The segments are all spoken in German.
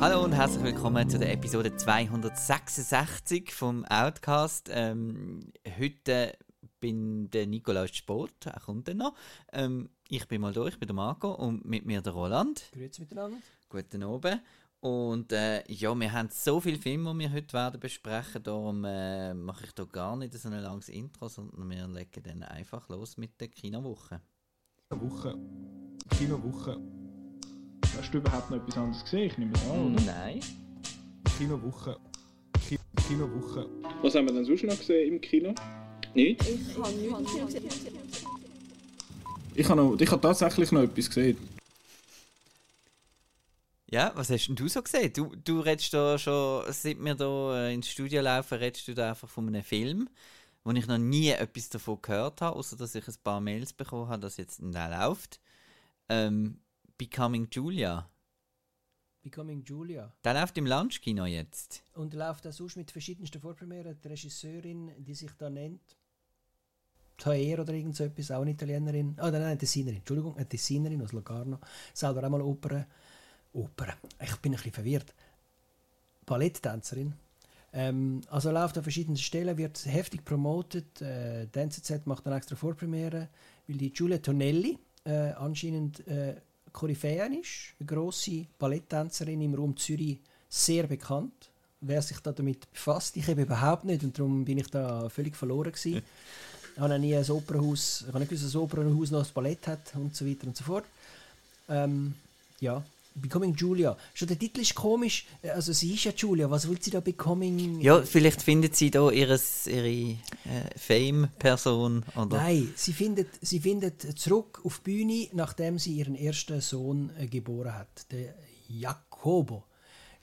Hallo und herzlich willkommen zu der Episode 266 vom Outcast. Ähm, heute bin der Nikolaus Sport, er kommt dann noch. Ähm, ich bin mal da, ich bin der Marco und mit mir der Roland. Grüezi miteinander. Guten Abend. Und äh, ja, wir haben so viele Filme, die wir heute werden besprechen, darum äh, mache ich da gar nicht so ein langes Intro, sondern wir legen dann einfach los mit der Kinowoche. Woche. Kinowoche. Hast du überhaupt noch etwas anderes gesehen? Ich nehme es an, oder? Nein. Kinowoche. Ki Kinowoche. Was haben wir denn sonst noch gesehen im Kino? Nicht? Ich habe, noch, ich habe tatsächlich noch etwas gesehen. Ja, was hast denn du so gesehen? Du, du redest da schon, seit wir da äh, ins Studio laufen, redest du da einfach von einem Film, wo ich noch nie etwas davon gehört habe, außer dass ich ein paar Mails bekommen habe, dass jetzt da läuft. Ähm, Becoming Julia. Becoming Julia. Der läuft im Lunchkino jetzt. Und läuft auch sonst mit verschiedensten Vorpremieren. Die Regisseurin, die sich da nennt, Taer oder irgend so etwas, auch eine Italienerin, ah nein, eine Tessinerin, Entschuldigung, eine Tessinerin aus Locarno, selber auch mal Oper, Oper, ich bin ein bisschen verwirrt, Balletttänzerin. Ähm, also läuft an verschiedenen Stellen, wird heftig promotet, äh, die NZZ macht dann extra Vorpremiere, weil die Giulia Tonelli äh, anscheinend äh, Koryphäen ist, eine grosse Balletttänzerin im Raum Zürich, sehr bekannt. Wer sich da damit befasst, ich eben überhaupt nicht und darum bin ich da völlig verloren gewesen. Ich habe nie ein Opernhaus, ich habe nicht gewusst, dass ein Opernhaus noch ein Ballett hat und so weiter und so fort. Ähm, ja, Becoming Julia. Schon der Titel ist komisch. Also sie ist ja Julia. Was will sie da Becoming? Ja, vielleicht findet sie da ihres, ihre äh, Fame-Person. oder? Nein, sie findet, sie findet zurück auf die Bühne, nachdem sie ihren ersten Sohn äh, geboren hat, der Jacobo.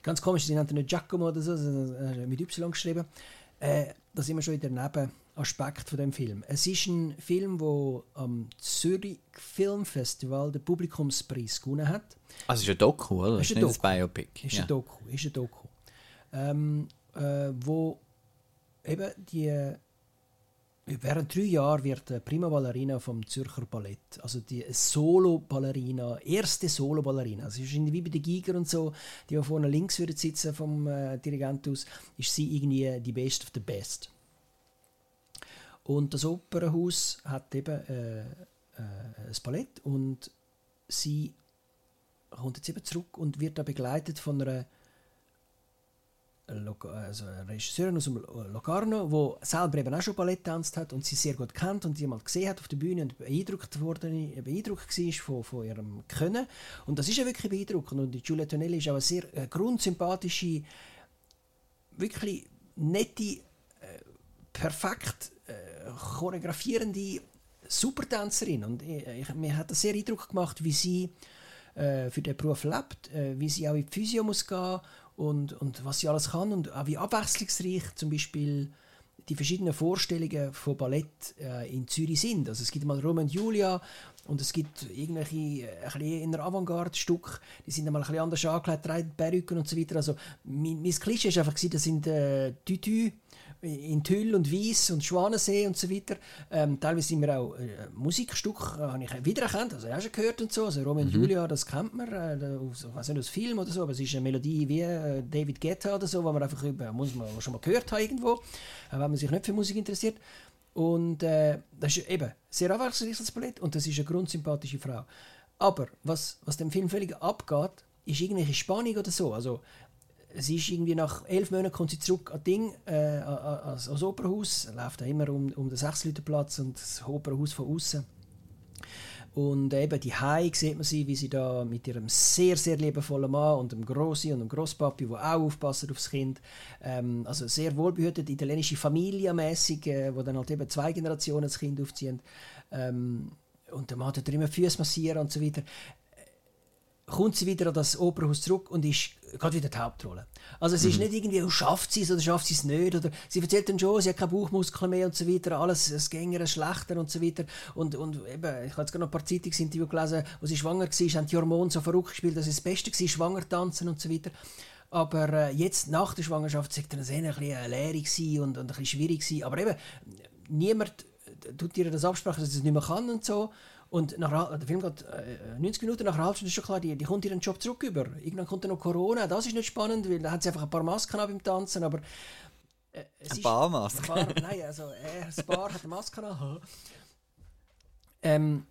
Ganz komisch, sie nennt ihn nicht Giacomo oder so, äh, mit Y geschrieben. Äh, da sind wir schon in der Nebenaspekt von dem Film. Es ist ein Film, der am Zürich Filmfestival den Publikumspreis gewonnen hat. Also es ist ein Doku, oder? Ist Ist ein nicht ein Biopic. Ist ja. ein Doku, ist ein Doku. Ähm, äh, wo eben die während drei Jahren wird die Prima Ballerina vom Zürcher Ballett, also die Solo-Ballerina, erste Solo-Ballerina, also es ist wie bei den Giger und so, die vorne links würden sitzen vom äh, Dirigent aus, ist sie irgendwie die Best of the Best. Und das Opernhaus hat eben äh, äh, ein Ballett und sie kommt jetzt eben zurück und wird da begleitet von einer also eine Regisseurin aus dem Locarno, die selber eben auch schon Ballett getanzt hat und sie sehr gut kennt und die mal gesehen hat auf der Bühne und beeindruckt worden, beeindruckt war von, von ihrem Können. Und das ist ja wirklich beeindruckend. Und die Giulia Tonelli ist auch eine sehr äh, grundsympathische, wirklich nette, äh, perfekt äh, choreografierende Supertänzerin. Und ich, ich, mir hat das sehr Eindruck gemacht, wie sie äh, für den Beruf lebt, äh, wie sie auch in die Physio muss gehen und, und was sie alles kann und auch wie abwechslungsreich zum Beispiel die verschiedenen Vorstellungen von Ballett äh, in Zürich sind. Also es gibt mal Romeo und Julia und es gibt irgendwelche äh, ein in der Avantgarde-Stück, die sind einmal ein bisschen anders angelegt, drei Perücken und so weiter. Also mein, mein Klischee war einfach, gewesen, das sind äh, Tütü in Tüll und Weiss und Schwanensee und so weiter. Ähm, teilweise sind wir auch äh, Musikstücke, äh, habe ich wiedererkannt, also auch schon gehört und so. Also Romeo und Julia, das kennt man, äh, aus, weiß nicht, aus Film oder so, aber es ist eine Melodie wie äh, David Guetta oder so, wo man einfach über, muss man schon mal gehört haben irgendwo, äh, wenn man sich nicht für Musik interessiert. Und äh, das ist eben sehr abwechslungsreich, das Ballett, und das ist eine grundsympathische Frau. Aber was, was dem Film völlig abgeht, ist irgendwelche Spannung oder so. Also, sie ist irgendwie nach elf Monaten kommt sie zurück an Ding, äh, an- an- ans, ans Opernhaus, läuft immer um, um den Sechsleutenplatz und das Opernhaus von außen. Und eben die Hai sieht man sie, wie sie da mit ihrem sehr, sehr liebevollen Mann und dem Grossi und dem Grosspapi, der auch aufpassen aufs Kind, ähm, also sehr wohlbehütet, italienische Familie mäßig, äh, wo dann halt eben zwei Generationen das Kind aufziehen. Ähm, und der Mann tut immer Füße massieren und so weiter kommt sie wieder an das Opernhaus zurück und ist gerade wieder die Hauptrolle. Also es ist nicht irgendwie, oh, schafft sie es oder schafft sie es nicht oder sie erzählt dann schon, sie hat keine Bauchmuskeln mehr und so weiter, alles es ginge ihr schlechter und so weiter und, und eben, ich habe jetzt gerade noch ein paar Zeitungsinterviews gelesen, wo sie schwanger war, haben die Hormone so verrückt gespielt, dass es das Beste war, schwanger tanzen und so weiter. Aber äh, jetzt nach der Schwangerschaft sagt er, es ein bisschen eine Lehre gewesen und, und ein bisschen schwierig gewesen. Aber eben, niemand tut dir das absprechen, dass er es nicht mehr kann und so. Und nach, der Film geht äh, 90 Minuten nach einer halben Stunde ist schon klar, die, die kommt ihren Job zurück über. Irgendwann kommt dann noch Corona, das ist nicht spannend, weil da hat sie einfach ein paar Masken beim Tanzen, aber... Äh, ein paar Masken? Ein paar, nein, also er, das Paar hat eine Maske an. Ähm,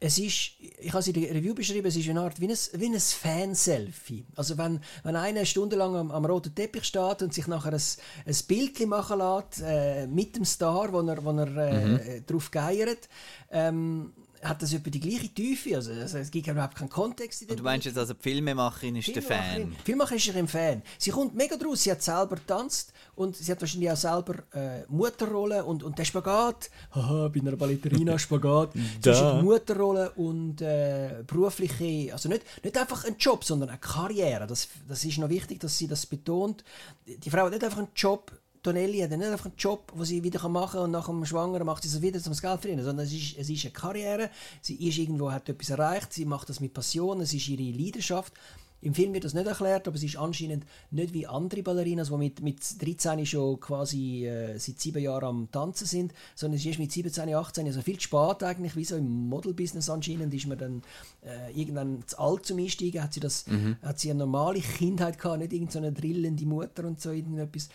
es ist, ich habe es in der Review beschrieben, es ist eine Art wie ein, wie ein Fan-Selfie. Also wenn, wenn einer stundenlang am, am roten Teppich steht und sich nachher ein, ein Bild machen lässt äh, mit dem Star, wo er, wo er äh, mhm. drauf geiert, ähm, hat das etwa die gleiche Tiefe. Also, also es gibt überhaupt keinen Kontext. In Und du meinst jetzt also, die Filmemacherin ist der Fan? Die Filmemacherin ist ein Fan. Sie kommt mega draus, sie hat selber getanzt und sie hat wahrscheinlich auch selber äh, Mutterrolle und, und der Spagat, haha, bei einer Ballerina Spagat, zwischen Mutterrolle und äh, berufliche, also nicht, nicht einfach ein Job, sondern eine Karriere. Das, das ist noch wichtig, dass sie das betont. Die Frau hat nicht einfach einen Job, Tonelli hat nicht einfach einen Job, den sie wieder machen kann und nach dem Schwangeren macht sie es wieder, um das Geld verdienen, sondern es ist, es ist eine Karriere, sie ist irgendwo, hat etwas erreicht, sie macht das mit Passion, es ist ihre Leidenschaft. Im Film wird das nicht erklärt, aber sie ist anscheinend nicht wie andere Ballerinas, die mit, mit 13 schon quasi äh, seit sieben Jahren am Tanzen sind, sondern sie ist mit 17, 18, also viel zu spät eigentlich, wie so im Model-Business anscheinend, ist man dann äh, irgendwann zu alt zum Einsteigen, hat sie, das, mhm. hat sie eine normale Kindheit gehabt, nicht irgendeine so drillende Mutter und so irgendetwas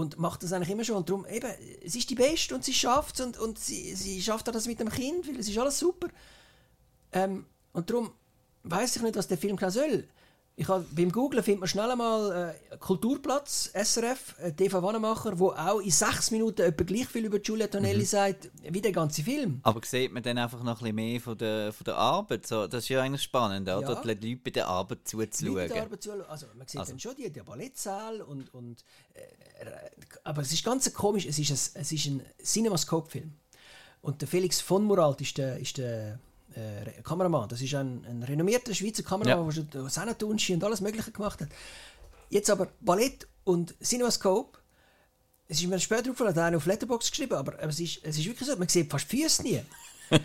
und macht das eigentlich immer schon. Und darum, eben, sie ist die Beste und sie schafft es und, und sie, sie schafft auch das mit dem Kind, weil es ist alles super. Ähm, und darum weiß ich nicht, was der Film genau soll. Ich hab, beim Googlen findet man schnell einmal äh, Kulturplatz, SRF, äh, TV Wannemacher, wo auch in sechs Minuten etwa gleich viel über Giulia Tonelli mhm. sagt, wie der ganze Film. Aber sieht man dann einfach noch ein bisschen mehr von der, von der Arbeit? So, das ist ja eigentlich spannend, oder? Ja. Die Leute bei der Arbeit zuzuschauen. Leute der Arbeit zu, also man sieht also. dann schon die, die Ballettsaal und, und äh, aber es ist ganz komisch, es ist ein, es ist ein Cinemascope-Film. Und der Felix von Muralt ist der, ist der äh, Kameramann. Das ist ein, ein renommierter Schweizer Kameramann, ja. der schon Senatunski und alles Mögliche gemacht hat. Jetzt aber Ballett und Cinemascope. Es ist mir später aufgefallen, hat einer auf Letterbox geschrieben, aber, aber es, ist, es ist wirklich so, man sieht fast die Füße nie.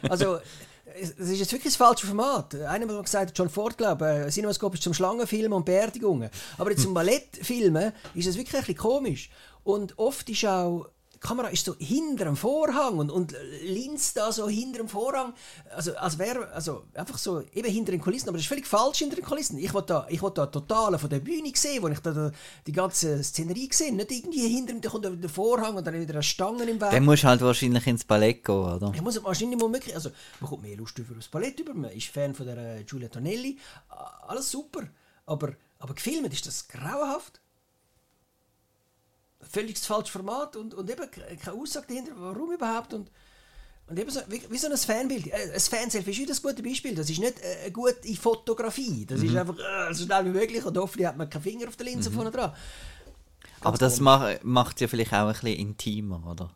Also, es ist jetzt wirklich das falsche Format. Einer hat gesagt, John Ford, glaube ich, äh, Cinemascope ist zum Schlangenfilmen und Beerdigungen. Aber jetzt zum Ballettfilmen ist es wirklich ein bisschen komisch. Und oft ist auch die Kamera ist so hinter dem Vorhang und, und linst da so hinter dem Vorhang. Also, als wäre, also einfach so eben hinter den Kulissen, aber das ist völlig falsch hinter den Kulissen. Ich wollte da, ich wollte da total von der Bühne sehen, wo ich da die ganze Szenerie gesehen nicht irgendwie hinter dem, da kommt der Vorhang und dann wieder eine Stangen im Weg. Dann musst du halt wahrscheinlich ins Ballett gehen, oder? Ich muss wahrscheinlich mal möglich, also man kommt mehr Lust über das Ballett über, man ist Fan von der äh, Giulia Tonelli, alles super, aber, aber gefilmt ist das grauenhaft völlig das falsche Format und, und eben keine Aussage dahinter, warum überhaupt. Und, und eben so, wie, wie so ein Fanbild. Äh, ein Fanselfie ist wieder ein gutes Beispiel. Das ist nicht äh, eine gute Fotografie. Das mhm. ist einfach äh, so schnell wie möglich und hoffentlich hat man keinen Finger auf der Linse mhm. vorne dran. Ganz Aber das macht, macht ja vielleicht auch ein bisschen intimer, oder?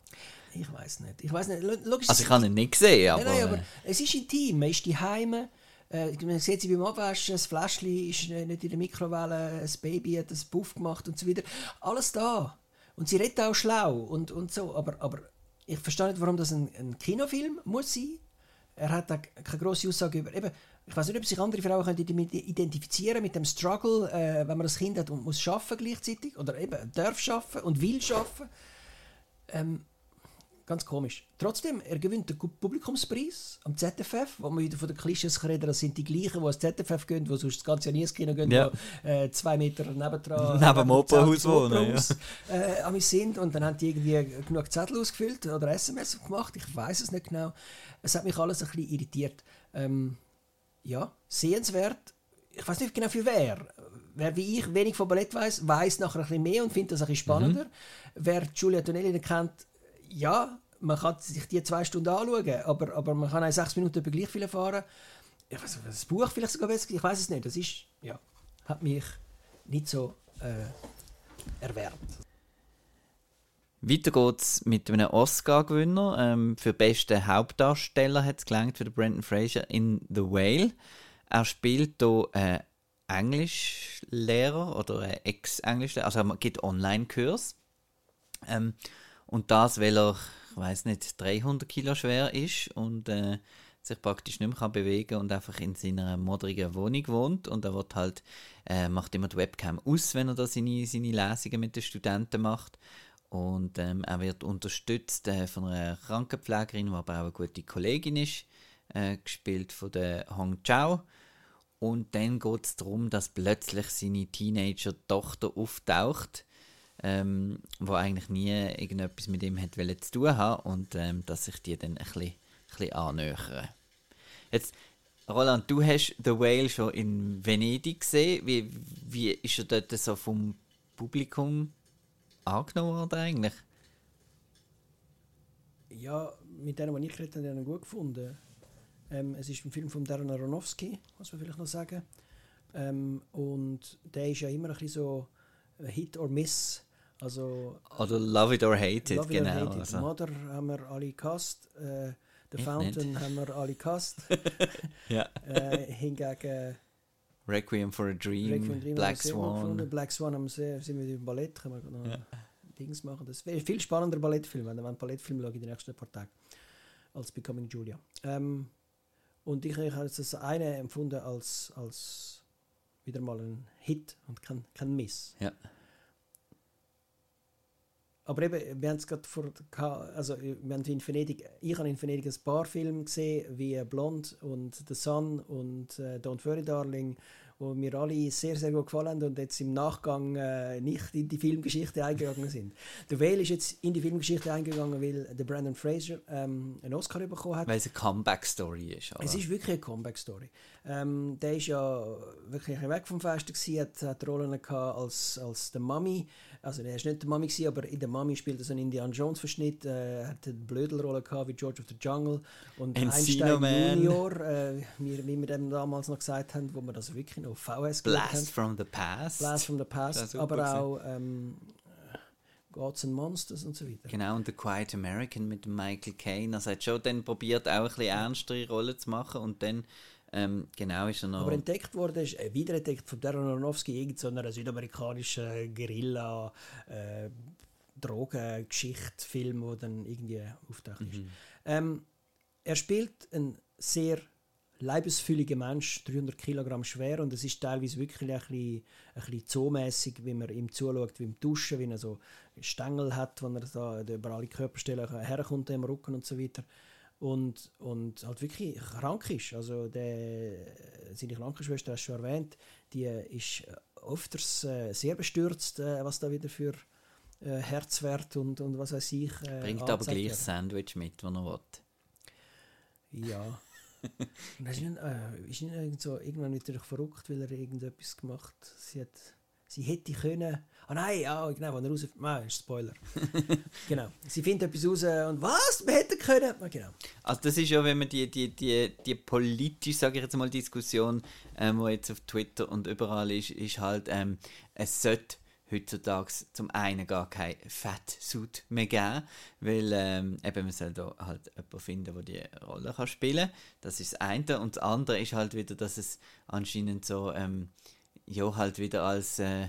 Ich weiß nicht. Ich weiß nicht. Logisch, also ich habe ihn nicht gesehen, aber... Nein, nein, aber äh, es ist intim. Man ist die Heime. Äh, man sieht sie beim Abwaschen, das Fläschchen ist nicht in der Mikrowelle, das Baby hat das Puff gemacht und so weiter. Alles da. Und sie redet auch schlau und, und so, aber, aber ich verstehe nicht, warum das ein, ein Kinofilm muss sein. Er hat keine grosse Aussage über. Eben, ich weiß nicht, ob sich andere Frauen können damit identifizieren mit dem Struggle, äh, wenn man das Kind hat und muss schaffen gleichzeitig oder eben darf schaffen und will schaffen. Ähm, Ganz komisch. Trotzdem, er gewinnt den Publikumspreis am ZFF, wo man wieder von den Klischees reden, das sind die gleichen, die ans ZFF gehen, die sonst das ganze Jahr nie ins Kino gehen, ja. die äh, zwei Meter nebendran neben dem Opernhaus wohnen. Ja. Äh, sind und dann haben die irgendwie genug Zettel ausgefüllt oder SMS gemacht, ich weiß es nicht genau. Es hat mich alles ein bisschen irritiert. Ähm, ja, sehenswert. Ich weiß nicht genau für wer. Wer wie ich wenig von Ballett weiß, weiß nachher ein bisschen mehr und findet das ein bisschen spannender. Mhm. Wer Giulia Tonelli kennt, ja, man kann sich die zwei Stunden anschauen, aber, aber man kann auch sechs Minuten gleich viel fahren. Ich weiß, das Buch vielleicht sogar besser, ich weiß es nicht. Das ist, ja, hat mich nicht so äh, erwärmt. Weiter geht's mit einem Oscar-Gewinner. Ähm, für beste Hauptdarsteller hat es gelangt für Brandon Fraser in The Whale. Er spielt hier einen Englischlehrer oder einen Ex-Englischlehrer, also er gibt Online-Kurs. Ähm, und das, weil er, ich weiß nicht, 300 Kilo schwer ist und äh, sich praktisch nicht mehr kann bewegen und einfach in seiner modrigen Wohnung wohnt. Und er wird halt, äh, macht immer die Webcam aus, wenn er da seine, seine Lesungen mit den Studenten macht. Und ähm, er wird unterstützt äh, von einer Krankenpflegerin, die aber auch eine gute Kollegin ist, äh, gespielt von der Hong Chao und dann geht es darum, dass plötzlich seine Teenager-Tochter auftaucht, ähm, wo eigentlich nie irgendetwas mit ihm hat zu tun haben und ähm, dass sich die dann ein bisschen, ein bisschen annähern. Jetzt, Roland, du hast The Whale schon in Venedig gesehen. Wie, wie ist er dort so vom Publikum angenommen worden eigentlich? Ja, mit denen, die ich geredet habe, habe ich gut gefunden. Ähm, es ist ein Film von Darren Aronofsky, muss man vielleicht noch sagen. Ähm, und der ist ja immer ein bisschen so Hit or Miss. Also, Oder Love It or Hate It, Love genau. It or Hate It. Also. Mother haben wir alle cast. Äh, The Ich Fountain nicht. haben wir alle cast. ja. äh, hingegen Requiem for a Dream, Requiem Dream Black. Swan. Black Swan haben wir sehr, sind wir im Ballett, können wir noch Ja. Dings machen. Das wäre ein viel spannender Ballettfilm, wenn wir einen Ballettfilm schauen in den nächsten paar Tagen, als Becoming Julia. Ähm, und ich, ich habe jetzt das eine empfunden als, als wieder mal ein Hit und kein, kein Miss. Ja. Aber eben, wir haben es gerade vor, also wir haben in Venedig, ich habe in Venedig ein paar Filme gesehen, wie Blond und The Sun und äh, Don't Worry Darling, wo mir alle sehr, sehr gut gefallen und jetzt im Nachgang äh, nicht in die Filmgeschichte eingegangen sind. Der Whale ist jetzt in die Filmgeschichte eingegangen, weil der Brandon Fraser ähm, einen Oscar bekommen hat. Weil es eine Comeback-Story ist. Aber. Es ist wirklich eine Comeback-Story. Ähm, der ist ja wirklich weg vom Fest gewesen, hat, hat Rollen gehabt als, als der Mami. Also er ist nicht der Mami gewesen, aber in der Mami spielt er so einen Indiana Jones Verschnitt. Äh, hat eine Blödelrolle gehabt wie George of the Jungle und Encino Einstein Man. Junior, äh, wie, wie wir dem damals noch gesagt haben, wo wir das wirklich noch auf VS. Blast from the Past. Blast from the Past, aber auch ähm, Gods and Monsters und so weiter. Genau, und The Quiet American mit Michael Caine. Also er hat schon dann probiert, auch ein bisschen ernstere Rollen zu machen und dann, ähm, genau, ist er noch... Aber entdeckt wurde, ist äh, wiederentdeckt von Darren Aronofsky, irgendeiner südamerikanischen Guerilla, äh, Drogengeschichte-Film, wo dann irgendwie auftaucht ist. Ähm, er spielt einen sehr leibesfülligen Mensch, 300 Kilogramm schwer und es ist teilweise wirklich ein bisschen, ein bisschen zoomässig, wie man ihm zuschaut, wie im Duschen, wie er so Stängel hat, wo er da über alle Körperstellen herkommt, im Rücken und so weiter und, und halt wirklich krank ist. Also der, seine Krankenschwester, hast du schon erwähnt, die ist öfters äh, sehr bestürzt, äh, was da wieder für äh, Herzwert und, und was weiß ich. Bringt aber gleich das Sandwich mit, das er will. Ja. Ist nicht, äh, ist nicht irgend so, irgendwann natürlich verrückt, weil er irgendetwas gemacht sie hat. Sie hätte können. Ah nein, ja, genau, wenn er raus. Nein, ist Spoiler. genau. Sie findet etwas raus und was? Wir hätten können. Ah, genau. Also das ist ja, wenn man die, die, die, die politische, sage ich jetzt mal, Diskussion, ähm, die jetzt auf Twitter und überall ist, ist halt, ähm, es sollte heutzutage zum einen gar kein Fettsuit mehr geben, weil ähm, eben man soll da halt jemanden finden, der die Rolle kann spielen kann. Das ist das eine. Und das andere ist halt wieder, dass es anscheinend so, ähm, ja, halt wieder als äh,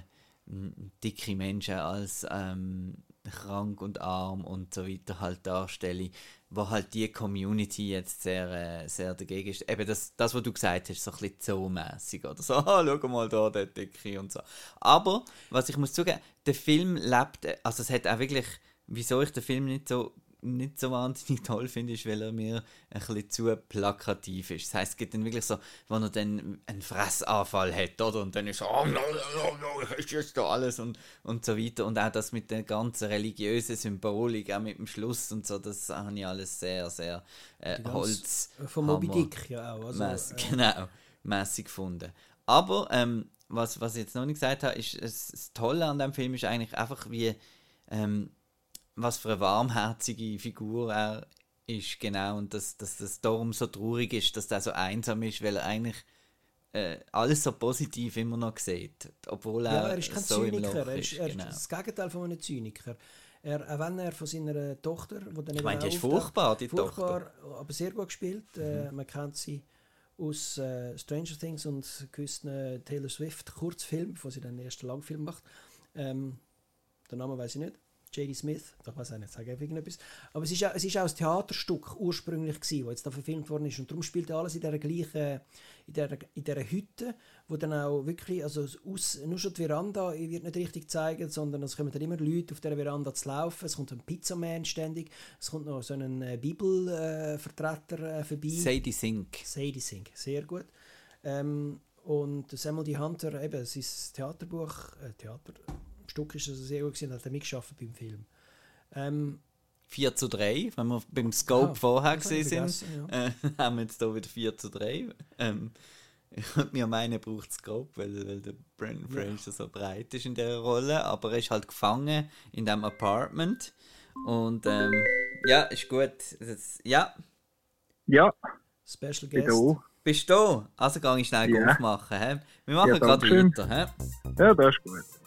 dicke Menschen, als ähm, krank und arm und so weiter halt darstelle, wo halt die Community jetzt sehr, äh, sehr dagegen ist. Eben das, das, was du gesagt hast, so ein bisschen zoomässig oder so, ah, schau mal da, der Dicke und so. Aber, was ich muss zugeben, der Film lebt, also es hat auch wirklich, wieso ich den Film nicht so nicht so wahnsinnig toll finde, ist, weil er mir ein bisschen zu plakativ ist. Das heisst, es gibt dann wirklich so, wenn er dann einen Fressanfall hat, oder? Und dann ist so, oh, no, no, no, ist jetzt da alles und, und so weiter. Und auch das mit der ganzen religiösen Symbolik, auch mit dem Schluss und so, das habe ich alles sehr, sehr äh, Holz. Von Moby Dick ja auch. Also, Mäss- äh, genau, mäßig gefunden. Aber ähm, was, was ich jetzt noch nicht gesagt habe, ist, das Tolle an dem Film ist eigentlich einfach, wie ähm, was für eine warmherzige Figur er ist, genau, und dass, dass das darum so traurig ist, dass er so einsam ist, weil er eigentlich äh, alles so positiv immer noch sieht, obwohl er, ja, er ist kein so Zyniker. Er ist. er ist genau. das Gegenteil von einem Zyniker. Er, auch wenn er von seiner Tochter, wo dann Ich meine, die ist furchtbar, die furchtbar, Tochter. Mhm. aber sehr gut gespielt. Äh, man kennt sie aus äh, Stranger Things und gewissen äh, Taylor Swift Kurzfilm, bevor sie dann den ersten Langfilm macht. Ähm, den Namen weiß ich nicht. J.D. Smith, ich weiß auch nicht, sage einfach irgendetwas. Aber es ist, auch, es ist auch ein Theaterstück ursprünglich gewesen, das jetzt da verfilmt worden ist. Und darum spielt alles in dieser gleichen, in dieser, in dieser Hütte, wo dann auch wirklich, also aus, nur schon die Veranda wird nicht richtig gezeigt, sondern es kommen dann immer Leute auf dieser Veranda zu laufen. Es kommt ein Pizzaman ständig, es kommt noch so ein äh, Bibelvertreter äh, vorbei. Sadie Sink. Sadie Sink, sehr gut. Ähm, und Samuel D. Hunter, eben, sein Theaterbuch, äh, Theaterstück ist also sehr gut gewesen, hat er mitgearbeitet beim Film. Ähm, 4 zu 3, wenn wir beim Scope Ah, vorher das gesehen sind, vergessen, äh, haben wir jetzt hier wieder 4 zu 3. Ähm, ich würde mir meinen, braucht Scope, weil, weil der Brandon Fraser so breit ist in dieser Rolle, aber er ist halt gefangen in diesem Apartment. Und ähm, ja, ist gut. Das, ja, Ja, Special Guest. da. bist du da? Also gehe ich schnell Ja. aufmachen. He? Wir machen Ja, gerade weiter. He? Ja, das ist gut.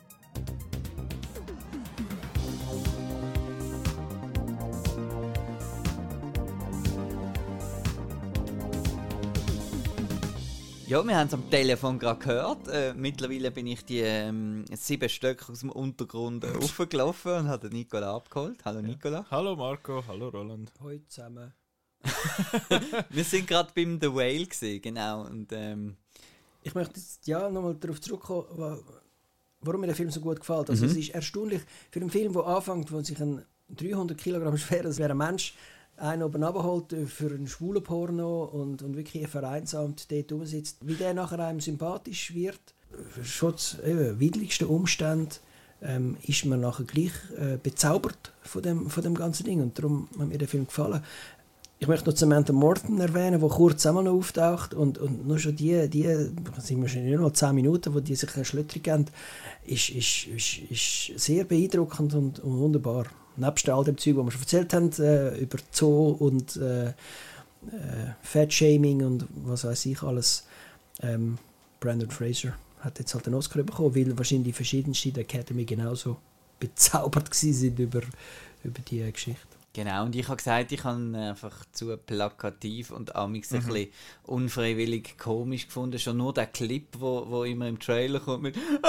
Ja, wir haben es am Telefon gerade gehört. Äh, mittlerweile bin ich die ähm, sieben Stück aus dem Untergrund raufgelaufen und habe den Nikola abgeholt. Hallo Nikola. Hallo Marco, hallo Roland. Heute zusammen. Wir sind gerade beim The Whale gesehen, genau. Und ähm, Ich möchte jetzt ja nochmal darauf zurückkommen, wa- warum mir der Film so gut gefällt. Also es ist erstaunlich für einen Film, der anfängt, wo sich ein 300 Kilogramm schwerer als wäre ein Mensch einen oben abholt für einen schwulen Porno und, und wirklich vereinsamt dort rumsitzt, wie der nachher einem sympathisch wird, trotz eben, widrigsten Umständen, ähm, ist man nachher gleich äh, bezaubert von dem, von dem ganzen Ding und darum hat mir der Film gefallen. Ich möchte noch Samantha Morton erwähnen, die kurz einmal noch auftaucht und, und nur schon die, die sind wahrscheinlich nur noch 10 Minuten, wo die sich eine Schlöttri geben, ist, ist, ist, ist sehr beeindruckend und, und wunderbar. Nebst all dem Zeug, was wir schon erzählt haben, äh, über Zoo und äh, äh, Fat-Shaming und was weiß ich alles, ähm, Brandon Fraser hat jetzt halt einen Oscar bekommen, weil wahrscheinlich die verschiedensten der Academy genauso bezaubert sind über, über die äh, Geschichte. genau, und ich habe gesagt, ich habe ihn einfach zu plakativ und amix ein bisschen unfreiwillig komisch gefunden. Schon nur der Clip, wo, wo immer im Trailer kommt mit One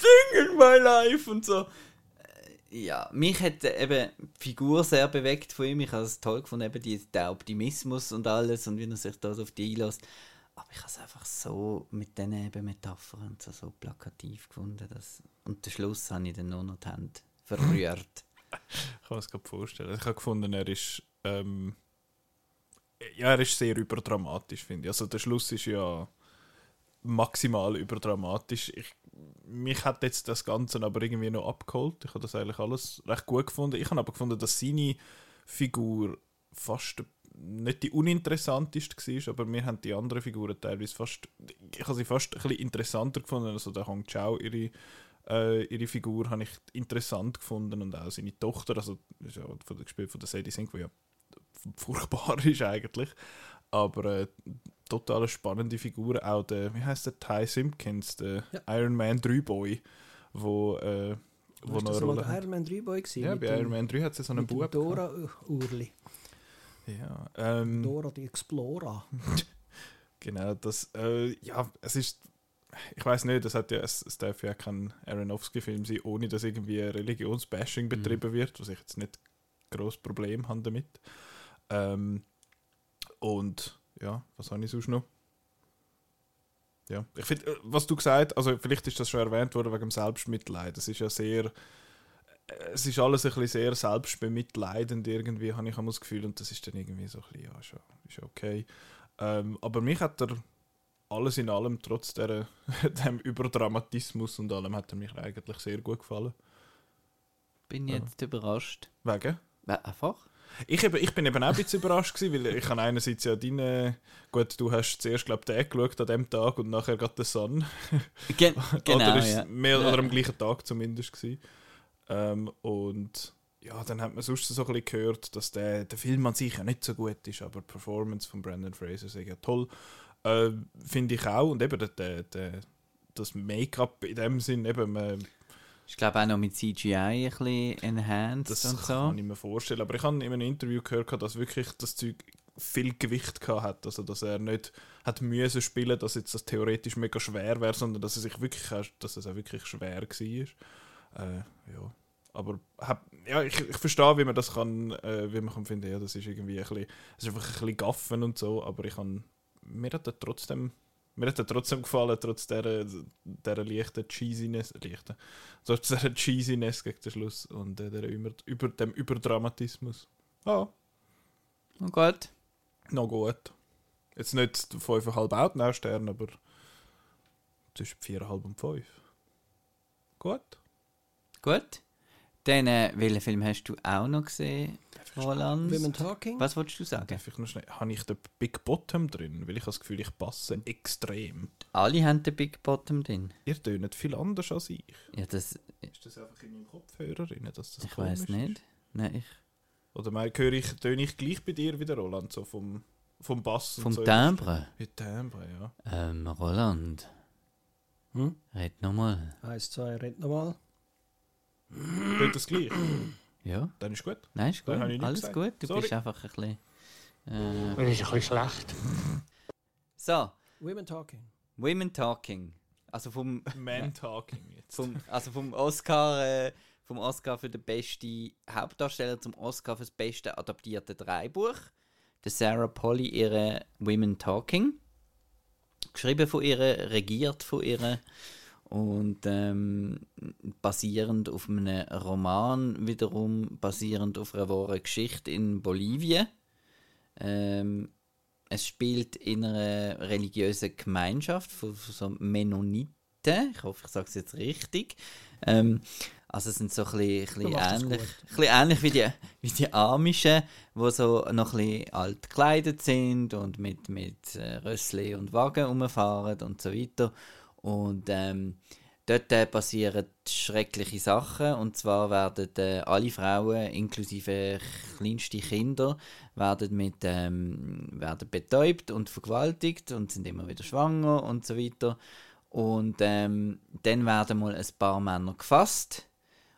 thing in my life und so. Ja, mich hat äh, eben die Figur sehr bewegt von ihm. Ich habe es toll gefunden, eben die, der Optimismus und alles und wie er sich da so auf die einlässt. Aber ich habe es einfach so mit diesen eben Metaphern und so, so plakativ gefunden. Dass, und den Schluss habe ich dann nur noch die Hände verrührt. Ich kann es gerade vorstellen. Ich habe gefunden, er ist. Ähm, ja, er ist sehr überdramatisch, finde ich. Also der Schluss ist ja maximal überdramatisch. Ich, mich hat jetzt das Ganze aber irgendwie noch abgeholt. Ich habe das eigentlich alles recht gut gefunden. Ich habe aber gefunden, dass seine Figur fast nicht die uninteressanteste war, aber mir haben die anderen Figuren teilweise fast, ich habe sie fast ein bisschen interessanter gefunden. Also der Hong Chao, ihre, äh, ihre Figur, habe ich interessant gefunden und auch seine Tochter, also ist ja von der, von der Sadie Sink, die ja furchtbar ist eigentlich, aber äh, total spannende Figur. Auch der, wie heißt der, Ty Simpkins, der Ja. Iron Man 3 Boy, wo, äh, wo noch das eine mal Rolle hat. Iron Man 3 Boy gewesen? Ja, bei dem- Iron Man 3 hat es so einen Bub. Dora Urli. Ja, ähm, Dora die Explorer. Genau, das, äh, ja, es ist, ich weiß nicht, das hat ja, es, es darf ja kein Aronofsky-Film sein, ohne dass irgendwie Religionsbashing betrieben wird, was ich jetzt nicht groß Problem habe damit. Ähm, und ja, was habe ich sonst noch? Ja, ich finde, äh, was du gesagt also vielleicht ist das schon erwähnt worden wegen dem Selbstmitleid. Es ist ja sehr, äh, es ist alles ein bisschen sehr selbstbemitleidend irgendwie, habe ich immer das Gefühl, und das ist dann irgendwie so ein bisschen, ja, schon, ist ja okay. Ähm, aber mich hat er alles in allem, trotz der, dem Überdramatismus und allem, hat er mich eigentlich sehr gut gefallen. Bin Ja. jetzt überrascht. Wegen? Äh, Einfach? Ich, eben, ich bin eben auch ein bisschen überrascht gewesen, weil ich habe einerseits ja deine, gut, du hast zuerst, glaube den geschaut an dem Tag und nachher gerade den Sun. Gen genau, oder ist es ja. mehr Ja. oder am gleichen Tag zumindest gewesen. Ähm, und ja, dann hat man sonst so ein bisschen gehört, dass der, der Film an sich ja nicht so gut ist, aber die Performance von Brandon Fraser ist ja toll. Äh, Finde ich auch. Und eben der, der, der, das Make-up in dem Sinn, eben, man, Ich glaube auch noch mit CGI ein bisschen enhanced das und so. kann ich mir vorstellen. Aber ich habe in einem Interview gehört, dass wirklich das Zeug viel Gewicht hat. Also, dass er nicht hat müssen spielen, dass jetzt das theoretisch mega schwer wäre, sondern dass es sich wirklich, dass es auch wirklich schwer war. Äh, ja. Aber hab, ja, ich, ich verstehe, wie man das kann, äh, wie man kann finden, ja, das ist irgendwie ein bisschen, es ist einfach ein bisschen gaffen und so, aber ich kann, mir hat er trotzdem, mir hat er trotzdem gefallen, trotz dieser, dieser leichten Cheesiness, leichten, trotz dieser Cheesiness gegen den Schluss und äh, der über, über dem Überdramatismus. Ja, Oh Gott. noch gut. Jetzt nicht 5,5 Outnow-Sterne, aber zwischen 4,5 und 5. Gut. Gut. Dann, äh, welchen Film hast du auch noch gesehen, Roland? Women Talking? Was wolltest du sagen? Darf ich noch schnell, habe ich den Big Bottom drin? Weil ich habe das Gefühl, ich passe extrem. Alle haben den Big Bottom drin. Ihr tönt viel anders als ich. Ja, das, Ist das einfach in meinem Kopfhörer drin, dass das ich weiß nicht. Nein, ich? Oder mein, höre ich, töne ich gleich bei dir wieder, Roland, so vom, vom Bass vom und so. Timbre. Wie Timbre, ja. Ähm, Roland, Hm? red nochmal. Eins, zwei, red nochmal. Tönt das gleich? Ja, Dann ist gut. nein, ist Dann gut. habe ich nicht Alles gesagt. gut. Du Sorry. bist einfach ein bisschen. Äh, Das ist ein bisschen schlecht. so, Women Talking. Women Talking. Also vom, Man Talking jetzt. vom, also vom Oscar, äh, vom Oscar für den besten Hauptdarsteller zum Oscar für das beste adaptierte Dreibuch. Der Sarah Polly ihre Women Talking. Geschrieben von ihr, regiert von ihr und ähm, basierend auf einem Roman, wiederum basierend auf einer wahren Geschichte in Bolivien. Ähm, es spielt in einer religiösen Gemeinschaft von, von so Mennoniten. Ich hoffe, ich sage es jetzt richtig. Ähm, also es sind so ein bisschen, ähnlich, ein ähnlich wie die, wie die Amischen, die so noch ein bisschen alt gekleidet sind und mit, mit äh, Rössli und Wagen rumfahren und so weiter. Und ähm, dort äh, passieren schreckliche Sachen. Und zwar werden äh, alle Frauen, inklusive kleinste Kinder, werden, mit, ähm, werden betäubt und vergewaltigt und sind immer wieder schwanger und so weiter. Und ähm, dann werden mal ein paar Männer gefasst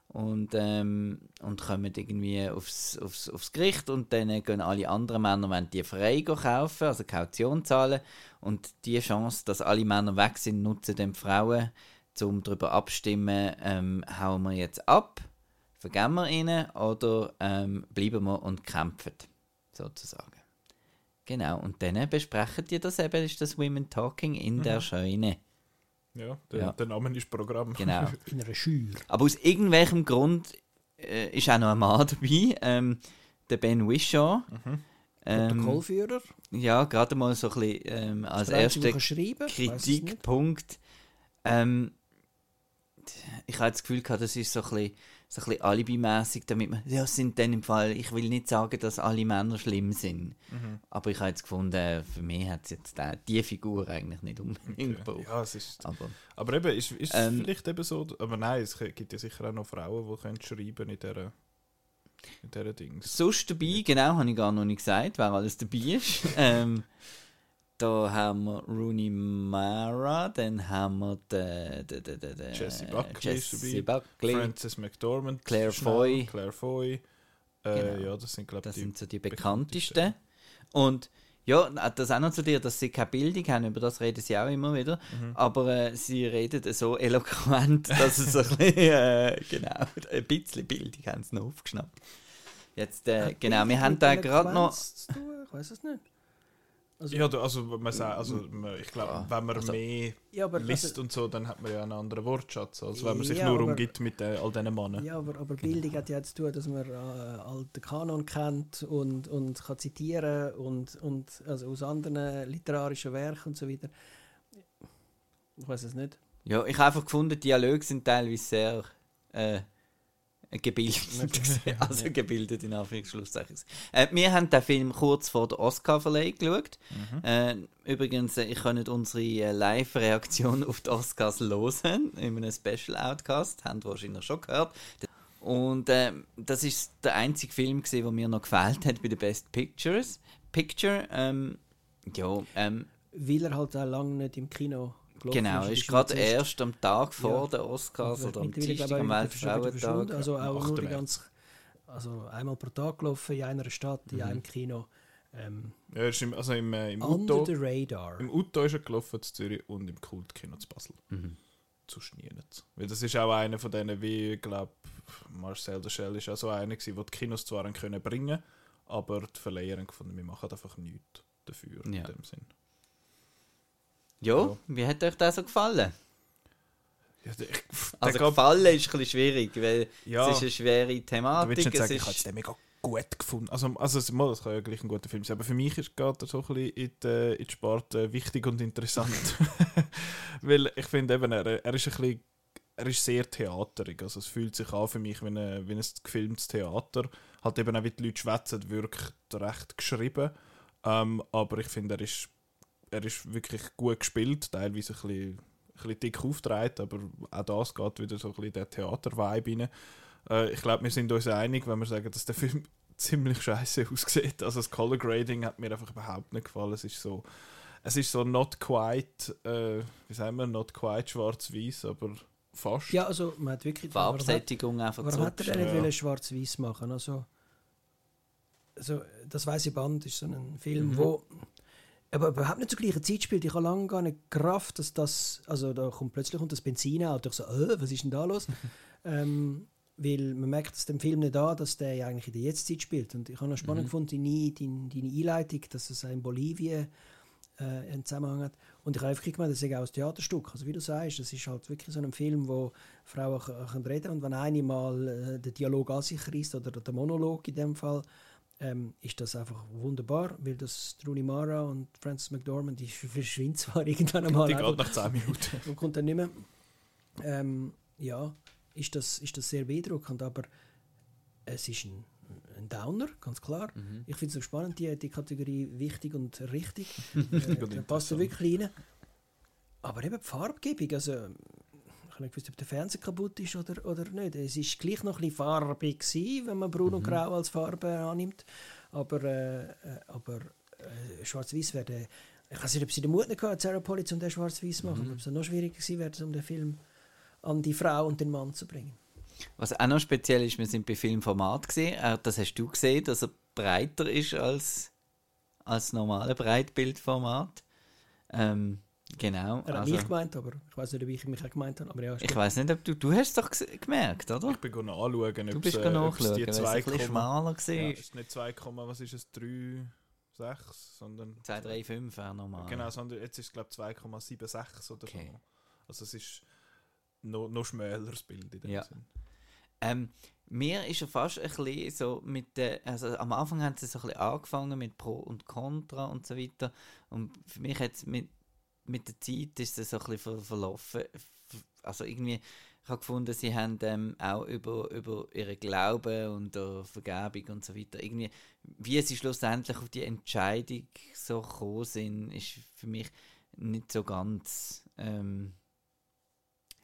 und, ähm, und kommen irgendwie aufs, aufs, aufs Gericht und dann gehen alle anderen Männer wollen die frei kaufen, also Kaution zahlen und die Chance, dass alle Männer weg sind, nutzen dann die Frauen, um darüber abstimmen, ähm, hauen wir jetzt ab, vergeben wir ihnen oder ähm, bleiben wir und kämpfen, sozusagen. Genau, und dann besprechen die das eben, ist das Women Talking in der Scheune. Ja, der, Ja. der Name ist Programm. Genau. In einer Schür. Aber aus irgendwelchem Grund äh, ist auch noch ein Mann dabei, ähm, der Ben Wishaw. Mhm. Ähm, Protokollführer. ja, gerade mal so ein bisschen ähm, als erster. Kritikpunkt. Ähm, ich habe das Gefühl gehabt, das ist so ein bisschen, so ein bisschen alibimässig, damit man, ja, sind dann im Fall, ich will nicht sagen, dass alle Männer schlimm sind, Mhm. aber ich habe jetzt gefunden, für mich hat es jetzt die, die Figur eigentlich nicht unbedingt Okay. gebraucht. Ja, es ist, Aber aber eben, ist, ist es Ähm, vielleicht eben so, aber nein, es gibt ja sicher auch noch Frauen, die können schreiben in dieser, in dieser Dings. Sonst dabei, genau, habe ich gar noch nicht gesagt, wer alles dabei ist. ähm, da haben wir Rooney Mara, dann haben wir den, den, den, den, den Jessie Buckley Jesse Buckley. Frances McDormand, Claire Foy. Claire Foy. Äh, Genau. Ja, das sind, glaube Das ich, sind so die bekanntesten. bekanntesten. Und ja, das auch noch zu dir, dass sie keine Bildung haben, über das reden sie auch immer wieder. Mhm. Aber äh, sie reden so eloquent, dass es ein bisschen, äh, genau, ein bisschen Bildung haben sie noch aufgeschnappt. Jetzt, äh, genau, wir haben da gerade noch. Ich weiß es nicht. Also, Ja, du- also, man sagt, also man- ich glaube, Ja, wenn man also- mehr ja, aber, liest also, und so, dann hat man ja einen anderen Wortschatz, als wenn man sich Ja, nur aber- umgibt mit äh, all diesen Männern. ja, aber, aber Bildung hat ja zu tun, dass man äh, alten Kanon kennt und, und kann zitieren und, und also aus anderen literarischen Werken und so weiter. Ich weiß es nicht. Ja, ich habe einfach gefunden, die Dialoge sind teilweise sehr äh, gebildet. also gebildet in Anführungszeichen. Äh, wir haben den Film kurz vor der Oscar-Verleihung geschaut. Äh, übrigens, äh, ich kann nicht unsere äh, Live-Reaktion auf die Oscars hören, in einem Special-Outcast, haben wahrscheinlich schon gehört. Und äh, das ist der einzige Film, gewesen, der mir noch gefällt hat bei den Best Pictures. Picture, ähm, ja, ähm, Weil er halt auch lange nicht im Kino gelaufen Genau, ist ist gerade erst am Tag vor Ja. den Oscars oder am Dienstag, am ich, er. Weltfrauentag. Also auch nur 8. die März. ganz, also einmal pro Tag gelaufen in einer Stadt, in einem Kino. Ähm, Ja, er ist im, also im, äh, im under Uto, the radar. im Uto ist er gelaufen zu Zürich und im Kultkino zu Basel. Mhm. Zu nicht. Weil das ist auch einer von denen, wie, glaube Marcel de Shell ist auch so einer, gewesen, der die Kinos zwar können bringen aber die Verleiher gefunden, wir machen einfach nichts dafür Ja. in dem Sinn. Ja, Ja. wie hat euch das so gefallen? Ja, ich, Also der gefallen ist ein bisschen schwierig, weil ja, es ist eine schwere du Thematik. nicht Es sagen, ich habe ist, den mega gut gefunden. Also, also es- mal, das kann ja gleich ein guter Film sein, aber für mich ist, er so ein bisschen in die, in die Sparte wichtig und interessant. Weil ich finde eben, er, er ist ein bisschen, er ist sehr theaterig. Also es fühlt sich an für mich wie, eine, wie ein gefilmtes Theater. Halt eben auch wie die Leute schwätzen, wirkt recht geschrieben. Ähm, aber ich finde, er ist, er ist wirklich gut gespielt, teilweise ein bisschen, ein bisschen dick aufgetragen, aber auch das geht wieder so ein bisschen den Theater-Vibe rein. Äh, ich glaube, wir sind uns einig, wenn wir sagen, dass der Film ziemlich scheiße aussieht. Also das Color Grading hat mir einfach überhaupt nicht gefallen. Es ist so, es ist so not quite, äh, wie sagen wir, not quite schwarz-weiß, aber fast. Ja, also man hat wirklich... Farbsättigung einfach Warum hat er denn nicht Ja. schwarz-weiß machen? Also, also das weiße Band ist so ein Film, Mhm. wo aber überhaupt nicht zur gleichen Zeit spielt. Ich habe lange gar nicht gerafft, dass das, also da kommt plötzlich kommt das Benzinauto. Ich so, äh, was ist denn da los? ähm, weil man merkt es dem Film nicht an, dass der ja eigentlich in der Jetztzeit spielt. Und ich habe noch spannend Mhm. gefunden, deine, deine, Einleitung, dass es in Bolivien äh, einen Zusammenhang hat. Und ich habe einfach gemeint, das ist auch ein Theaterstück. Also wie du sagst, das ist halt wirklich so ein Film, wo Frauen k- können reden und wenn eine mal äh, den Dialog an sich reißt oder der Monolog in dem Fall, ähm, ist das einfach wunderbar, weil das Rooney Mara und Frances McDormand, die verschwindet zwar irgendwann einmal Die geht nach 10 Minuten. und kommt dann nicht mehr. Ähm, ja, ist das, ist das sehr beeindruckend, aber es ist ein, ein Downer, ganz klar. Mhm. Ich finde es so spannend, die, die Kategorie wichtig und richtig. Äh, passt da wirklich rein. Aber eben die Farbgebung, also ich habe nicht gewusst, ob der Fernseher kaputt ist oder, oder nicht. Es ist gleich noch ein bisschen farbig gewesen, wenn man Braun und Grau als Farbe annimmt. Aber, äh, äh, aber äh, Schwarz-Weiß wäre der- Ich weiß nicht, ob sie den Mut nicht gehabt hat, Sarah Polly, um den Schwarz-Weiß machen. Ob es noch schwieriger gewesen wäre, um den Film an die Frau und den Mann zu bringen. Was auch noch speziell ist, wir sind bei Filmformat gesehen. Äh, das hast du gesehen, dass er breiter ist als als normale Breitbildformat. Ähm, genau. Er hat also, mich gemeint, aber ich weiß nicht, ob ich mich auch gemeint habe. Aber ja, ich weiß nicht, ob du du hast es doch gemerkt, oder? Ich bin go nachschauen, Du ob bist es, äh, es nachschauen, die weil es 2, ein bisschen schmaler ja, war. ist nicht 2, was ist es, 3, 6, sondern 2, 3, 5 wäre normal. Genau, sondern jetzt ist es glaube ich 2,76 oder Okay. so. Also es ist noch, noch schmäleres Bild in dem Ja. Sinn. Ähm, mir ist ja fast ein bisschen so mit der, also am Anfang haben sie so ein bisschen angefangen mit Pro und Contra und so weiter und für mich jetzt mit, mit der Zeit ist es so ein bisschen ver verlaufen. Also irgendwie, ich habe gefunden, sie haben ähm, auch über, über ihren Glauben und der Vergebung und so weiter, irgendwie, wie sie schlussendlich auf die Entscheidung so gekommen sind, ist für mich nicht so ganz, ähm,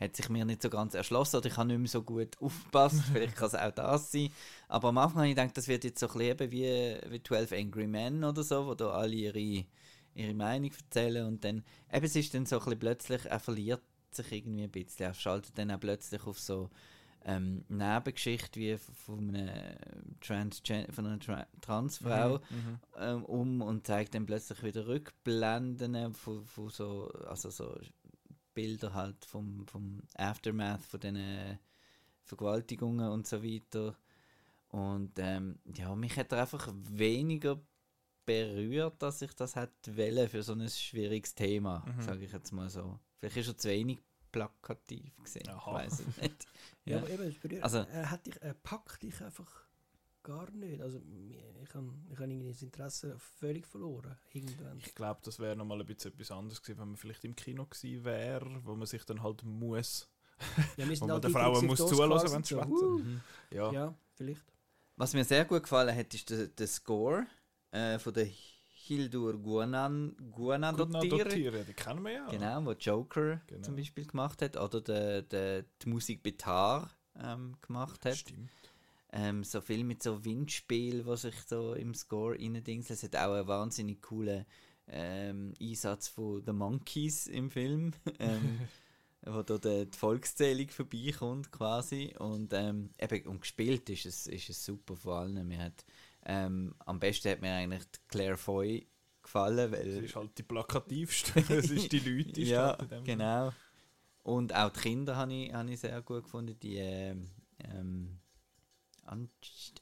hat sich mir nicht so ganz erschlossen oder ich habe nicht mehr so gut aufgepasst. Vielleicht kann es auch das sein. Aber am Anfang habe ich gedacht, das wird jetzt so ein bisschen wie, wie 12 Angry Men oder so, wo da alle ihre, ihre Meinung erzählen und dann, eben es ist dann so ein bisschen plötzlich, er verliert sich irgendwie ein bisschen, er schaltet dann auch plötzlich auf so ähm, Nebengeschichte wie von einer, Transgen von einer Tra Transfrau Mhm. ähm, um und zeigt dann plötzlich wieder Rückblenden von, von so, also so Bilder halt vom, vom Aftermath von diesen Vergewaltigungen und so weiter. Und ähm, ja, mich hat er einfach weniger berührt, dass ich das hätte wollen für so ein schwieriges Thema, Mhm. sage ich jetzt mal so. Vielleicht ist er zu wenig plakativ gesehen, ich Aha. weiß es nicht. Ja, Ja. aber eben, es berührt- Also- er, hat dich, er packt dich einfach gar nicht. Also, ich habe ich hab irgendwie das Interesse völlig verloren. Irgendwann. Ich glaube, das wäre nochmal ein bisschen etwas anderes gewesen, wenn man vielleicht im Kino gewesen wäre, wo man sich dann halt muss. Ja, wir Wo man halt Frauen Kriegs- muss zuhören, wenn sie so. schwätzen. Ja. Ja, vielleicht. Was mir sehr gut gefallen hat, ist der, der Score äh, von der Hildur Guanan, Guanadottir. Die kennen wir ja. Genau, wo Joker Genau. zum Beispiel gemacht hat. Oder der, der, die Musik Betar ähm, gemacht hat. Stimmt. Ähm, so viel mit so Windspiel, was sich so im Score reindingst. Es hat auch einen wahnsinnig coolen ähm, Einsatz von The Monkeys im Film. ähm, wo da die, Volkszählung vorbeikommt quasi und ähm, eben und gespielt ist es, ist es super vor allem. Mir hat, ähm, am besten hat mir eigentlich Claire Foy gefallen, Das weil ist halt die plakativste. Das ist die Leute, ja, genau. Und auch die Kinder habe ich, habe ich sehr gut gefunden. Die ähm, ähm,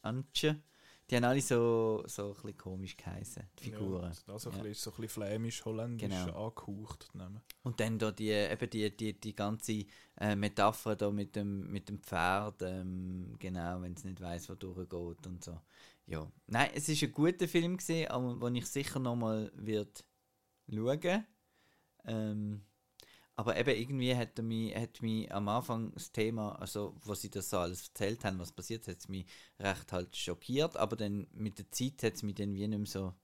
Anche. Die haben alle so, so ein komisch geheißen, die Figuren. Ja, also ein Ja. bisschen, so ein bisschen flämisch, holländisch Genau. angehaucht. die Namen. Und dann da die, eben die, die, die ganze äh, Metapher da mit dem, mit dem Pferd, ähm, genau, wenn es nicht weiß, wo durchgeht und so. Ja. Nein, es ist ein guter Film gesehen, aber den ich sicher nochmal wird schauen. Ähm, aber eben irgendwie hat mich, hat mich am Anfang das Thema, also was sie das so alles erzählt haben, was passiert, hat es mich recht halt schockiert, aber dann mit der Zeit hat es mich dann wie nicht mehr so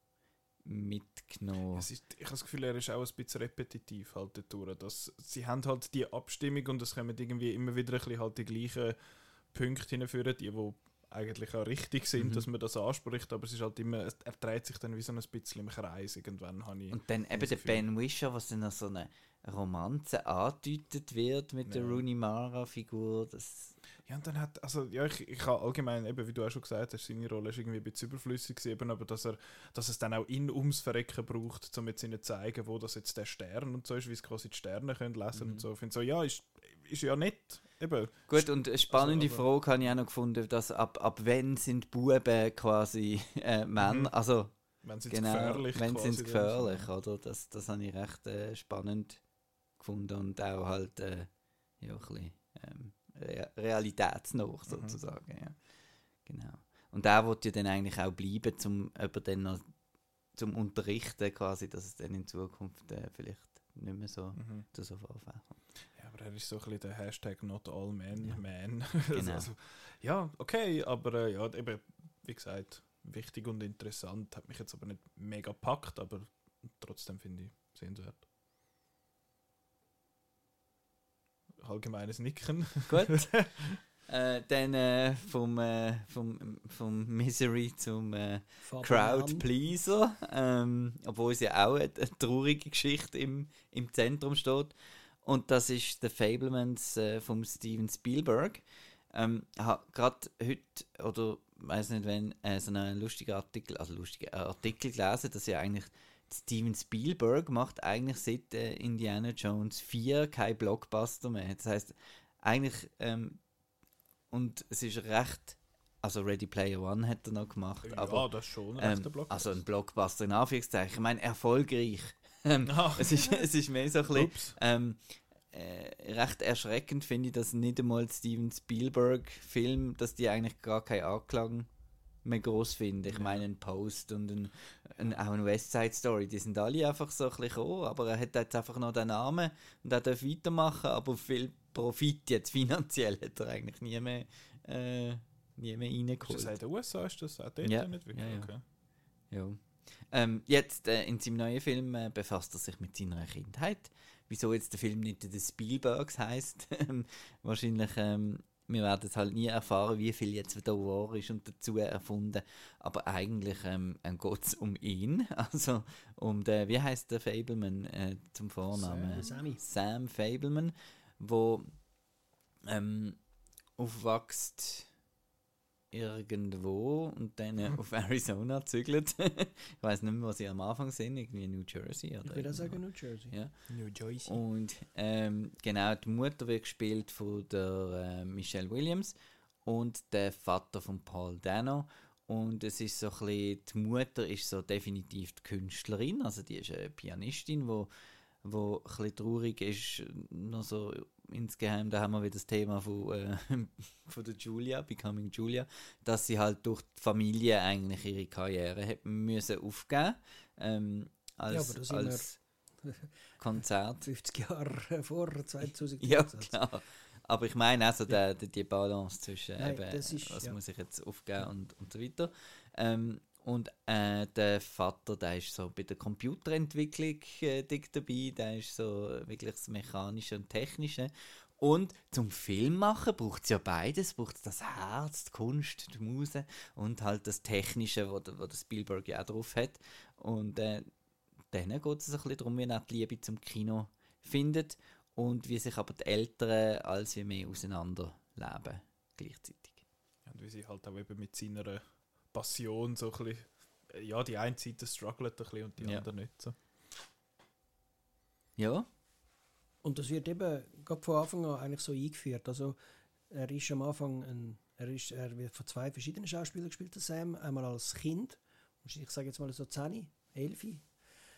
mitgenommen. Es ist, ich habe das Gefühl, er ist auch ein bisschen repetitiv halt dadurch. Dass, sie haben halt die Abstimmung und es kommen irgendwie immer wieder ein bisschen halt die gleichen Punkte hinführen, die wo eigentlich auch richtig sind, Mhm. dass man das anspricht, aber es ist halt immer, er dreht sich dann wie so ein bisschen im Kreis irgendwann, habe ich. Und dann eben der. Ben Wisher, was dann noch so eine Romanze angedeutet wird mit der Ja. Rooney Mara-Figur. Das, Ja, und dann hat, also, ja, ich, ich habe allgemein, eben, wie du auch schon gesagt hast, seine Rolle ist irgendwie ein bisschen überflüssig gewesen, eben, aber dass er, dass es dann auch ihn ums Verrecken braucht, um jetzt ihnen zu zeigen, wo das jetzt der Stern und so ist, wie es quasi die Sterne können lesen Mhm. und so. Ich finde so, ja, ist, ist ja nett, eben. Gut, und eine spannende Also, Frage habe ich auch noch gefunden, dass ab, ab wann sind Buben quasi äh, Männer, Mhm. also Wenn sie genau, gefährlich wenn sind dann gefährlich, oder? Das, das habe ich recht äh, spannend gefunden und auch halt äh, ja, ein bisschen ähm, rea- realitätsnah Mhm. sozusagen, ja. Genau. Und der wird ja dann eigentlich auch bleiben, zum über dann noch zum Unterrichten quasi, dass es dann in Zukunft äh, vielleicht nicht mehr so Mhm. zu so Vorfällen kommt. Aber er ist so ein bisschen der Hashtag not all men, Ja. man. Genau. also, ja, okay, aber äh, ja, eben, wie gesagt, wichtig und interessant. Hat mich jetzt aber nicht mega packt, aber trotzdem finde ich sehenswert. Allgemeines Nicken. Gut. äh, dann äh, vom, äh, vom, vom Misery zum äh. Crowd Pleaser, ähm, obwohl es ja auch eine, eine traurige Geschichte im, im Zentrum steht. Und das ist The Fablemans äh, von Steven Spielberg. Ähm, ich habe gerade heute, oder weiß nicht wenn, äh, so einen lustigen Artikel, also lustigen äh, Artikel gelesen, dass ja eigentlich Steven Spielberg macht eigentlich seit äh, Indiana Jones 4 kein Blockbuster mehr. Das heißt, eigentlich, ähm, und es ist recht, also Ready Player One hat er noch gemacht, ja, aber das schon ein ähm, rechter Block. also ein Blockbuster in Anführungszeichen. Ich meine, erfolgreich. Ähm, Ah. es, ist, es ist mehr so ein bisschen, ähm, äh, recht erschreckend finde ich, dass nicht einmal Steven Spielberg-Film, dass die eigentlich gar keinen Anklang mehr groß finden. Ich meine, ein Post und ein, ein, auch ein West Side Story, die sind alle einfach so ein bisschen gekommen, aber er hat jetzt einfach noch den Namen und er darf weitermachen, aber viel Profit jetzt finanziell hat er eigentlich nie mehr, äh, nie mehr Ist reingeholt. das auch in den USA? Ist das auch dort Ja. nicht wirklich? Ja, ja. Okay. Ja. Ähm, jetzt äh, in seinem neuen Film äh, befasst er sich mit seiner Kindheit. Wieso jetzt der Film nicht The Spielbergs heißt? Wahrscheinlich, ähm, wir werden es halt nie erfahren, wie viel jetzt da wahr ist und dazu erfunden. Aber eigentlich ähm, geht es um ihn, also um den, wie heißt der Fableman äh, zum Vornamen? Sam. Sam Fableman, wo ähm, aufwächst irgendwo und dann äh, auf Arizona zügelt. ich weiß nicht mehr, wo sie am Anfang sind, irgendwie New Jersey oder Ich würde auch sagen. New Jersey. Ja. New Jersey. Und ähm, genau, die Mutter wird gespielt von der äh, Michelle Williams und der Vater von Paul Dano. Und es ist so ein bisschen, die Mutter ist so definitiv die Künstlerin, also die ist eine Pianistin, wo, wo ein bisschen traurig ist, noch so insgeheim, da haben wir wieder das Thema von, äh, von der Julia, Becoming Julia, dass sie halt durch die Familie eigentlich ihre Karriere hätten müssen aufgeben ähm, als, sind als Konzert. 50 Jahre vor 2000. Ja, klar. Aber ich meine also der, der, die Balance zwischen Nein, eben, ist- was ja. muss ich jetzt aufgeben und, und so weiter. Ähm, und äh, der Vater, der ist so bei der Computerentwicklung äh, dick dabei, der ist so wirklich das Mechanische und Technische. Und zum Film machen braucht es ja beides, braucht das Herz, die Kunst, die Muse und halt das Technische, wo, wo der Spielberg ja auch drauf hat. Und äh, dann geht es ein bisschen darum, wie er die Liebe zum Kino findet und wie sich aber die Eltern als wie mehr auseinanderleben gleichzeitig. Und wie sie halt auch eben mit seiner Passion so ein bisschen, ja, die eine Seite struggelt ein bisschen und die Ja. andere nicht. So. Ja, Und das wird eben gerade von Anfang an eigentlich so eingeführt. Also Er ist am Anfang ein, er, ist, er wird von zwei verschiedenen Schauspielern gespielt, der Sam. Einmal als Kind, ich sage jetzt mal so 10, 11,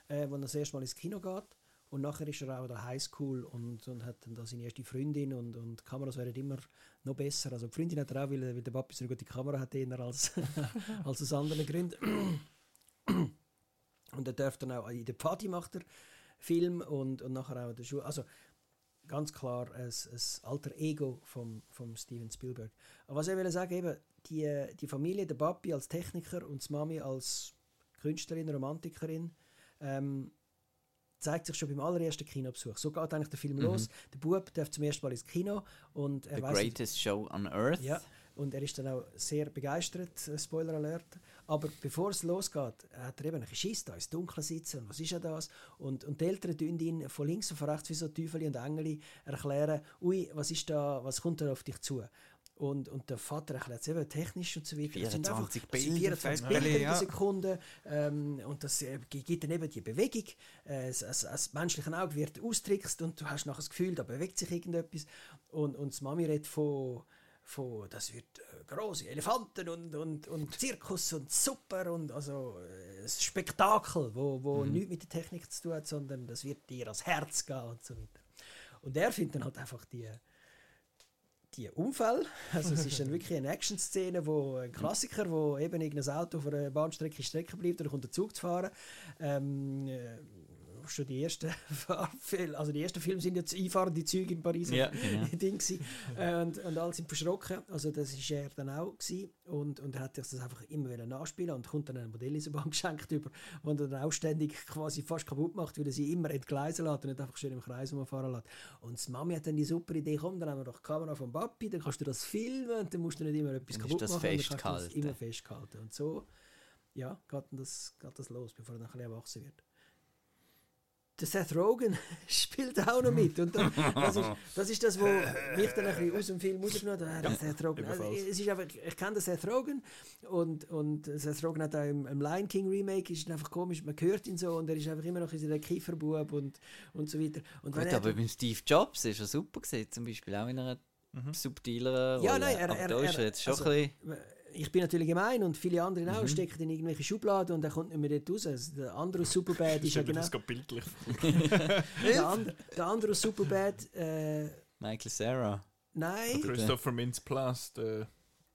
äh, wo er das erste Mal ins Kino geht. Und nachher ist er auch in der Highschool und, und hat dann da seine erste Freundin und, und Kameras werden immer noch besser. Also die Freundin hat er auch, weil, weil der Papi so eine gute Kamera hat, eher als, als aus anderen Gründen. und er darf dann auch in der Party macht er Film und, und nachher auch in der Schule. Also ganz klar ein, ein alter Ego von vom Steven Spielberg. Aber was ich will sagen, eben, die, die Familie, der Papi als Techniker und die Mami als Künstlerin, Romantikerin, ähm, zeigt sich schon beim allerersten Kinobesuch. So geht eigentlich der Film mhm. los. Der Bub darf zum ersten Mal ins Kino und er The greatest nicht, show on earth. Ja, und er ist dann auch sehr begeistert, äh, Spoiler Alert. Aber bevor es losgeht, hat er eben ein Schiss da ins Dunkle sitzen und was ist ja das? Und, und die Eltern tun ihn von links und von rechts wie so Teufel und Engel erklären, ui, was ist da, was kommt da auf dich zu? Und, und der Vater erklärt es eben technisch und so weiter. 24 Bilder, 24 Bilder ja. Sekunde. Ähm, und das äh, gibt dann eben die Bewegung. Äh, das, das menschliche Auge wird austrickst und du hast nachher das Gefühl, da bewegt sich irgendetwas. Und, und das Mami redet von von, das wird äh, große Elefanten und, und, und Zirkus und super und also äh, ein Spektakel, wo, wo mhm. nichts mit der Technik zu tun hat, sondern das wird dir ans Herz gehen und so weiter. Und er findet dann halt einfach die, die Unfall. Also es ist dann wirklich eine Action-Szene, wo ein Klassiker, wo eben irgendein Auto auf einer Bahnstrecke stecken bleibt und kommt der Zug zu fahren. Ähm, äh, schon die ersten Fahrfilme, also die ersten Filme sind jetzt einfahrende Züge in Paris ja, genau. Ding und, und alle sind verschrocken, also das ist er dann auch gewesen. und, und er hat sich das einfach immer wieder nachspielen und kommt dann ein Modelleisenbahn geschenkt über, wo er dann auch ständig quasi fast kaputt macht, weil er sie immer entgleisen lässt und nicht einfach schön im Kreis umfahren lässt. Und die Mami hat dann die super Idee, komm, dann haben wir doch die Kamera vom Papi, dann kannst du das filmen und dann musst du nicht immer etwas dann kaputt machen. Festgehalten. Das immer festgehalten. Und so ja, geht das, geht das los, bevor er dann ein bisschen erwachsen wird der Seth Rogen spielt auch noch mit. Und das, ist, das ist das, was mich dann ein bisschen aus dem Film rausgenommen hat. Ja, Seth Rogen. Also, es ist einfach, ich kenne den Seth Rogen und, und Seth Rogen hat auch im, im Lion King Remake, ist einfach komisch, man hört ihn so und er ist einfach immer noch in seiner Kieferbub und, und so weiter. Und Gut, aber beim Steve Jobs ist er super gesehen, zum Beispiel auch in einer mhm. subtileren Ja, nein, er, er, ist er jetzt schon also, ein bisschen ich bin natürlich gemein und viele andere auch mhm. stecken in irgendwelche Schubladen und er kommt nicht mehr dort raus. Also der andere Superbad ist ja genau... Das bildlich der, and, der andere Superbad... Äh, Michael Sarah. Nein. Christopher Mintz-Plasse, der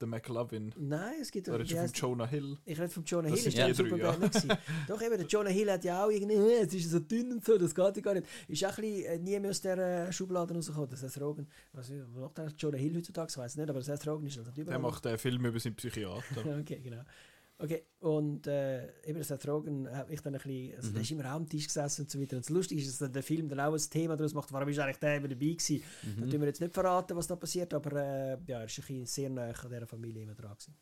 der McLovin. Nein, es gibt... Oder ist von Jonah Hill? Ich rede von Jonah das Hill, ist der Superbad ja. Doch eben, der Jonah Hill hat ja auch irgendwie, äh, es ist so dünn und so, das geht ja gar nicht. Ist auch ein bisschen, äh, nie mehr aus dieser Schublade rausgekommen. Das heißt Rogen, was macht der Jonah Hill heutzutage, ich weiß nicht, aber das heißt Rogen ist halt überall. Der macht einen Film über seinen Psychiater. okay, genau. Okay, und äh, eben das Drogen hat mich dann ein bisschen, also mhm. der ist immer am Tisch gesessen und so weiter. Und das Lustige ist, dass der Film dann auch ein Thema daraus macht, warum ist eigentlich der immer dabei gewesen. Mhm. Da tun wir jetzt nicht verraten, was da passiert, aber äh, ja, er ist ein bisschen sehr nah an dieser Familie immer dran gewesen.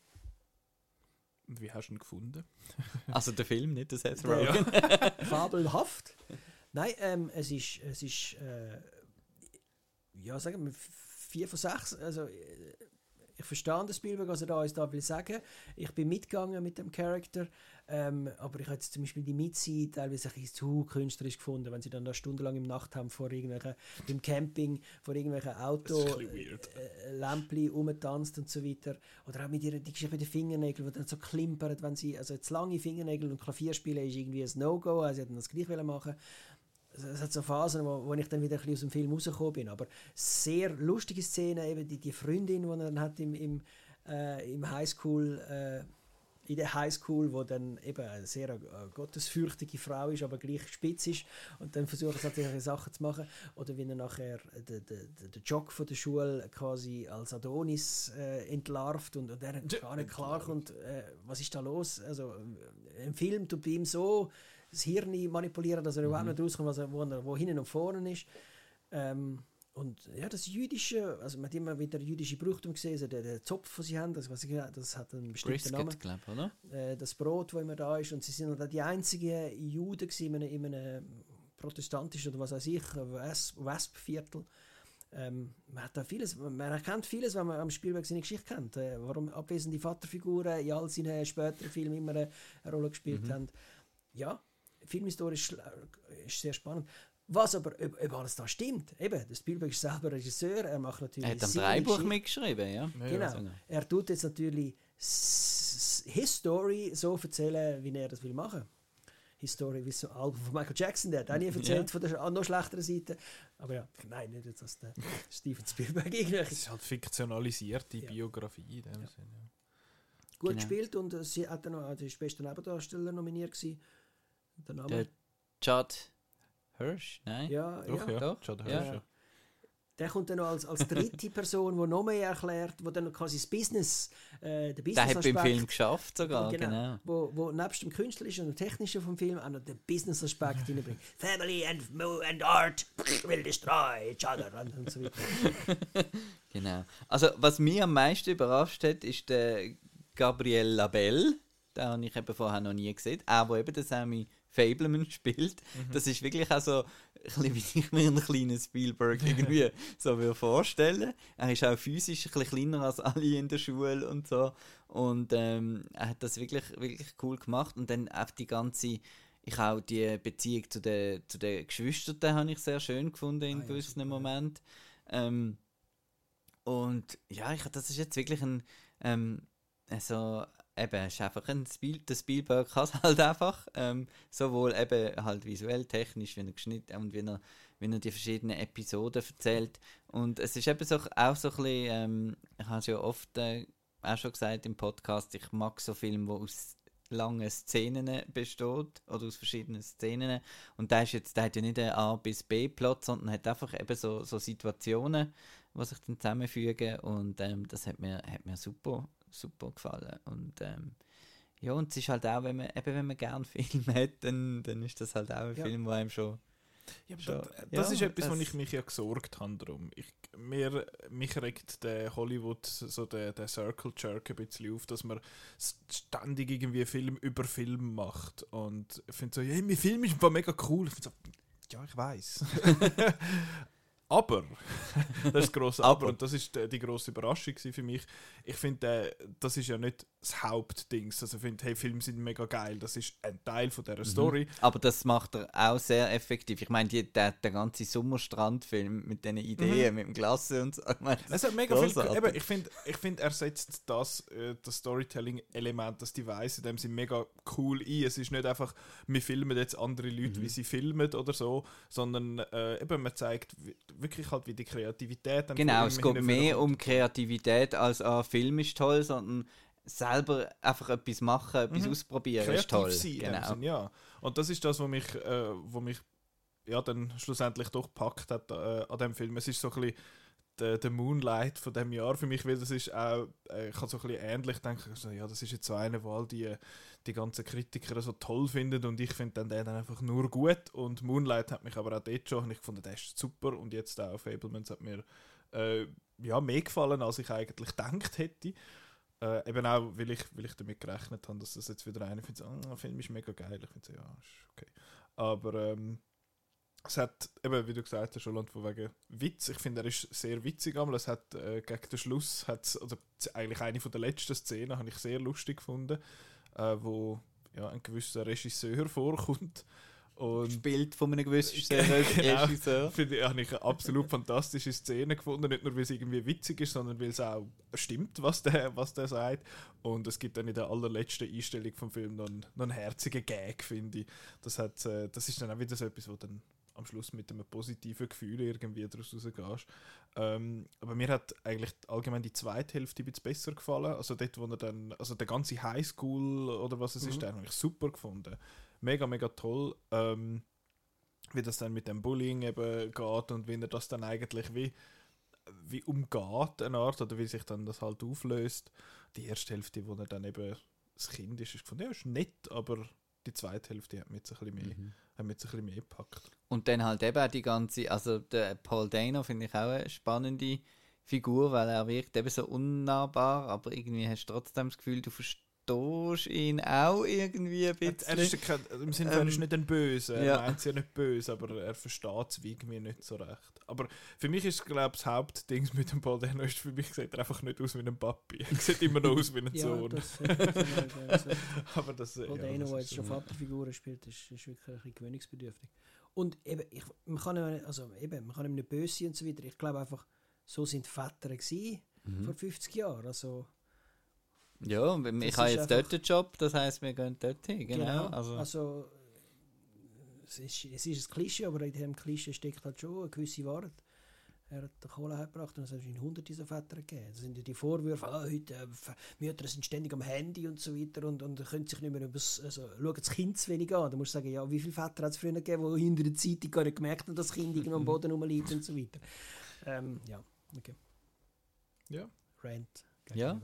Und wie hast du ihn gefunden? also der Film, nicht der Seth Rogen. Ja. Fabelhaft. Nein, ähm, es ist, es ist äh, ja, sagen wir, vier von sechs, also äh, ich verstehe das Spielberg, was er da uns da will sagen. Ich bin mitgegangen mit dem Charakter, ähm, aber ich habe jetzt zum Beispiel die Mitzi teilweise ein bisschen zu künstlerisch gefunden, wenn sie dann da stundenlang im Nacht haben vor irgendwelchen, beim Camping, vor irgendwelchen Auto, äh, äh, rumtanzt und so weiter. Oder auch mit ihrer, die Geschichte mit den Fingernägeln, die dann so klimpert, wenn sie, also jetzt lange Fingernägel und Klavier spielen ist irgendwie ein No-Go, also sie hätten das gleich machen es hat so Phasen, wo, wo ich dann wieder ein bisschen aus dem Film rausgekommen bin. Aber sehr lustige Szene, eben die, die Freundin, die er dann hat im, im, äh, im Highschool, äh, in der Highschool, wo dann eben eine sehr äh, gottesfürchtige Frau ist, aber gleich spitz ist und dann versucht er solche Sachen zu machen. Oder wie er nachher den, den, den Jock von der Schule quasi als Adonis äh, entlarvt und, und er gar nicht klarkommt, äh, was ist da los. Also äh, im Film tut bei ihm so das Hirn manipulieren, dass er mhm. überhaupt nicht rauskommt, was er, wo, er, wo hinten und vorne ist. Ähm, und ja, das Jüdische, also man hat immer wieder jüdische Brauchtum gesehen, also der, der Zopf, den sie haben, das, was ich, das hat einen bestimmten Brisket, Namen. Glaub, oder? Äh, das Brot, das immer da ist. Und sie sind halt die einzigen Juden in einem, in einem protestantischen oder was weiß ich, Wesp-Viertel. Ähm, man, hat da vieles, man erkennt vieles, wenn man am Spielberg seine Geschichte kennt. Äh, warum abwesende Vaterfiguren in all seinen späteren Filmen immer eine, eine Rolle gespielt mhm. haben. Ja, filmhistorisch ist sehr spannend. Was aber, ob, ob alles da stimmt, eben, der Spielberg ist selber Regisseur, er macht natürlich Er hat am Dreibuch mitgeschrieben, ja. Genau. Er tut jetzt natürlich his Story so erzählen, wie er das will machen. His Story, wie so ein Album von Michael Jackson, der hat auch nie erzählt von der noch schlechteren Seite. Aber ja, nein, nicht jetzt als der Steven Spielberg Es irgendwelche ist halt fiktionalisierte Ja. Biografie in dem Sinne. Ja. gut Genau. gespielt und äh, sie hat dann noch, also ist beste Nebendarsteller nominiert gewesen. Der Name? Der Judd Hirsch, nein? ja, Doch, ja. ja. Doch, Judd ja. Hirsch, ja. Der kommt dann noch als, als dritte Person, die noch mehr erklärt, wo dann quasi das Business, äh, der Der Business hat beim Film geschafft sogar, genau, genau. Wo, wo nebst dem künstlerischen und dem technischen vom Film auch noch den Business-Aspekt hineinbringt. Family and, and art will destroy each other und, und so weiter. Genau. Also, was mich am meisten überrascht hat, ist der Gabriel Labelle. Den habe ich eben vorher noch nie gesehen. Auch wo eben der Sammy Fableman spielt. Das ist wirklich auch so, ein wie ich mir einen kleinen Spielberg irgendwie so würde vorstellen. Er ist auch physisch ein bisschen kleiner als alle in der Schule und so. Und ähm, er hat das wirklich, wirklich cool gemacht. Und dann auch die ganze ich auch die Beziehung zu den, zu den Geschwistern habe ich sehr schön gefunden in Ah gewissen ja. Momenten. Ähm, und ja, ich, das ist jetzt wirklich ein, ähm, also eben, ist einfach ein Spiel, der Spielberg kann es halt einfach, ähm, sowohl eben halt visuell, technisch, wie er geschnitten und wie er, wie er die verschiedenen Episoden erzählt. Und es ist eben so, auch so ein bisschen, ähm, ich habe es ja oft äh, auch schon gesagt im Podcast, ich mag so Filme, die aus langen Szenen besteht oder aus verschiedenen Szenen und der ist jetzt der hat ja nicht einen A bis B Plot sondern hat einfach eben so, so Situationen die sich dann zusammenfügen und ähm, das hat mir hat mir super super gefallen und ähm, ja und es ist halt auch wenn man eben wenn man gern Filme hat dann, dann ist das halt auch ein Ja. Film wo einem schon Ja, Schon. das, das Ja, ist etwas, wo das- ich mich ja gesorgt habe darum. Ich, mir, mich regt der Hollywood, so der, der Circle Jerk ein bisschen auf, dass man ständig irgendwie Film über Film macht. Und ich finde so, ja, mein Film ist einfach mega cool. Ich finde so, ja, ich weiß. Aber, das ist das grosse Aber, Aber. und das ist die, die grosse Überraschung für mich. Ich finde, äh, das ist ja nicht das Hauptding. Also ich finde, hey, Filme sind mega geil. Das ist ein Teil von dieser Story. aber das macht er auch sehr effektiv ich meine die, der, der ganze Sommerstrandfilm mit den Ideen mit dem Glasse und so ich meine, hat mega viel. grossartig. Eben, ich finde, ich find, er setzt das, äh, das Storytelling-Element, das Device in dem Sinne mega cool ein. Es ist nicht einfach, wir filmen jetzt andere Leute, Mhm. wie sie filmen oder so, sondern äh, eben, man zeigt wirklich halt, wie die Kreativität Genau, es geht mehr um Kreativität als ein Film ist toll, sondern selber einfach etwas machen, etwas Mhm. ausprobieren kreativ ist toll. sein Genau. Sinn, ja. Und das ist das, was mich, äh, wo mich ja, dann schlussendlich doch gepackt hat äh, an dem Film. Es ist so ein bisschen der, der Moonlight von dem Jahr für mich, weil das ist auch, äh, ich habe so ein bisschen ähnlich denke, so, ja, das ist jetzt so eine Wahl, die die ganzen Kritiker so toll finden und ich finde dann den dann einfach nur gut und Moonlight hat mich aber auch dort schon, und ich fand, der ist super und jetzt auch Fablemans hat mir äh, ja, mehr gefallen, als ich eigentlich gedacht hätte. Äh, eben auch, weil ich, weil ich damit gerechnet habe, dass das jetzt wieder einer findet, oh, der Film ist mega geil. Ich finde ja, ist okay. Aber ähm, es hat, eben, wie du gesagt hast, Roland, von wegen Witz. Ich finde, er ist sehr witzig. Aber es hat äh, gegen den Schluss, hat's, z- eigentlich eine der letzten Szenen, habe ich sehr lustig gefunden, äh, wo ja, ein gewisser Regisseur vorkommt. Und Spielt von einem gewissen Genau. Regisseur. Finde ich, habe ich eine absolut fantastische Szene gefunden. Nicht nur, weil es irgendwie witzig ist, sondern weil es auch stimmt, was der, was der sagt. Und es gibt dann in der allerletzten Einstellung vom Film noch einen, noch einen herzigen Gag, finde ich. Das, hat, äh, das ist dann auch wieder so etwas, wo dann am Schluss mit einem positiven Gefühl irgendwie daraus rausgehst. Ähm, aber mir hat eigentlich allgemein die zweite Hälfte ein bisschen besser gefallen. Also dort, wo er dann, also der ganze Highschool oder was es Mhm. ist, den habe ich super gefunden. Mega, mega toll. Ähm, wie das dann mit dem Bullying eben geht und wie er das dann eigentlich wie, wie umgeht, eine Art, oder wie sich dann das halt auflöst. Die erste Hälfte, wo er dann eben das Kind ist, ist gefunden, ja, ist nett, aber die zweite Hälfte hat mich jetzt ein bisschen mehr, Mhm. hat mich jetzt ein bisschen mehr gepackt. Und dann halt eben auch die ganze, also der Paul Dano finde ich auch eine spannende Figur, weil er wirkt eben so unnahbar, aber irgendwie hast du trotzdem das Gefühl, du verstehst ihn auch irgendwie ein Er, bisschen. er ist kein, Im Sinne von, er ist Ähm, nicht ein Böse, er ja. meint es ja nicht böse, aber er versteht es wie irgendwie nicht so recht. Aber für mich ist, glaube ich, das Hauptding mit dem Paul Dano ist, für mich sieht er einfach nicht aus wie ein Papi. Er sieht immer noch aus wie ein Ja, Sohn. das, das, aber das, ja, das der ist jetzt schon so. Vaterfiguren spielt, ist, ist wirklich ein bisschen gewöhnungsbedürftig. Und eben, ich, man, kann ihm, nicht- also eben, man kann ihm nicht böse sein und so weiter. Ich glaube einfach, so sind die Väter gewesen, Mhm. vor 50 Jahren. Also, Ja, ich habe jetzt dort einen Job, das heisst, wir gehen dort hin. Genau. Genau. Also, Also, es, ist, es ist ein Klischee, aber in diesem Klischee steckt halt schon eine gewisse Wahrheit. Er hat den Kohle heimgebracht und es hat wahrscheinlich hunderte dieser Väter gegeben. Das sind ja die Vorwürfe, ah, heute äh, Mütter sind ständig am Handy und so weiter und, und können sich nicht mehr übers, also, schauen das Kind zu wenig an. Da musst du sagen, ja, wie viele Väter hat es früher gegeben, die hinter der Zeitung gar nicht gemerkt haben, dass das Kind irgendwo am Boden rumliegt und so weiter. Ähm, ja, okay. Ja. Rant. Ja.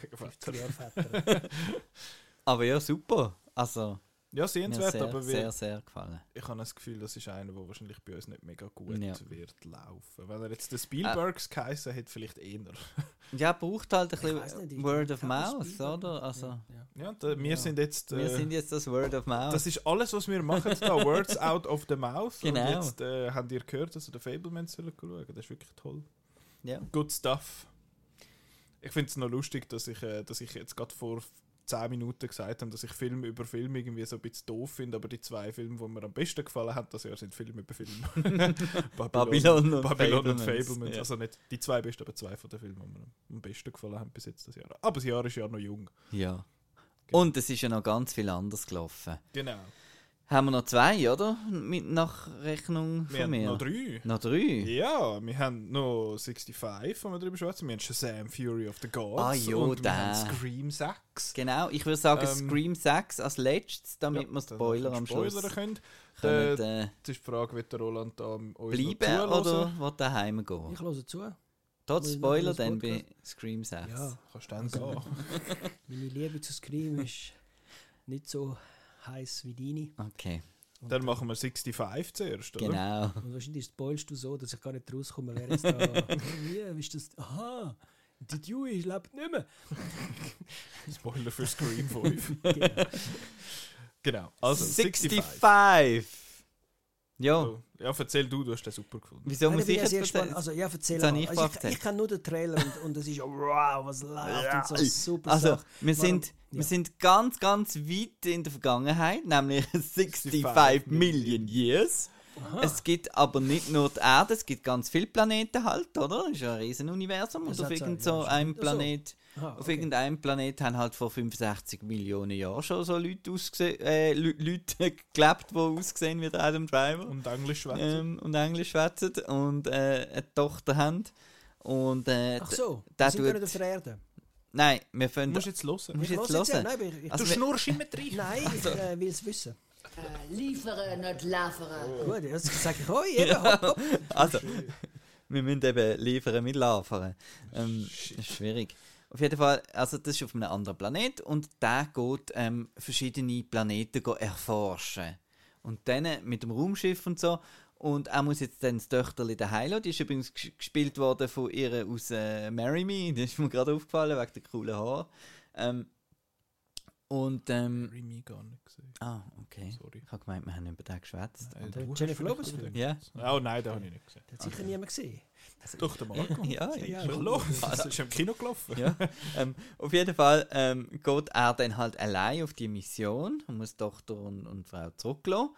Gegen 50 Väter. Jahre Väter. aber ja, super. Also, Ja, sehenswert, sehr, aber wir, sehr, sehr gefallen. ich habe das Gefühl, das ist einer, der wahrscheinlich bei uns nicht mega gut Ja. wird laufen. Wenn er jetzt den Spielbergs geheißen hätte, vielleicht eher. Ja, braucht halt ein bisschen nicht, ich Word of Mouth, oder? Also, Ja, ja. Ja, da, wir Ja. sind jetzt. wir Äh, sind jetzt das Word of Mouth. das ist alles, was wir machen da. Words out of the mouth. Genau. Und jetzt äh, habt ihr gehört, dass ihr den Fableman sollen schauen. Das ist wirklich toll. ja. Good stuff. Ich finde es noch lustig, dass ich, äh, dass ich jetzt gerade vor 10 Minuten gesagt habe, dass ich Film über Film irgendwie so ein bisschen doof finde, aber die zwei Filme, die mir am besten gefallen haben, das Jahr sind Film über Film. Babylon und Babylon und Fablemans, ja. Also nicht die zwei besten, aber zwei von den Filmen, die mir am besten gefallen haben bis jetzt das Jahr. Aber das Jahr ist ja noch jung. ja. Und es ist ja noch ganz viel anders gelaufen. Genau. Haben wir noch zwei, oder? Mit Nachrechnung Wir von haben mir. noch drei. Noch drei? Ja, wir haben noch 65, wo wir drüber schwätzen. Wir haben Shazam Fury of the Gods. Ah, jo, und wir haben Scream 6. Genau, ich würde sagen Ähm, Scream 6 als letztes, damit Ja, wir Spoiler am Schluss Spoilern können. können, Äh, äh, Jetzt ist die Frage, wird der Roland da uns noch bleiben zuhören? oder will der heimgehen? Ich höre zu. Trotz Spoiler dann bei? Scream 6. Ja, Kannst du dann gehen. meine Liebe zu Scream ist nicht so heiß wie deine. Okay, Und, Dann machen wir 65 zuerst, oder? genau. Und wahrscheinlich spoilst du so, dass ich gar nicht rauskomme, wer jetzt da. Wie, ist das? Aha, die Dewey lebt nicht mehr. Spoiler für Scream 5. Genau. genau. Also, 65. 65! Ja, So, ja, erzähl du, du hast den super gefunden. wieso muss ich ich jetzt erzählen? Also, ja, erzähl ich Also, gemacht. ich, ich kenne nur den Trailer und, und es ist wow, was läuft und so super Also, Sache. wir Warum- sind, ja. wir sind ganz, ganz weit in der Vergangenheit, nämlich 65 65 Million Years. Es gibt aber nicht nur die Erde, es gibt ganz viele Planeten halt, oder? Es ist ja ein Riesenuniversum und auf irgend ja, so einem Ach Planet, Aha, auf okay. irgendeinem Planet haben halt vor 65 Millionen Jahren schon so Leute, ausgese äh, Leu- Leute gelebt, die ausgesehen wie der Adam Driver Und Englisch schwätzen. ähm, und Englisch schwätzen und äh, eine Tochter haben. Und, äh, Ach so, der wir sind tut- nicht auf der Erde. Nein, wir Du finden. musst jetzt hören. musst Ich jetzt höre ja, hören. Nein, ich, ich, Also, Du wir- schnurrst immer drin. nein, ich äh, will es wissen. Äh, liefere, nicht lavere. Gut, das sage ich euch. Hopp, hopp. Also, wir müssen eben liefern mit Lavern. Ähm, schwierig. Auf jeden Fall, also das ist auf einem anderen Planet und der geht ähm, verschiedene Planeten erforschen. Und dann mit dem Raumschiff und so. Und er muss jetzt dann das Töchterli daheim lassen. Die ist übrigens ges- gespielt worden von ihr aus äh, Marry Me. Das ist mir gerade aufgefallen, wegen der coolen Haare. Ähm, und, ähm, Remy gar nicht gesehen. ah, okay. Sorry. Ich habe gemeint, wir haben über den geschwätzt. Du Jennifer vielleicht Lopez den Ja. gesehen. Oh nein, den habe ich nicht gesehen. Das hat sicher niemand gesehen. Doch, der Marco. Ja, Ja, Hallo, das ist im Kino gelaufen. ja. ähm, auf jeden Fall ähm, geht er dann halt allein auf die Mission und muss Tochter und, und Frau zurücklassen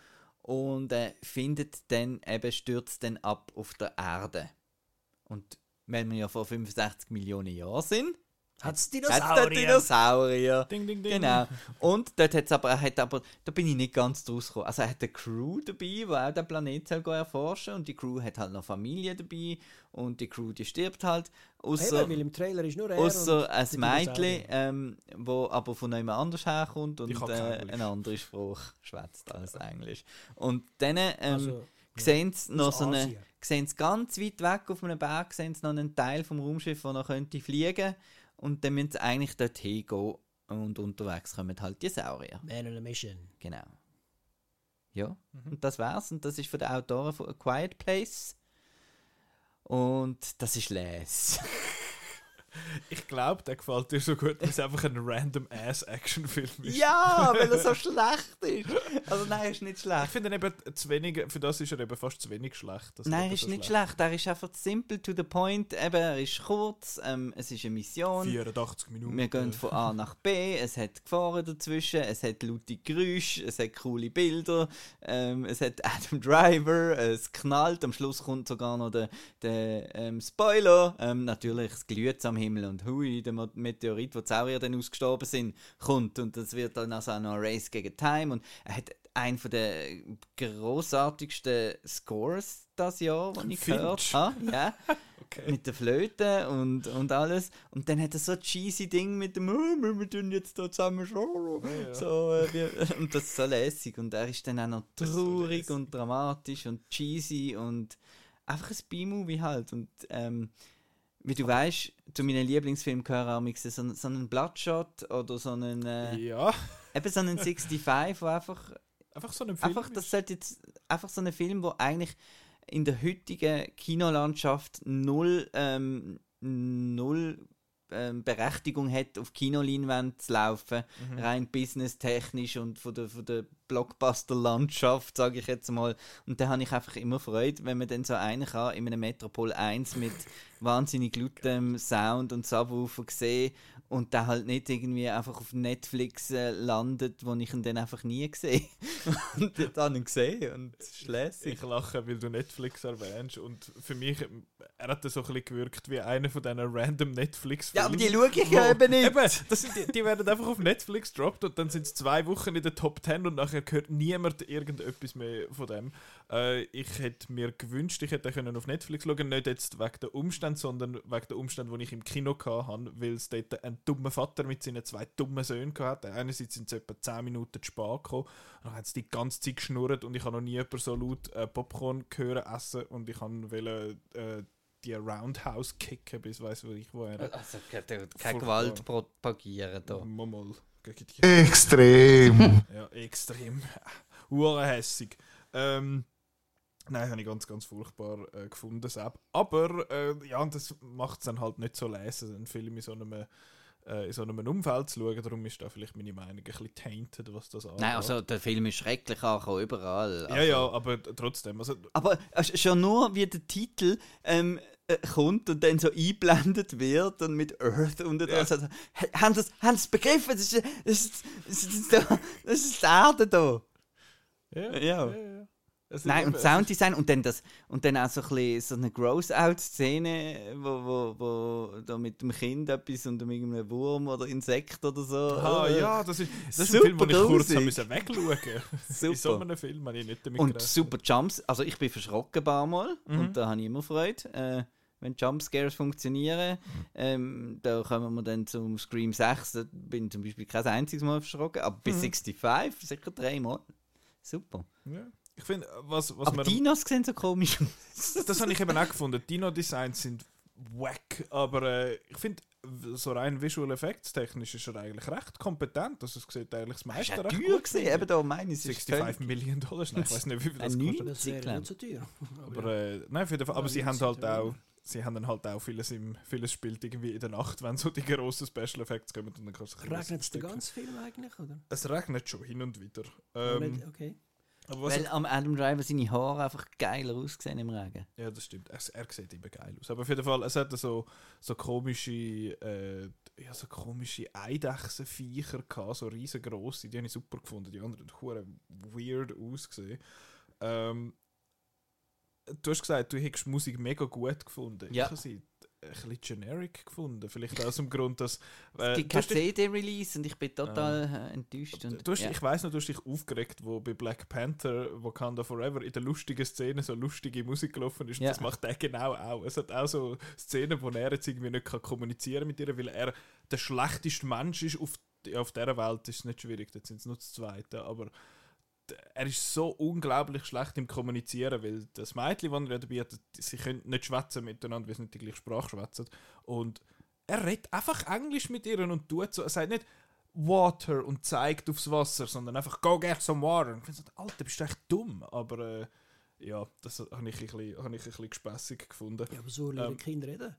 und äh, findet dann eben, stürzt dann ab auf der Erde. Und wenn wir ja vor 65 Millionen Jahren sind, Hat es hat es Dinosaurier? Dinosaurier. Ding, ding, ding. Genau. Und dort hat's aber, er hat aber, da bin ich nicht ganz draus gekommen. Also er hat eine Crew dabei, die auch den Planet soll gehen erforschen und die Crew hat halt noch Familie dabei und die Crew, die stirbt halt. Ausser, Eben, weil im Trailer ist nur er Außer ein Mädchen, ähm, wo aber von jemand anders herkommt und äh, kein Englisch. eine andere Sprache schwätzt als Englisch. Und dann ähm, Also, sehen sie noch Aus so eine, sehen sie ganz weit weg auf einem Berg, sehen sie noch einen Teil vom Raumschiff, der noch könnte fliegen und dann müssen sie eigentlich dorthin gehen und unterwegs kommen halt die Saurier. Man on a Mission. Genau. Ja, Mhm. und das war's. Und das ist von den Autoren von A Quiet Place. Und das ist Les. Ich glaube, der gefällt dir so gut, weil es einfach ein random Ass-Action-Film ist. Ja, weil er so schlecht ist. Also nein, er ist nicht Ich schlecht. finde ihn eben zu wenig, für das ist er eben fast zu wenig schlecht. dass Nein, er ist so nicht schlecht. Er ist einfach simple to the point. Eben, er ist kurz, ähm, es ist eine Mission. 84 Minuten. Wir gehen von A nach B, es hat Gefahren dazwischen, es hat laute Geräusche, es hat coole Bilder, ähm, es hat Adam Driver, es knallt, am Schluss kommt sogar noch der, der ähm, Spoiler. Ähm, natürlich, es glüht am Himmel und hui, der Meteorit, wo die Saurier dann ausgestorben sind, kommt und das wird dann also auch noch ein Race gegen Time und er hat einen von der großartigsten Scores das Jahr, den ich Finch. gehört habe. Ja Okay. mit der Flöte und, und alles. Und dann hat er so ein cheesy Ding mit dem, oh, wir tun jetzt da zusammen schon. ja. So, äh, wir, und das ist so lässig. Und er ist dann auch noch so traurig lässig. und dramatisch und cheesy und einfach ein B-Movie halt. Und ähm, wie du weißt, zu meinen Lieblingsfilmen gehören auch so, so einen Bloodshot oder so einen, äh, Ja, eben so einen 65, wo einfach einfach so ein Film. Einfach, das sollte jetzt einfach so ein Film, wo eigentlich in der heutigen Kinolandschaft null, ähm, null Berechtigung hat, auf Kinoleinwand zu laufen, Mhm. rein businesstechnisch und von der, von der Blockbuster-Landschaft, sage ich jetzt mal. Und da habe ich einfach immer Freude, wenn man dann so einen kann in einem Metropol 1 mit wahnsinnig lautem Sound und Subwoofer sehen und der halt nicht irgendwie einfach auf Netflix äh, landet, wo ich ihn dann einfach nie sehe. und ich ihn gesehen und es ist lässig. Ich lache, weil du Netflix erwähnst und für mich, ähm, er hat so ein bisschen gewirkt wie einer von diesen random netflix Ja, aber die schaue ich ja eben nicht. Eben, das sind die, die werden einfach auf Netflix gedroppt und dann sind es zwei Wochen in der Top 10 und nachher hört niemand irgendetwas mehr von dem. Äh, ich hätte mir gewünscht, ich hätte können auf Netflix schauen, nicht jetzt wegen der Umstände, sondern wegen der Umstände, die ich im Kino hatte, weil es dort einen dummen Vater mit seinen zwei dummen Söhnen hatte. Einerseits sind sie etwa 10 Minuten zu spät gekommen und dann haben sie die ganze Zeit geschnurrt und ich habe noch nie jemanden so laut äh, Popcorn hören essen und ich wollte äh, die Roundhouse kicken, bis weiß ich wo er. Also, keine Furchtbar. Gewalt propagieren da. Mal, Extrem. Ja, extrem. Urenhässig. Ähm, nein, habe ich ganz, ganz furchtbar äh, gefunden. Sepp. Aber äh, ja, und das macht es dann halt nicht so lesen, einen Film in so einem, äh, in so einem Umfeld zu schauen. Darum ist da vielleicht meine Meinung ein bisschen tainted, was das angeht. Nein, also der Film ist schrecklich angekommen, überall. ja, Also- ja, aber trotzdem. Also, Aber äh, schon nur, wie der Titel ähm, äh, kommt und dann so eingeblendet wird und mit Earth und Ja. also, also, ha- haben sie haben es begriffen? Das ist, das ist, das ist, das ist, das ist die Erde da. ja, Ja. ja. Ist Nein, und Sounddesign und dann, das, und dann auch so, ein bisschen, so eine Gross-Out-Szene, wo, wo, wo da mit dem Kind etwas und irgendeinem Wurm oder Insekt oder so. Ah, Äh, ja, das ist, das ist ein Film, den ich kurz haben müssen wegschauen musste. In so einem Film habe ich nicht damit Und gerechnet. super Jumps. Also ich bin verschrocken ein paar Mal Mhm. und da habe ich immer Freude. Äh, wenn Jumpscares funktionieren, ähm, da kommen wir dann zum Scream 6. Da bin ich zum Beispiel kein einziges Mal verschrocken, aber Mhm. bis 65 sicher dreimal. Super. Ja. Ich finde, was, was aber Dinos sehen so komisch aus. Das habe ich eben auch gefunden. Dino-Designs sind wack, aber äh, ich finde, so rein Visual Effects technisch ist er eigentlich recht kompetent. Also es sieht eigentlich das meiste recht teuer gut gesehen. Eben da meine ich, es ist 65 völlig- Millionen Dollar. Nein, ich weiß nicht, wie viel das kostet. Das wäre Sicher. nicht so teuer. Aber, äh, nein, jeden Fall. aber sie haben halt auch, sie haben dann halt auch vieles im, vieles spielt irgendwie in der Nacht, wenn so die grossen Special Effects kommen und dann kannst du ein bisschen Regnet es den ganzen Film eigentlich? Oder? Es regnet schon hin und wieder. Ähm, okay. Weil am Adam Driver seine Haare einfach geiler aussehen im Regen. Ja, das stimmt. Er, er sieht immer geil aus. Aber auf jeden Fall, es hat so, so komische, äh, ja, so komische Eidechsenviecher gehabt, so riesengroße. Die habe ich super gefunden. Die anderen haben weird ausgesehen. Ähm, du hast gesagt, du hättest Musik mega gut gefunden. Ja. Ich habe sie ein bisschen generic gefunden. Vielleicht aus dem Grund, dass. Es Äh, gibt du hast kein CD-Release und ich bin total äh, enttäuscht. Und, Du hast, ja. Ich weiß noch, du hast dich aufgeregt, wo bei Black Panther Wakanda Forever in der lustigen Szene so lustige Musik gelaufen ist. Und Ja. Das macht er genau auch. Es hat auch so Szenen, wo er jetzt irgendwie nicht kann kommunizieren mit ihr, weil er der schlechteste Mensch ist auf, auf dieser Welt. ist es nicht schwierig, jetzt sind es nur das Zweite. Aber er ist so unglaublich schlecht im Kommunizieren, weil das Mädchen, das er dabei hat, sie können nicht schwätzen miteinander, weil sie nicht die gleiche Sprache schwätzen. Und er redet einfach Englisch mit ihr und tut so. Er sagt nicht Water und zeigt aufs Wasser, sondern einfach Go get some water. Und ich finde so, Alter, bist du echt dumm. Aber äh, ja, das habe ich, ein bisschen- habe ich ein bisschen gespässig gefunden. Ja, aber so lernen Ähm, Kinder reden.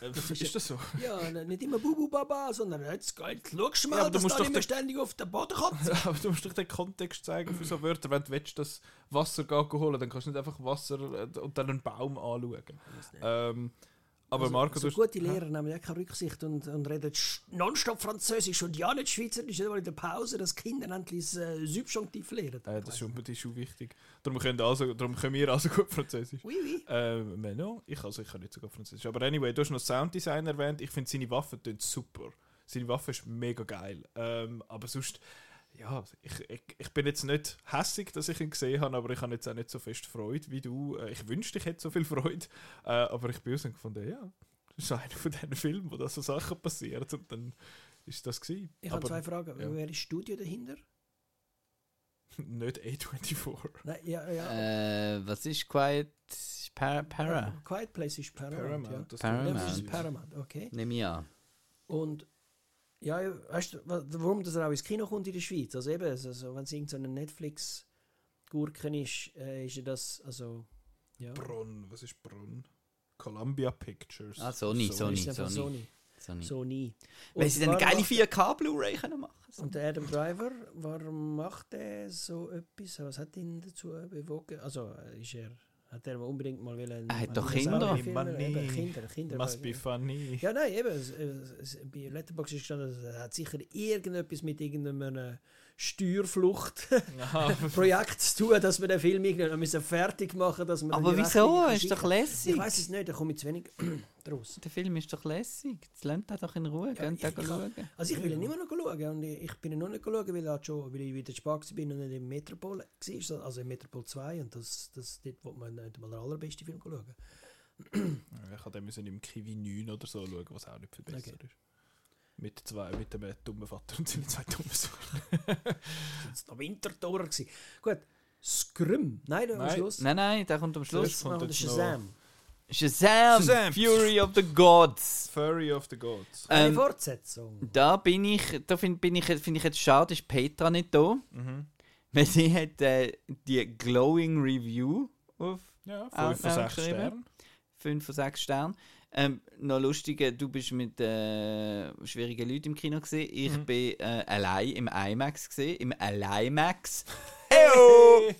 Äh, ist das so? Ja, nicht immer Bubu Baba, sondern jetzt, jetzt schau mal, Ja, du musst da doch nicht mehr ständig auf den Boden kommt. Aber du musst doch den Kontext zeigen für so Wörter. Wenn du willst, dass Wasser gehen holen dann kannst du nicht einfach Wasser äh, und dann einen Baum anschauen. Ähm, aber Also, Marco, so gute Lehrer nehmen ja keine Rücksicht und, und reden nonstop Französisch und ja nicht Schweizerisch, nicht mal in der Pause, dass Kinder endlich das äh, Subjunktiv lernen. Äh, das, ist schon, das ist schon wichtig. Darum können, also, darum können wir also gut Französisch. Oui, oui. Äh, mais non, ich kann nicht so gut Französisch. Aber anyway, du hast noch Sounddesign erwähnt. Ich finde seine Waffe super. Seine Waffe ist mega geil. Ähm, aber sonst, ja, ich, ich, ich bin jetzt nicht hässig, dass ich ihn gesehen habe, aber ich habe jetzt auch nicht so fest Freude wie du. Äh, ich wünschte, ich hätte so viel Freude. Äh, aber ich bin aus und gefunden, ja, das ist einer von diesen Filmen, wo da so Sachen passieren. Und dann ist das gewesen. Ich habe zwei Fragen. ja. Wer ist Studio dahinter? nicht A24. Nein, ja, ja. Äh, was ist Quiet Para? Para? Quiet Place ist Paramount. Paramount. das Paramount. Ja. Ist Paramount, okay. Nehme ich an. Und ja, weißt du, wa- warum das er auch ins Kino kommt in der Schweiz? Also eben, also, wenn es irgendein so eine Netflix-Gurken ist, äh, ist ja das, also, ja. Bronn, was ist Bronn? Columbia Pictures. Ah, Sony, Sony. einfach Sony. Sony. Sony. Sony. Weil sie dann geile macht- 4K Blu-ray können machen Und der Adam Driver, warum macht er so etwas? Was hat ihn dazu bewogen? Also, äh, ist er, hat er unbedingt mal wollen, Er hat doch? Kinder. Eben, Kinder, Kinder. Must be funny. Ja, nein, eben. Es, es, es, bei Letterboxd ist gestanden, es hat sicher irgendetwas mit irgendeinem Steuerfluchtprojekt zu tun, dass wir den Film irgendwann müssen fertig machen dass wir Aber wieso? Rechnung Ist doch lässig. Ich weiß es nicht, da komme ich zu wenig draus. Der Film ist doch lässig. Jetzt lernt er doch in Ruhe. Ja, Geht ich- ich- schauen. Also ich will ihn immer noch schauen und ich, ich bin ihn noch nicht schauen, weil, er schon, weil ich wieder Spaß bin und nicht im Metropol war, also im Metropol 2 und das, das dort wo man nicht mal den allerbesten Film schauen. Ich habe müssen im Kiwi 9 oder so schauen, was auch nicht viel besser Okay. ist. Mit, zwei, mit dem dummen Vater und seinen zwei dummen Söhnen. Das war gewesen. Gut, Scrum. Nein, am Nein. Schluss. Nein, nein, der kommt am Schluss. Wir jetzt den noch- Shazam. Shazam! Shazam! Fury of the Gods! Fury of the Gods. Eine Ähm, Fortsetzung. Da bin ich, da finde bin ich, find ich jetzt schade, ist Petra nicht da. Mhm. Weil sie hat äh, die Glowing Review auf Ja, Auch- 5 von auch 6 geschrieben. Sternen. 5 von 6 Sternen. Ähm, noch lustiger, du bist mit äh, schwierigen Leuten im Kino gesehen. Ich Mhm. bin äh, allein im IMAX gesehen, im Alimax. Eyo!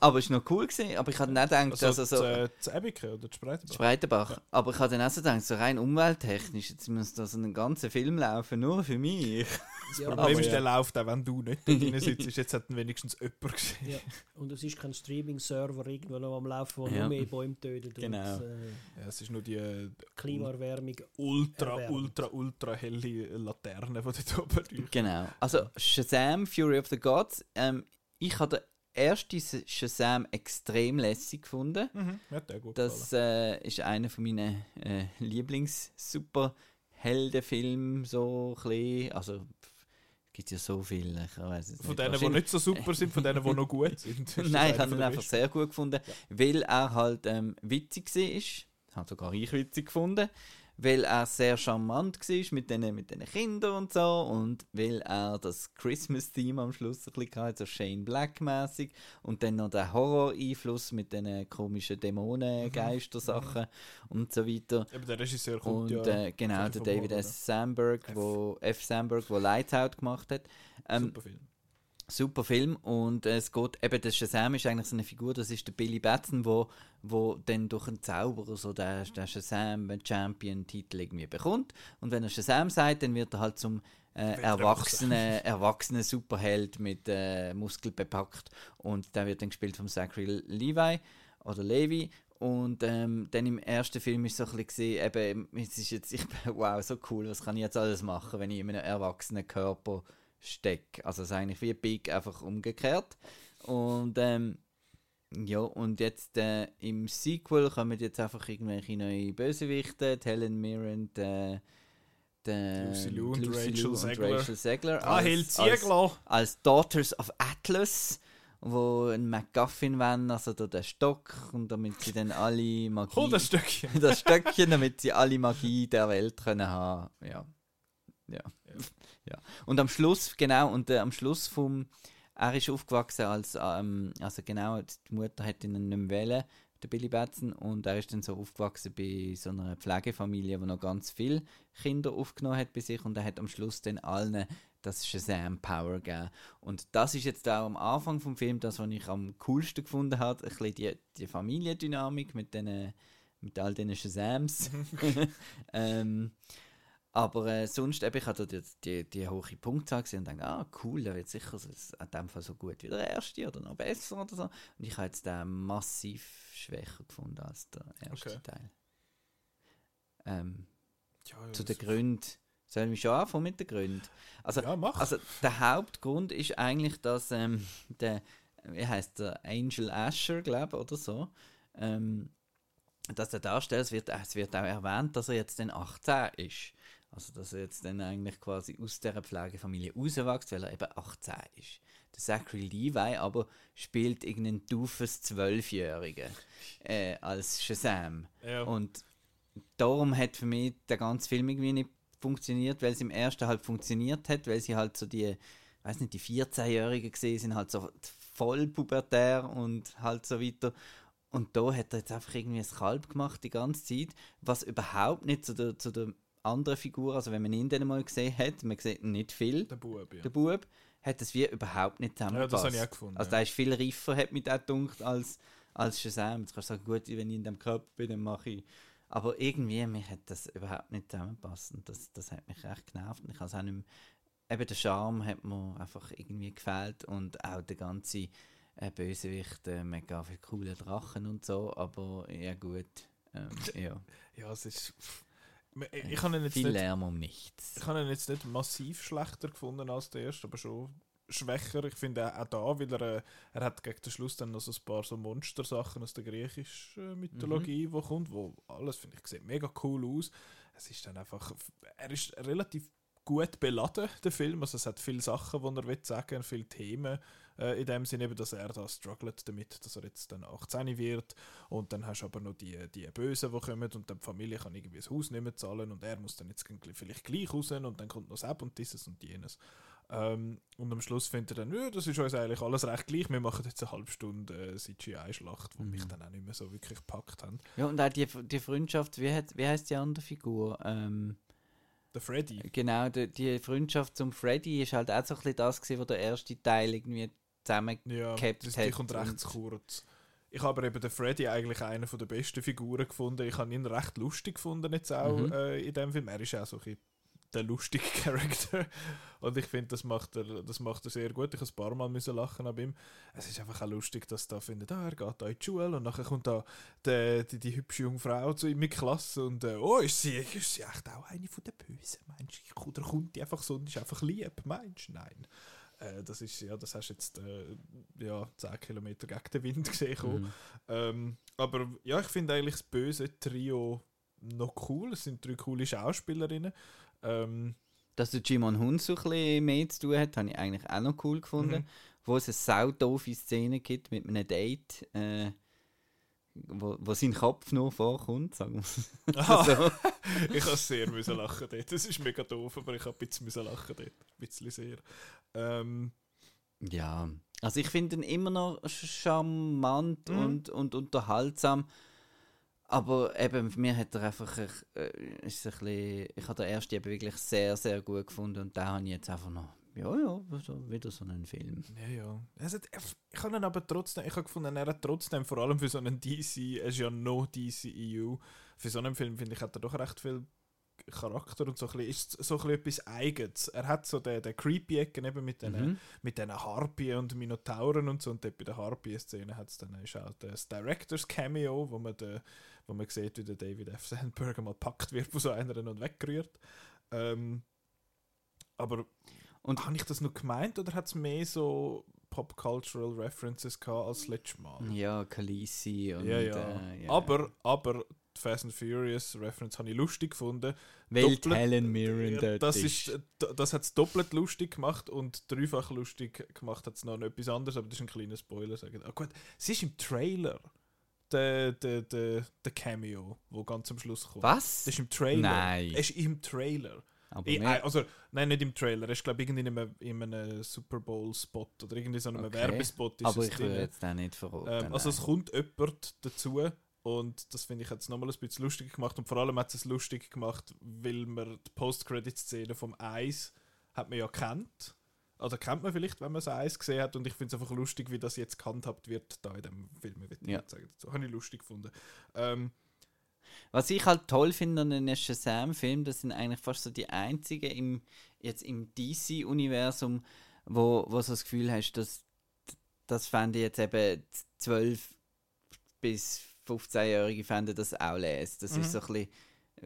Aber es war noch cool gewesen. Aber ich hatte nicht gedacht, Also, dass er so. das, äh, das Ebike oder das Spreitenbach? Spreitenbach. Aber ich hatte dann auch so gedacht, so rein umwelttechnisch, jetzt muss da so einen ganzen Film laufen, nur für mich. Ja, Das Problem Aber ist, ja. der läuft auch, wenn du nicht da drin sitzt. Jetzt hat ihn wenigstens jemand gesehen. ja. Und es ist kein Streaming-Server irgendwo noch am Laufen, der Ja. nur mehr Bäume tötet Genau. und äh, Ja, es ist nur die äh, Klimaerwärmung. ultra, Erwärmt. ultra, ultra helle Laterne, die dort oben leuchtet. Genau. Also Shazam, Fury of the Gods. Ähm, ich habe den ersten Shazam extrem lässig gefunden. Mhm. Der gut Das äh, ist einer von meinen äh, Lieblings-Superheldenfilmen, so ein. Also, es gibt ja so viele. Ich weiß jetzt Von nicht, denen, die nicht so super sind, von denen, die noch gut sind. Nein, ich habe ihn einfach besten. sehr gut gefunden, weil er halt ähm, witzig war. Hat sogar ich witzig gefunden. Weil er sehr charmant war mit den, mit den Kindern und so. Und weil er das Christmas-Theme am Schluss ein bisschen hatte, so Shane Black-mäßig. Und dann noch der Horror-Einfluss mit den komischen Dämonen, Geister-Sachen und so weiter. Eben, der Regisseur kommt Und ja äh, genau, der David S. Sandberg, F. wo F. Sandberg, wo Lights Out gemacht hat. Ähm, Super Film. Super Film und es geht eben der Shazam ist eigentlich so eine Figur das ist der Billy Batson wo wo dann durch einen Zauberer so der, der Shazam Champion Titel irgendwie bekommt. Und wenn er Shazam sagt dann wird er halt zum äh, er erwachsenen erwachsenen Superheld mit äh, Muskel bepackt. Und der wird dann gespielt vom Zachary Levi oder Levi. Und ähm, dann im ersten Film ist so ein bisschen gesehen, eben, es ist jetzt, ich, wow, so cool, was kann ich jetzt alles machen, wenn ich in einem erwachsenen Körper stecke. Also es ist eigentlich wie Big, einfach umgekehrt. Und ähm, ja, und jetzt äh, im Sequel kommen jetzt einfach irgendwelche neue Bösewichte, die Helen Mirren, die, die Lucy Liu und Lucy Rachel und. Rachel Zegler Rahel als, als, Ziegler! als Daughters of Atlas, wo ein MacGuffin wollen, also da der Stock, und damit sie dann alle Magie... Hol das Stückchen! das Stöckchen, damit sie alle Magie der Welt können haben. Ja. Ja. ja. Und am Schluss, genau, und äh, am Schluss vom, er ist aufgewachsen als, ähm, also genau, die Mutter hat ihn nicht mehr wählen, der Billy Batson. Und er ist dann so aufgewachsen bei so einer Pflegefamilie, die noch ganz viele Kinder aufgenommen hat bei sich. Und er hat am Schluss dann allen das Shazam Power gegeben. Und das ist jetzt auch am Anfang vom Film das, was ich am coolsten gefunden habe. Ein bisschen die, die Familiendynamik mit, den, mit all diesen Shazams. ähm, aber äh, sonst, eben, ich hatte die, die, die hohe Punktzahl gesehen und dachte, ah, cool, der wird sicher so, in dem Fall so gut wie der erste oder noch besser oder so. Und ich habe jetzt den massiv schwächer gefunden als der erste Okay. Teil. Ähm, Ja, zu den Gründen. Sollen wir schon anfangen mit den Gründen? Also, Ja, mach. also der Hauptgrund ist eigentlich, dass ähm, der, wie heißt der, Angel Asher, glaube ich, oder so, ähm, dass der Darsteller, es wird, es wird auch erwähnt, dass er jetzt dann 18 ist. Also, dass er jetzt dann eigentlich quasi aus dieser Pflegefamilie rauswächst, weil er eben 18 ist. Der Zachary Levi aber spielt irgendeinen doofes Zwölfjährigen äh, als Shazam. Ja. Und darum hat für mich der ganze Film irgendwie nicht funktioniert, weil es im ersten halt funktioniert hat, weil sie halt so die, weiß nicht, die 14-Jährigen gesehen sind, halt so voll pubertär und halt so weiter. Und da hat er jetzt einfach irgendwie ein Kalb gemacht die ganze Zeit, was überhaupt nicht zu der, zu der anderen Figur, also wenn man ihn dann mal gesehen hat, man sieht nicht viel, der Bub, ja. der Bub, hat es wie überhaupt nicht Ja, zusammengepasst. das habe ich auch gefunden. Also ja. der ist viel reifer, hat mich auch gedacht, als, als Shazam. Jetzt kannst du sagen, gut, wenn ich in dem Körper bin, dann mache ich. Aber irgendwie, mir hat das überhaupt nicht zusammengepasst. Und das, das hat mich echt genervt. Ich es auch nicht mehr, eben der Charme hat mir einfach irgendwie gefehlt und auch der ganze äh, Bösewicht, äh, mega viele coole Drachen und so. Aber ja gut, ähm, ja. ja, es ist. Ich, ich habe ihn jetzt viel nicht Lärm um nichts. Ich habe ihn jetzt nicht massiv schlechter gefunden als der erste, aber schon schwächer. Ich finde auch, da wieder, äh, er hat gegen den Schluss dann noch so ein paar so Monstersachen aus der griechischen Mythologie, wo kommt, wo alles, finde ich, sieht mega cool aus. Es ist dann einfach, er ist relativ gut beladen, der Film. Also es hat viele Sachen, die er will sagen, viele Themen. Äh, in dem Sinne, eben, dass er da struggelt damit, dass er jetzt dann 18 wird. Und dann hast du aber noch die, die Bösen, die kommen und dann die Familie kann irgendwie das Haus nicht mehr zahlen und er muss dann jetzt vielleicht gleich raus und dann kommt noch das und dieses und jenes. Ähm, und am Schluss findet er dann, ja, das ist uns eigentlich alles recht gleich, wir machen jetzt eine halbe Stunde äh, CGI-Schlacht, die mich dann auch nicht mehr so wirklich gepackt haben. Ja, und auch die, die Freundschaft, wie, hat, wie heißt die andere Figur? Ähm, Der Freddy, Genau, die, die Freundschaft zum Freddy ist halt auch so ein bisschen das gewesen, wo der erste Teil irgendwie zusammen ja, das, hat die kommt recht zu kurz. Ich habe aber eben den Freddy eigentlich einer der besten Figuren gefunden. Ich habe ihn recht lustig gefunden jetzt auch Mhm. äh, in dem Film. Er ist auch so ein der lustige Charakter und ich finde, das macht er, das macht er sehr gut. Ich habe ein paar Mal müssen lachen ab ihm. Es ist einfach auch lustig, dass da findet, ah, er geht da in die Schule und nachher kommt da die, die, die hübsche junge Frau zu ihm in die Klasse und äh, oh, ist sie, ist sie echt auch eine von den Bösen, meinst du? Oder kommt die einfach so und ist einfach lieb, meinst du? Nein. Äh, das ist, ja, das hast du jetzt äh, ja, 10 Kilometer gegen den Wind gesehen. Mhm. Ähm, aber ja, ich finde eigentlich das böse Trio noch cool. Es sind drei coole Schauspielerinnen. Ähm, Dass der Jimon Hun so ein bisschen mehr zu tun hat, habe ich eigentlich auch noch cool gefunden. Mhm. Wo es eine saudoofe Szene gibt mit einem Date, äh, wo, wo sein Kopf noch vorkommt, sagen wir so. ich habe sehr müssen lachen dort. Das ist mega doof, aber ich habe ein bisschen müssen lachen dort. Ein bisschen sehr. Ähm, Ja, also ich finde ihn immer noch charmant Mhm. und, und unterhaltsam. Aber eben, mir hat er einfach, äh, ist ein bisschen, ich habe den ersten eben wirklich sehr, sehr gut gefunden und da habe ich jetzt einfach noch, ja, ja, wieder so einen Film. ja, ja. Es hat, ich habe ihn aber trotzdem, ich habe gefunden, er hat trotzdem, vor allem für so einen DC, er ist ja noch DCEU, für so einen Film, finde ich, hat er doch recht viel Charakter und so ein bisschen, ist so ein bisschen etwas Eigenes. Er hat so den, den creepy Ecken eben mit den, Mhm. mit Harpien und Minotauren und so. Und dort bei der Harpien-Szene hat es dann ist auch das Directors Cameo, wo man, de, wo man sieht, wie der David F. Sandberg mal packt wird von so einer und weggerührt. Ähm, aber Und- habe ich das noch gemeint oder hat es mehr so Pop-Cultural References gehabt als letztes Mal? Ja, Khaleesi und Ja, ja. Äh, ja. Aber, aber die Fast and Furious Reference habe ich lustig gefunden. weil Helen Mirren dort das ist. das hat es doppelt lustig gemacht und dreifach lustig gemacht hat es noch etwas anderes, aber das ist ein kleiner Spoiler. Sagen. Ah, gut, es ist im Trailer der, der, der, der Cameo, wo ganz am Schluss kommt. Was? Das ist im Trailer. Nein. Es ist im Trailer. Aber Ich, äh, also, nein, nicht im Trailer. Er ist, glaube ich, irgendwie in einem, in einem Super Bowl-Spot oder irgendwie so einem Okay. Werbespot ist aber es ich würde drin. jetzt den nicht verraten. Ähm, also es kommt jemand dazu und das finde ich jetzt nochmal ein bisschen lustig gemacht und vor allem hat es lustig gemacht, weil man die Post-Credit-Szene vom Eis hat man ja kennt. Oder kennt man vielleicht, wenn man das Eis gesehen hat und ich finde es einfach lustig, wie das jetzt gehandhabt wird da in dem Film. Ich will Ja. nicht sagen dazu. Habe ich lustig gefunden. Ähm, Was ich halt toll finde an den Shazam-Filmen, das sind eigentlich fast so die einzigen im, jetzt im DC-Universum, wo, wo so das Gefühl hast, dass das fände jetzt eben 12 bis 15-Jährige fänden das auch lesen. Das ist so ein bisschen,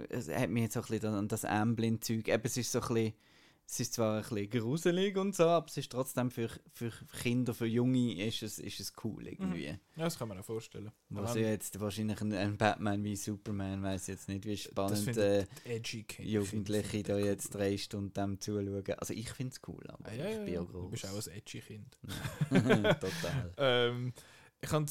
es hat mich jetzt so ein bisschen an das Amblin-Zeug, eben es ist so ein bisschen, es ist zwar ein bisschen gruselig und so, aber es ist trotzdem für, für Kinder, für Junge ist es, ist es cool irgendwie. ja, das kann man auch vorstellen. Was ja jetzt wahrscheinlich ein, ein Batman wie Superman, weiß jetzt nicht, wie spannend äh. Jugendliche da jetzt cool. drei Stunden dem zuschauen. Also ich finde es cool, aber Ah, ja, ich ja, bin ja. ja Du bist auch ein edgy Kind. Total. Ähm, ich äh,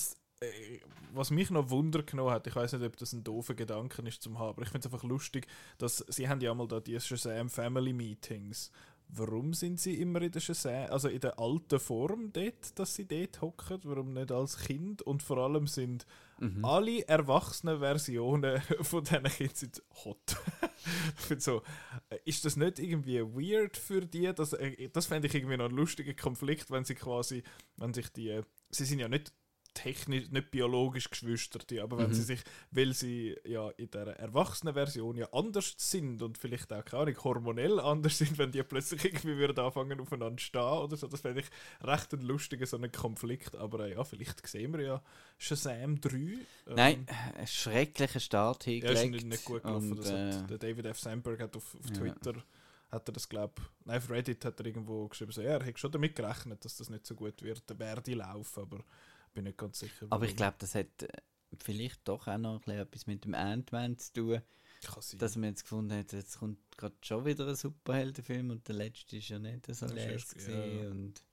was mich noch Wunder genommen hat, ich weiß nicht, ob das ein doofer Gedanke ist zum haben, aber ich finde es einfach lustig, dass sie haben ja mal da die Shazam Family Meetings. Warum sind sie immer in der Shazam, also in der alten Form dort, dass sie dort hocken? Warum nicht als Kind? Und vor allem sind Mhm. alle erwachsenen Versionen von diesen Kindern sind hot. so, äh, ist das nicht irgendwie weird für die? Das, äh, das fände ich irgendwie noch einen lustigen Konflikt, wenn sie quasi, wenn sich die, äh, sie sind ja nicht technisch, nicht biologisch Geschwisterte, aber wenn Mhm. sie sich, weil sie ja in der erwachsenen Version ja anders sind und vielleicht auch, keine Ahnung, hormonell anders sind, wenn die plötzlich irgendwie würden anfangen aufeinander zu stehen oder so, das fände ich recht ein lustiger so einen Konflikt, aber äh, ja, vielleicht sehen wir ja Shazam 3. ähm, Nein, ein schrecklicher Start ja, ist hingelegt. nicht, nicht gut gelaufen. und, das hat, äh, der David F. Sandberg hat auf, auf ja. Twitter hat er das glaub, nein, auf Reddit hat er irgendwo geschrieben, so, ja, er hätte schon damit gerechnet, dass das nicht so gut wird, werde laufen, aber bin nicht ganz sicher. aber ich glaube, das hat äh, vielleicht doch auch noch ein bisschen etwas mit dem Ant-Man zu tun, dass man jetzt gefunden hat, jetzt kommt gerade schon wieder ein Superheldenfilm und der letzte ist ja nicht so gewesen ja. und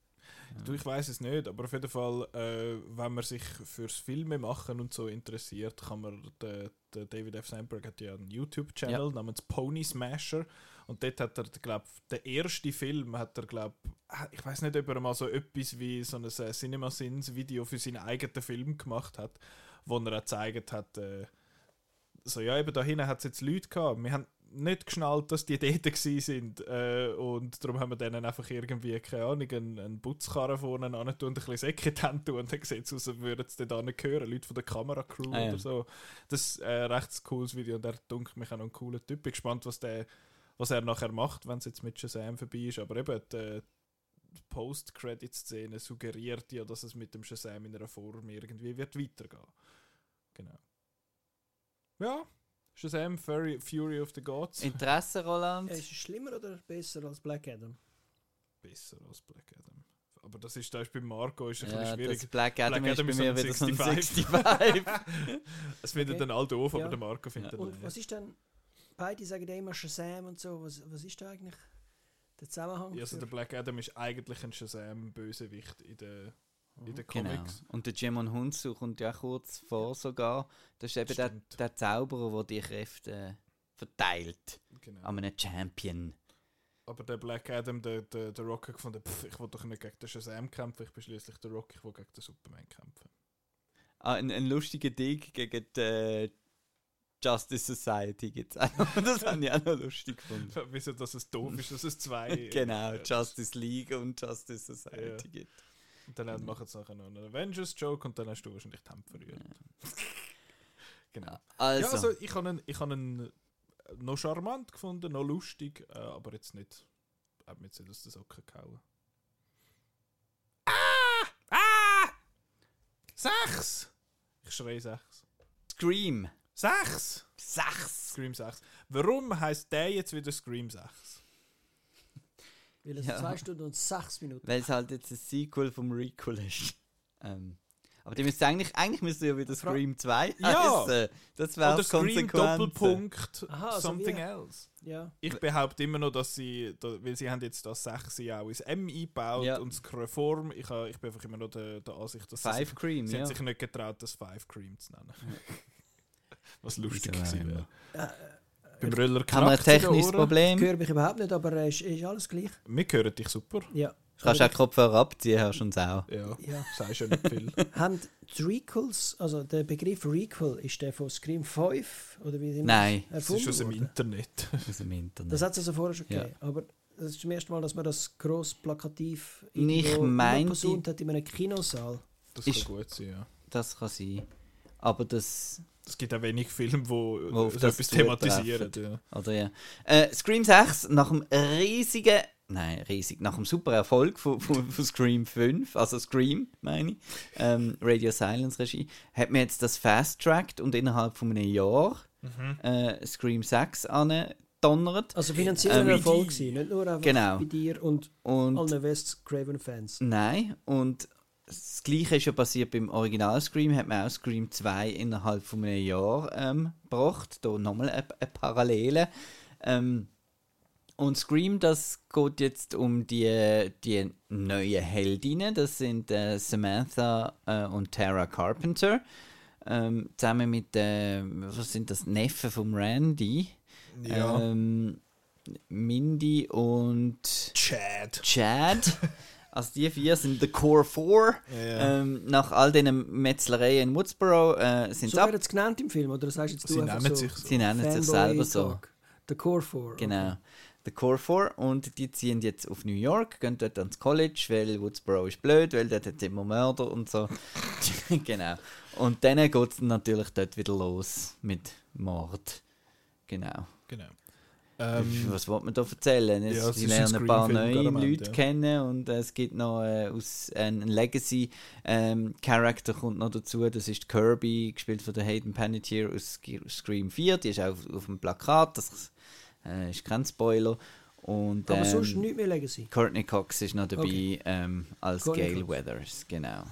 Du, ich weiß es nicht, aber auf jeden Fall, äh, wenn man sich fürs Filme machen und so interessiert, kann man, der, der David F. Sandberg hat ja einen YouTube-Channel Ja. namens Pony Smasher und dort hat er, glaube der erste Film hat er, glaube ich weiß nicht, ob er mal so etwas wie so ein äh, Cinema Sins Video für seinen eigenen Film gemacht hat, wo er auch gezeigt hat, äh, so ja, eben da hinten hat es jetzt Leute gehabt, wir haben nicht geschnallt, dass die dort gewesen sind äh, und darum haben wir denen einfach irgendwie, keine Ahnung, einen, einen Putzkarren vorne an und ein bisschen Säcke tun und dann sieht es aus, als würden es dort nicht hören, Leute von der Kameracrew Ah, ja. oder so. Das ist ein recht cooles Video und er dunkelt mich auch noch ein cooler Typ. Ich bin gespannt, was, der, was er nachher macht, wenn es jetzt mit Shazam vorbei ist, aber eben die, die Post-Credit-Szene suggeriert ja, dass es mit dem Shazam in einer Form irgendwie wird weitergehen. Genau. Ja, Shazam, Fury, Fury of the Gods. Interesse, Roland? Ist es schlimmer oder besser als Black Adam? besser als Black Adam. Aber das ist, da ist bei Marco ist ein ja, bisschen schwierig. das Black Adam, Black Adam ist ist bei mir wieder so ein 65. 65. Es findet Okay. dann all doof, aber Ja. der Marco findet Ja. Und äh, was ist denn, beide sagen ja immer Shazam und so, was, was ist da eigentlich der Zusammenhang? ja, also der Black Adam ist eigentlich ein Shazam-Bösewicht in den, in den Genau. Comics. Und der Jimon Hunsu kommt ja kurz vor sogar. Das ist eben der, der Zauberer, der die Kräfte äh, verteilt. Genau. An einem Champion. Aber der Black Adam, der, der, der Rock hat gefunden, pff, ich will doch nicht gegen den Shazam kämpfen, ich bin schließlich der Rock, ich will gegen den Superman kämpfen. Ah, ein, ein lustiger Ding gegen die äh, Justice Society gibt es auch noch. Das habe ich auch noch lustig gefunden. Wieso, dass es doof ist, dass es zwei... genau, äh, Justice League und Justice Society Ja. gibt. Und dann machen sie nachher noch einen Avengers-Joke und dann hast du wahrscheinlich Hände verrührt. genau. Also, Ja, also ich habe ihn, ich habe ihn noch charmant gefunden, noch lustig, äh, aber jetzt nicht, hat mir jetzt nicht aus den Socken gehauen. Ah! Ah! Sechs! Ich schreie sechs. Scream. Sechs! Sechs. Scream 6. Warum heißt der jetzt wieder Scream 6? Weil es Ja. zwei Stunden und sechs Minuten. Weil es halt jetzt ein Sequel vom Recall ist. Ähm, aber die müsste eigentlich, eigentlich müsste ja wieder Scream 2 Ja. heißen. Das wäre Oder das Scream. Doppelpunkt Aha, also Something wie- Else. Ja. Ich behaupte immer noch, dass sie, da, weil sie haben jetzt das 6 ja auch ins M eingebaut Ja. und das Reform. Ich, ich bin einfach immer noch der, der Ansicht, dass sie Five sich, Cream, sie ja. haben sich nicht getraut, das Five Cream zu nennen. Was lustig gewesen wäre. Äh, Beim Röller Haben wir ein technisches. Problem? höre mich überhaupt nicht, aber äh, ist, ist alles gleich. Wir hören dich super. Ja. Kannst du auch Kopfhörer abziehen, hörst du uns auch. Ja, Ja. sagst ja nicht viel. Haben die Requels, also der Begriff Requel, ist der von Scream 5 oder wie Nein, Das ist aus dem? Internet. aus dem Internet. Das hat es also vorher schon Ja. gegeben. Aber das ist zum ersten Mal, dass man das gross plakativ Ich posaunt hat in einem Kinosaal. Das Ist- kann gut sein, ja. Das kann sein. Aber das. Es gibt auch wenig Filme, wo, Wo auf so das etwas thematisieren. Ja. Oder ja. Äh, Scream 6, nach dem riesigen. Nein, riesig. Nach dem super Erfolg von, von, von Scream 5, also Scream, meine ich, ähm, Radio Silence Regie, hat man jetzt das fast-tracked und innerhalb von einem Jahr äh, Scream 6 angedonnert. Also finanziell ein Ähm, Erfolg gewesen, nicht nur einfach Genau. bei dir und Und allen West Craven-Fans. Nein, und das Gleiche ist ja passiert beim Original Scream, hat man auch Scream 2 innerhalb von einem Jahr ähm, gebracht. Da nochmal eine, eine Parallele. Ähm, und Scream, das geht jetzt um die, die neuen Heldinnen. Das sind äh, Samantha äh, und Tara Carpenter. Ähm, zusammen mit, äh, was sind das, Neffen vom Randy. Ja. Ähm, Mindy und Chad. Chad. Also die vier sind the Core Four. Ja. Ähm, nach all diesen Metzlereien in Woodsboro äh, sind So sie ab. werden sie genannt im Film, oder sagst jetzt Sie du einfach nennen so sich so. Sie nennen sich Fanboy selber so. Talk? The Core 4. Genau. The Core Four. Und die ziehen jetzt auf New York, gehen dort ans College, weil Woodsboro ist blöd, weil dort hat es immer Mörder und so. genau. Und dann geht es natürlich dort wieder los mit Mord. Genau. Genau. Ähm, Was wollte man da erzählen? Es, ja, sie ist ein lernen ein paar neue Leute ja. kennen und äh, es gibt noch äh, aus, ein Legacy-Charakter kommt noch dazu. Das ist Kirby, gespielt von der Hayden Panettiere aus Scream 4. Die ist auch auf, auf dem Plakat. Das äh, ist kein Spoiler. Und, Aber ähm, sonst nichts mehr Legacy. Courtney Cox ist noch dabei Okay. ähm, als Courtney Gail Cox. Weathers. Genau.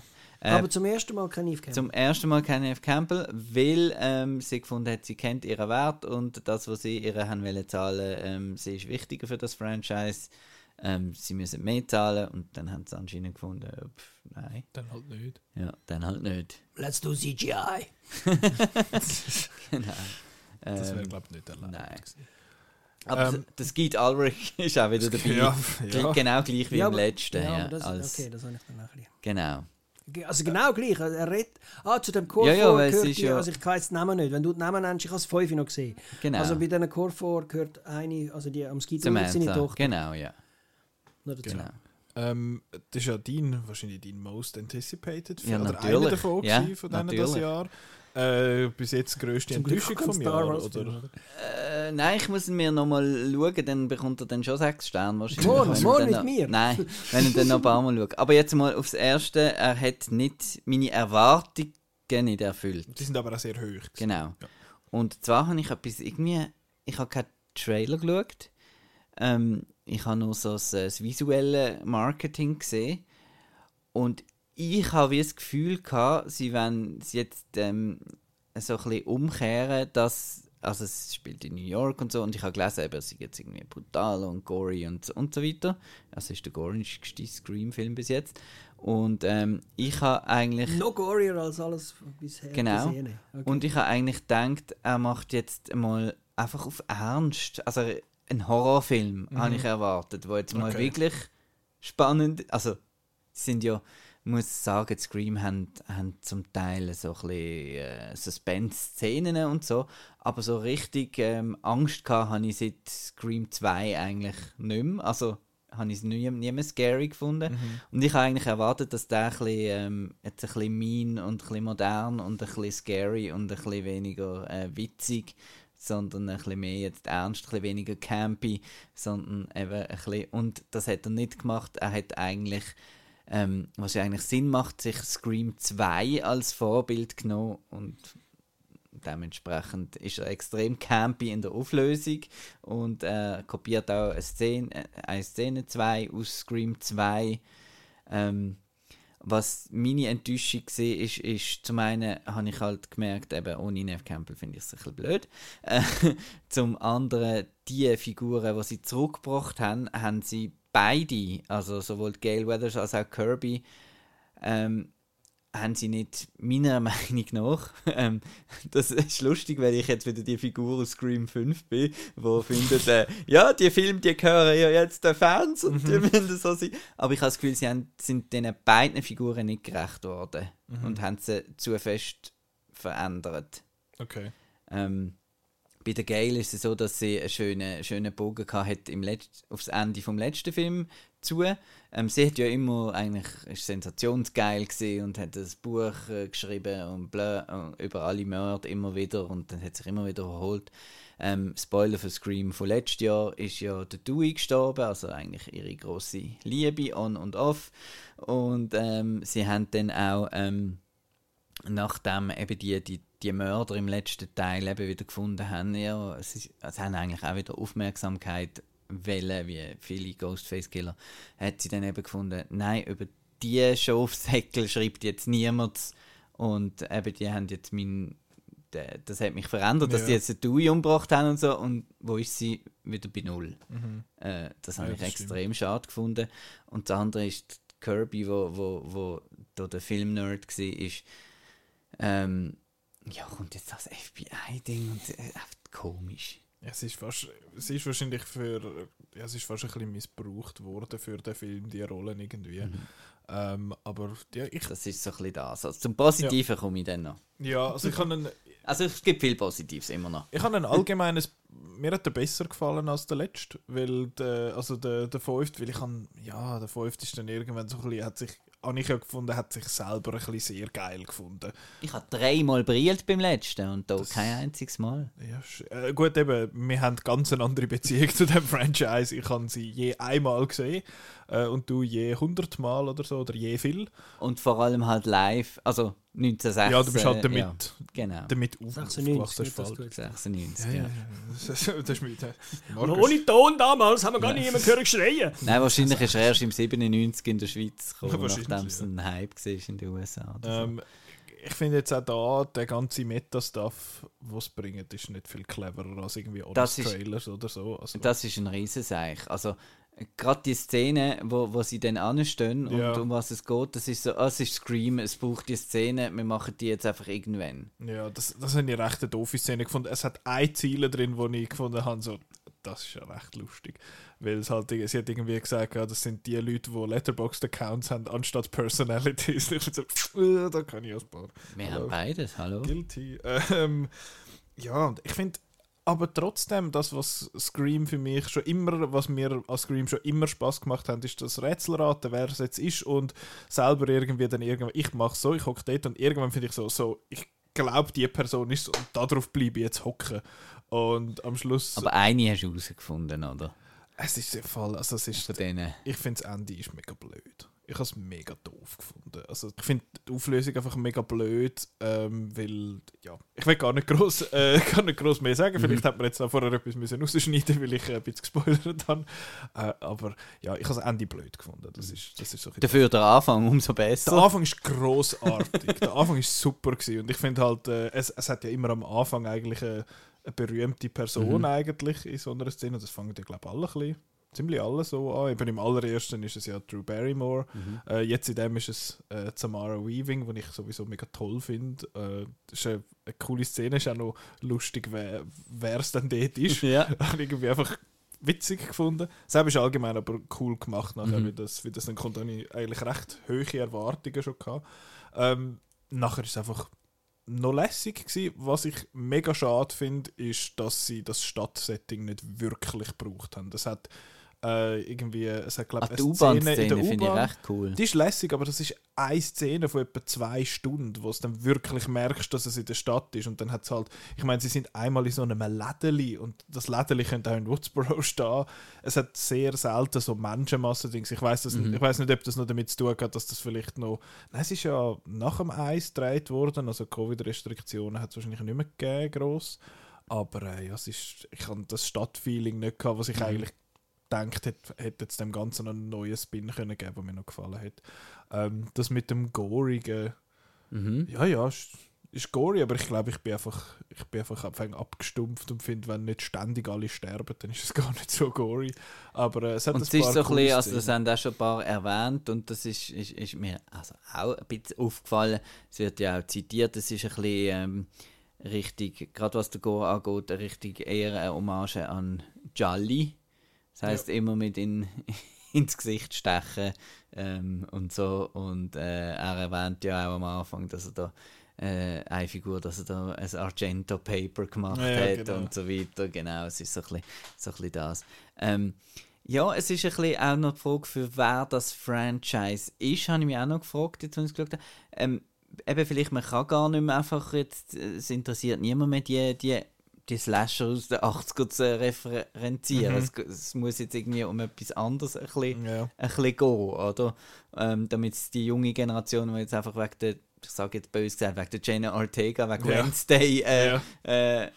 Äh, Aber zum ersten Mal kein Eve Campbell. zum ersten Mal keine F. Campbell, weil ähm, sie gefunden hat, sie kennt ihren Wert und das, was sie ihr haben wollen zahlen, ähm, sie ist wichtiger für das Franchise. Ähm, sie müssen mehr zahlen und dann haben sie anscheinend gefunden, pff, nein, dann halt nicht. ja, dann halt nicht. Let's do CGI. genau. Das wäre, Ähm, glaube ich, nicht erlaubt. nein. gewesen. aber ähm, der Skeet Ulrich ist auch wieder dabei. Ja, ja. Genau gleich wie Ja, im aber- letzten. Ja, das, als, okay, das habe ich dann auch ein bisschen. Genau. Also genau gleich. Er redet. Ah, zu dem Core Ja, ja, 4 weil es gehört ist die, ja- also ich weiß den Namen nicht. Wenn du den Namen nennst, ich habe es 5 noch gesehen. genau. Also bei diesen Core 4 gehört eine, also die am Skito seine. Tochter. Genau, ja. Noch dazu. Genau. Ähm, das ist ja dein, wahrscheinlich dein most anticipated Ja, Film. oder natürlich. einer davon Ja, von denen das natürlich. Jahr. Äh, bis jetzt Glück Enttäuschung Wars Film, oder? oder? Äh, nein, ich muss ihn mir nochmal schauen, dann bekommt er dann schon sechs Sterne wahrscheinlich. Morgen, morgen mit noch- mir. Nein, wenn ich dann noch ein paar Mal schaue. Aber jetzt mal aufs Erste, er hat nicht meine Erwartungen nicht erfüllt. Die sind aber auch sehr hoch. gewesen. Genau. Ja. Und zwar habe ich etwas irgendwie, ich habe keinen Trailer geschaut. Ähm, ich habe nur so das, äh, das visuelle Marketing gesehen. Und ich habe wie das Gefühl gehabt, sie wollen es jetzt ähm, so ein bisschen umkehren, dass, also es spielt in New York und so, und ich habe gelesen, eben, es ist jetzt irgendwie brutal und gory und, und so weiter. Also ist der gorigste Scream-Film bis jetzt. Und ähm, ich habe eigentlich... Noch gorier als alles bisher Genau. Okay. Und ich habe eigentlich gedacht, er macht jetzt mal einfach auf Ernst. Also ein Horrorfilm habe ich erwartet, wo jetzt mal Okay. wirklich spannend. Also sie sind ja, muss sagen, Scream haben, haben zum Teil so ein bisschen äh, Suspense-Szenen und so, aber so richtig ähm, Angst gehabt habe ich seit Scream 2 eigentlich nicht mehr. Also habe ich es nie, nie mehr scary gefunden. Und ich habe eigentlich erwartet, dass der ein bisschen, ähm, jetzt ein bisschen mean und ein bisschen modern und ein bisschen scary und ein bisschen weniger äh, witzig, sondern ein bisschen mehr jetzt ernst, ein bisschen weniger campy, sondern eben ein bisschen, und das hat er nicht gemacht. Er hat eigentlich, ähm, was ja eigentlich Sinn macht, sich Scream 2 als Vorbild genommen und dementsprechend ist er extrem campy in der Auflösung und äh, kopiert auch eine Szene, äh, eine Szene 2 aus Scream 2. Ähm, was meine Enttäuschung war, ist, ist zum einen habe ich halt gemerkt, eben ohne Neve Campbell finde ich es ein bisschen blöd. Äh, zum anderen, die Figuren, die sie zurückgebracht haben, haben sie beide, also sowohl Gail Weathers als auch Kirby, ähm, haben sie nicht, meiner Meinung nach, ähm, das ist lustig, weil ich jetzt wieder die Figur aus Scream 5 bin, wo findet, äh, ja, die Filme, die gehören ja jetzt den Fans und die müssen so sein. Aber ich habe das Gefühl, sie haben, sind diesen beiden Figuren nicht gerecht worden und haben sie zu fest verändert. Okay. Ähm, bei der Gale ist es so, dass sie einen schönen, schönen Bogen hat im Letz aufs Ende vom letzten Film zu. Ähm, sie hat ja immer eigentlich ist sensationsgeil gesehen und hat das Buch äh, geschrieben und blö, äh, über alle Mörder immer wieder und dann hat sich immer wieder erholt. Ähm, Spoiler für Scream von letztes Jahr ist ja der Dewey gestorben, also eigentlich ihre große Liebe on und off und ähm, sie haben dann auch ähm, nachdem eben die, die, die Mörder im letzten Teil eben wieder gefunden haben, ja, sie, sie haben eigentlich auch wieder Aufmerksamkeit wollen, wie viele Ghostface-Killer, hat sie dann eben gefunden, nein, über die Schafsäckel schreibt jetzt niemand und eben die haben jetzt mein, das hat mich verändert, dass Ja. die jetzt den Dewey umgebracht haben und so und wo ist sie? Wieder bei Null. Äh, das habe Ja, ich das extrem schade gefunden. Und das andere ist Kirby, wo, wo, wo da der Filmnerd war, ist, ähm, ja, kommt jetzt das FBI-Ding und äh, einfach komisch. Ja, es ist fast, es ist wahrscheinlich für, ja, es ist fast ein bisschen missbraucht worden für den Film, die Rollen irgendwie. Ähm, aber ja, ich, Das ist so ein bisschen das. Also zum Positiven komme ich dann noch. ja, also ich habe einen, Also es gibt viel Positives immer noch. ich habe ein allgemeines, mir hat der besser gefallen als der letzte, weil der, also der, der fünfte, weil ich habe, ja, der fünfte ist dann irgendwann so ein bisschen, hat sich, habe ich ja gefunden, hat sich selber ein bisschen sehr geil gefunden. Ich habe dreimal brillt beim letzten und da kein einziges Mal. Ja, äh, gut, eben, wir haben ganz eine andere Beziehung zu dem Franchise. Ich habe sie je einmal gesehen äh, und du je 100 Mal oder so, oder je viel. Und vor allem halt live, also 1960. Ja, du bist halt äh, damit, Ja, genau. damit auf, 96, aufgewachsen. nicht, dass ist du falsch. 96, Ja, ja. Das, ist- das ist mit, äh, ohne Ton damals haben wir gar nicht jemand gehört schreien. Nein, wahrscheinlich ist er erst im 97 in der Schweiz gekommen, nachdem es ja. ein Hype war in den USA. Oder so. Ähm, ich finde jetzt auch da, der ganze Meta-Stuff, was es bringt, ist nicht viel cleverer als irgendwie ist- Trailers oder so. Also, Das ist ein Riesenseich. Also, gerade die Szene, wo, wo sie dann anstehen Ja. und um was es geht, das ist so, ah, es ist Scream, es braucht die Szene, wir machen die jetzt einfach irgendwann. ja, das, das habe ich recht eine doofe Szene gefunden. Es hat ein Ziel drin, wo ich gefunden habe, so, das ist ja recht lustig. Weil es halt, sie hat irgendwie gesagt, ja, das sind die Leute, die Letterboxd-Accounts haben, anstatt Personalities. Ich so, äh, da kann ich ein paar. Wir Hallo. haben beides, hallo? Guilty. Ähm, ja, und ich finde, aber trotzdem, das, was Scream für mich schon immer, was mir an Scream schon immer Spaß gemacht hat, ist das Rätselraten, wer es jetzt ist und selber irgendwie dann irgendwann, ich mache so, ich hocke dort und irgendwann finde ich so, so, ich glaube, die Person ist so und darauf bleibe ich jetzt hocken. Und am Schluss, Aber eine hast du herausgefunden, oder? es ist der Fall, also es ist Von denen. ich finde das Ende ist mega blöd. Ich habe es mega doof gefunden. Also ich finde die Auflösung einfach mega blöd, ähm, weil, ja, ich will gar nicht groß, äh, gar nicht groß mehr sagen. Vielleicht hätte man jetzt vorher etwas müssen rausschneiden weil ich äh, ein bisschen gespoilert habe. Äh, aber ja, ich habe das Ende blöd gefunden. Das ist, das ist so Dafür der Anfang umso der besser. Anfang ist großartig. der Anfang ist super gewesen. und ich finde halt, äh, es, es hat ja immer am Anfang eigentlich eine, eine berühmte Person Mhm. eigentlich in so einer Szene. Das fangen ja glaube ich alle ein bisschen, ziemlich alle so an. Eben im allerersten ist es ja Drew Barrymore. Mhm. Äh, jetzt in dem ist es äh, Samara Weaving, die ich sowieso mega toll finde. Äh, das ist eine, eine coole Szene, ist auch noch lustig, wer es dann dort ist. Ja. Irgendwie einfach witzig gefunden. Das ist allgemein aber cool gemacht, nachher, Mhm. wie, das, wie das dann kommt. Da habe ich eigentlich recht hohe Erwartungen schon gehabt. Ähm, nachher ist es einfach noch lässig gewesen. Was ich mega schade finde, ist, dass sie das Stadtsetting nicht wirklich gebraucht haben. Das hat äh, irgendwie, es hat glaube Ah, die U-Bahn-Szene finde ich recht cool. die ist lässig, aber das ist eine Szene von etwa zwei Stunden, wo du dann wirklich merkst, dass es in der Stadt ist. Und dann hat es halt, ich meine, sie sind einmal in so einem Lädeli und das Lädeli könnte auch in Woodsboro stehen. Es hat sehr selten so Menschenmassen-Dings. Ich weiß Mhm. ich weiß nicht, ob das noch damit zu tun hat, dass das vielleicht noch. Nein, es ist ja nach dem Eis gedreht worden, also Covid-Restriktionen hat es wahrscheinlich nicht mehr gegeben, gross. Aber äh, ja, es ist, ich habe das Stadtfeeling nicht gehabt, was ich Mhm. eigentlich gedacht hätte, hätte jetzt dem Ganzen einen neuen Spin können geben, der mir noch gefallen hat. Ähm, das mit dem Gorigen, Mhm. ja, ja, ist, ist gory, aber ich glaube, ich bin einfach, ich bin einfach abgestumpft und finde, wenn nicht ständig alle sterben, dann ist es gar nicht so gory. Aber äh, es hat Und es ist so ein bisschen, also das haben auch schon ein paar erwähnt und das ist, ist, ist mir also auch ein bisschen aufgefallen. Es wird ja auch zitiert, es ist ein bisschen ähm, richtig, gerade was der Gore angeht, eine richtig eher eine Hommage an Jolly. Das heißt immer mit in, ins Gesicht stechen ähm, und so. Und äh, er erwähnt ja auch am Anfang, dass er da äh, eine Figur, dass er da ein Argento Paper gemacht Ja, ja, hat genau. und so weiter. Genau, es ist so ein bisschen, so ein bisschen das. Ähm, ja, es ist ein bisschen auch noch die Frage, für wer das Franchise ist, habe ich mich auch noch gefragt, jetzt, wenn ich es geschaut habe. Ähm, eben vielleicht, man kann gar nicht mehr einfach jetzt, äh, es interessiert niemand mehr die, die, die Slasher aus den 80er zu referenzieren. Mhm. Es, es muss jetzt irgendwie um etwas anderes ein bisschen, Ja. ein bisschen gehen, oder? Ähm, damit die junge Generation, die jetzt einfach wegen der, ich sage jetzt böse gesagt, wegen der Jenna Ortega, wegen Ja. Wednesday, äh, Ja. äh,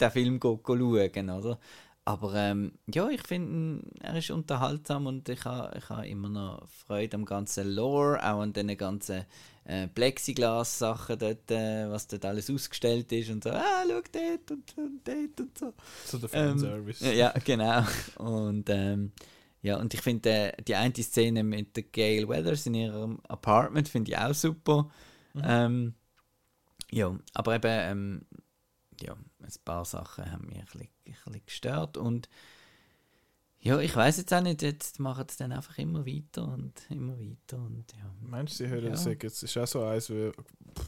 den Film go, go schauen, oder? Aber ähm, ja, ich finde, er ist unterhaltsam und ich habe ich ha immer noch Freude am ganzen Lore, auch an den ganzen äh, Plexiglas-Sachen dort, äh, was dort alles ausgestellt ist und so, ah, schau dort und, und dort und so. So der Ähm, Fanservice. ja, genau. Und ähm, ja, und ich finde äh, die eine Szene mit der Gail Weathers in ihrem Apartment finde ich auch super. Ähm, ja, aber eben, ähm, ja, ein paar Sachen haben mich ein bisschen, ein bisschen gestört und ja, ich weiß jetzt auch nicht, jetzt machen sie dann einfach immer weiter und immer weiter und ja. Meinst du, sie hören Ja. sagen? Es ist auch so eins, wie,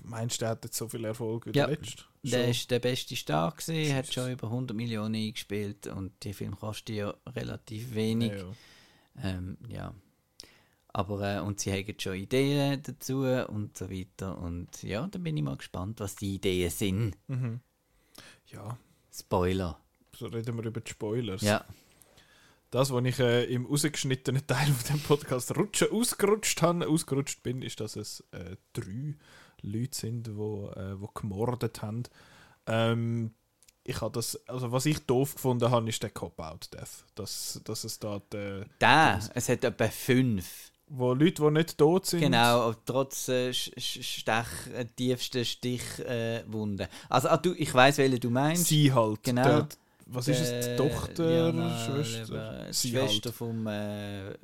meinst du, der hat jetzt so viel Erfolg wie Ja. der letzte? Der ist der beste Star gewesen, hat schon über 100 Millionen eingespielt und die Film kostet ja relativ wenig. Ja, ja. Ähm, ja. Aber, äh, und sie haben schon Ideen dazu und so weiter. Und ja, da bin ich mal gespannt, was die Ideen sind. Mhm. ja, Spoiler. so reden wir über die Spoilers. Ja. Das, was ich äh, im rausgeschnittenen Teil von dem Podcast rutschen, ausgerutscht habe, ausgerutscht bin, ist, dass es äh, drei Leute sind, die wo, äh, wo gemordet haben. Ähm, ich habe das, also was ich doof gefunden habe, ist der Cop-Out-Death. Dass, dass es da Der, es hat etwa fünf. wo Leute, die nicht tot sind. Genau, trotz äh, Stech, äh, tiefsten Stichwunden. Äh, Wunden. also, ah, du, ich weiß, welche du meinst. Sie halt. Genau. Der, was ist es? Die Tochter, Liana Schwester? Leber- die Sie Schwester halt. vom äh,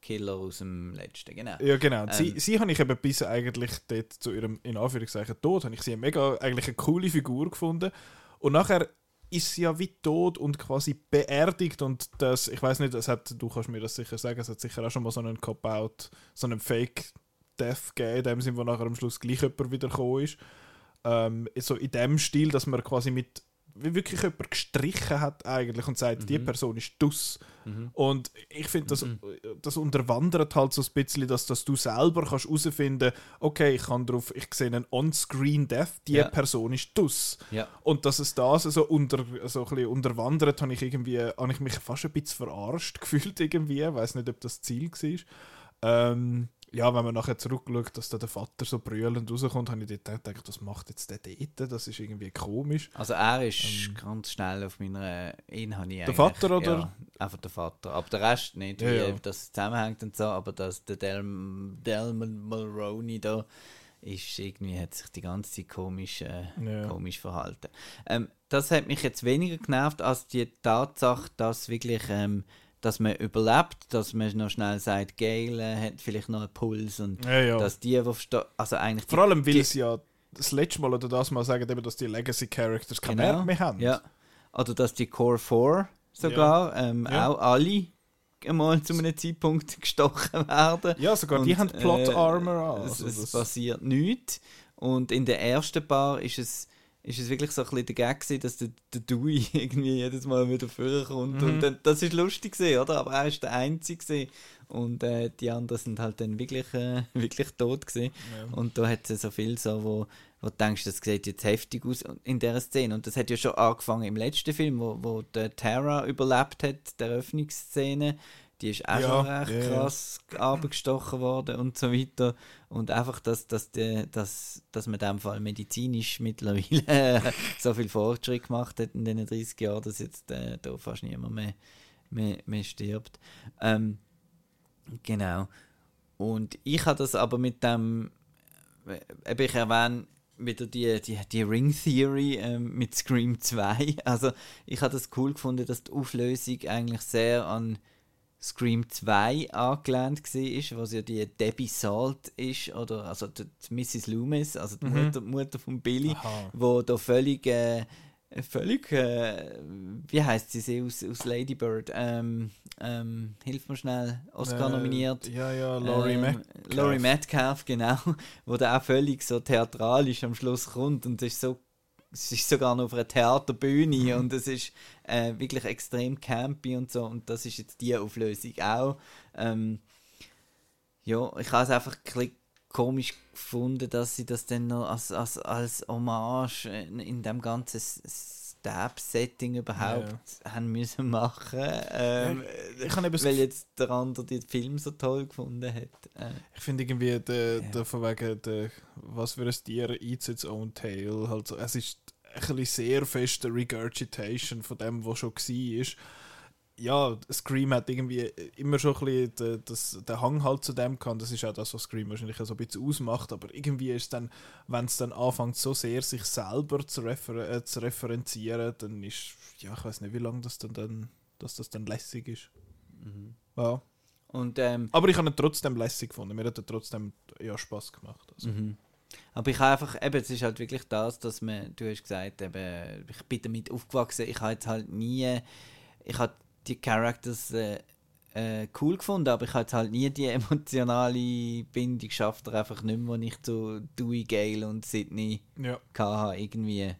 Killer aus dem letzten, genau. Ja, genau. sie, Ähm, sie habe ich eben bis eigentlich dort zu ihrem, in Anführungszeichen, Tod, habe ich sie mega, eigentlich eine coole Figur gefunden. Und nachher ist sie ja wie tot und quasi beerdigt und das, ich weiß nicht, es hat, du kannst mir das sicher sagen, es hat sicher auch schon mal so einen Cop-Out, so einen Fake-Death gegeben, in dem Sinn, wo nachher am Schluss gleich jemand wieder gekommen ist. Ähm, so in dem Stil, dass man quasi mit wirklich jemand gestrichen hat eigentlich und sagt, die Mhm. Person ist dus. Mhm. Und ich finde, das, Mhm. das unterwandert halt so ein bisschen, dass, dass du selber kannst herausfinden okay, ich kann drauf, ich sehe einen On-Screen-Death, die Ja. Person ist dus. Ja. Und dass es das so, unter, so ein bisschen unterwandert, habe ich irgendwie, habe ich mich fast ein bisschen verarscht gefühlt irgendwie. Ich weiß nicht, ob das Ziel war. Ähm, ja, wenn man nachher zurückschaut, dass da der Vater so brüllend rauskommt, habe ich dort gedacht, was macht jetzt der dort? Das ist irgendwie komisch. Also er ist ganz schnell auf meiner ihn habe ich Ähm. Der Vater, oder? Ja, einfach der Vater. Aber der Rest nicht, Ja, wie ja. das zusammenhängt und so, aber dass der Del, Del Mulroney da ist irgendwie, hat sich die ganze Zeit komisch, äh, Ja. komisch verhalten. Ähm, das hat mich jetzt weniger genervt als die Tatsache, dass wirklich, ähm, dass man überlebt, dass man noch schnell sagt, Gail äh, hat vielleicht noch einen Puls und Ja, ja. dass die, die also eigentlich die- Vor allem, weil die- sie ja das letzte Mal oder das Mal sagen, eben, dass die Legacy-Characters keinen Genau. Wert mehr haben. Ja. Oder dass die Core 4 sogar ähm, Ja. auch alle einmal zu einem Zeitpunkt gestochen werden. Ja, sogar die Und, haben Plot äh, Armor an. Es, Also es das- passiert nichts. Und in der ersten Paar ist es, ist es wirklich so ein bisschen der Gag gewesen, dass der, der Dewey irgendwie jedes Mal wieder vorkommt. Mhm. Und dann, das ist lustig gewesen, oder? Aber er ist der Einzige gewesen. Und äh, die anderen sind halt dann wirklich, äh, wirklich tot gewesen. Ja. Und da hat es so viel so, wo, wo du denkst, das sieht jetzt heftig aus in dieser Szene. Und das hat ja schon angefangen im letzten Film, wo, wo der Tara überlebt hat, der Eröffnungsszene. Die ist auch Ja, schon recht ja. krass abgestochen worden und so weiter. Und einfach, dass, dass, die, dass, dass man in dem Fall medizinisch mittlerweile so viel Fortschritt gemacht hat in den 30 Jahren, dass jetzt äh, da fast niemand mehr, mehr, mehr stirbt. Ähm, genau. Und ich habe das aber mit dem, äh, eben ich erwähne wieder die, die, die Ring Theory ähm, mit Scream 2. Also ich habe das cool gefunden, dass die Auflösung eigentlich sehr an Scream 2 angelehnt war, was ja die Debbie Salt ist, oder also die, die Mrs. Loomis, also die Mutter, Mutter von Billy, Aha. wo da völlig, äh, völlig, äh, wie heißt sie, sie aus, aus Lady Bird, ähm, ähm, hilf mir schnell, Oscar Äh, nominiert. Ja, ja, Laurie Ähm, Metcalf. Laurie Metcalf, genau, wo da auch völlig so theatralisch am Schluss kommt und es ist so es ist sogar noch auf einer. Theaterbühne und es ist äh, wirklich extrem campy und so und das ist jetzt die Auflösung auch. Ähm, ja, ich habe es einfach ein komisch gefunden, dass sie das dann noch als, als, als Hommage in, in dem ganzen Stab-Setting überhaupt haben müssen machen. Ähm, ich das weil jetzt der andere den Film so toll gefunden hat. Äh, Ich finde irgendwie, der, Ja. der, von wegen, der, was für ein Tier eats its own tail. halt so, es ist ein sehr feste Regurgitation von dem, was schon war. Ja, Scream hat irgendwie immer schon ein bisschen den, das, den Hang halt zu dem gehabt. Das ist auch das, was Scream wahrscheinlich so ein bisschen ausmacht. Aber irgendwie ist es dann, wenn es dann anfängt, so sehr sich selber zu, refer äh, zu referenzieren, dann ist, ja, ich weiß nicht, wie lange das dann, dann, dass das dann lässig ist. Ja. und ähm, Aber ich habe ihn trotzdem lässig gefunden. Mir hat er trotzdem ja, Spaß gemacht. Also. Mhm. Aber ich habe einfach, eben, es ist halt wirklich das, dass man, du hast gesagt, eben, ich bin damit aufgewachsen, ich habe jetzt halt nie, ich habe die Characters äh, äh, cool gefunden, aber ich habe jetzt halt nie die emotionale Bindung geschafft, einfach nicht mehr, die ich zu Dewey Gale und Sydney Ja. hatte, irgendwie.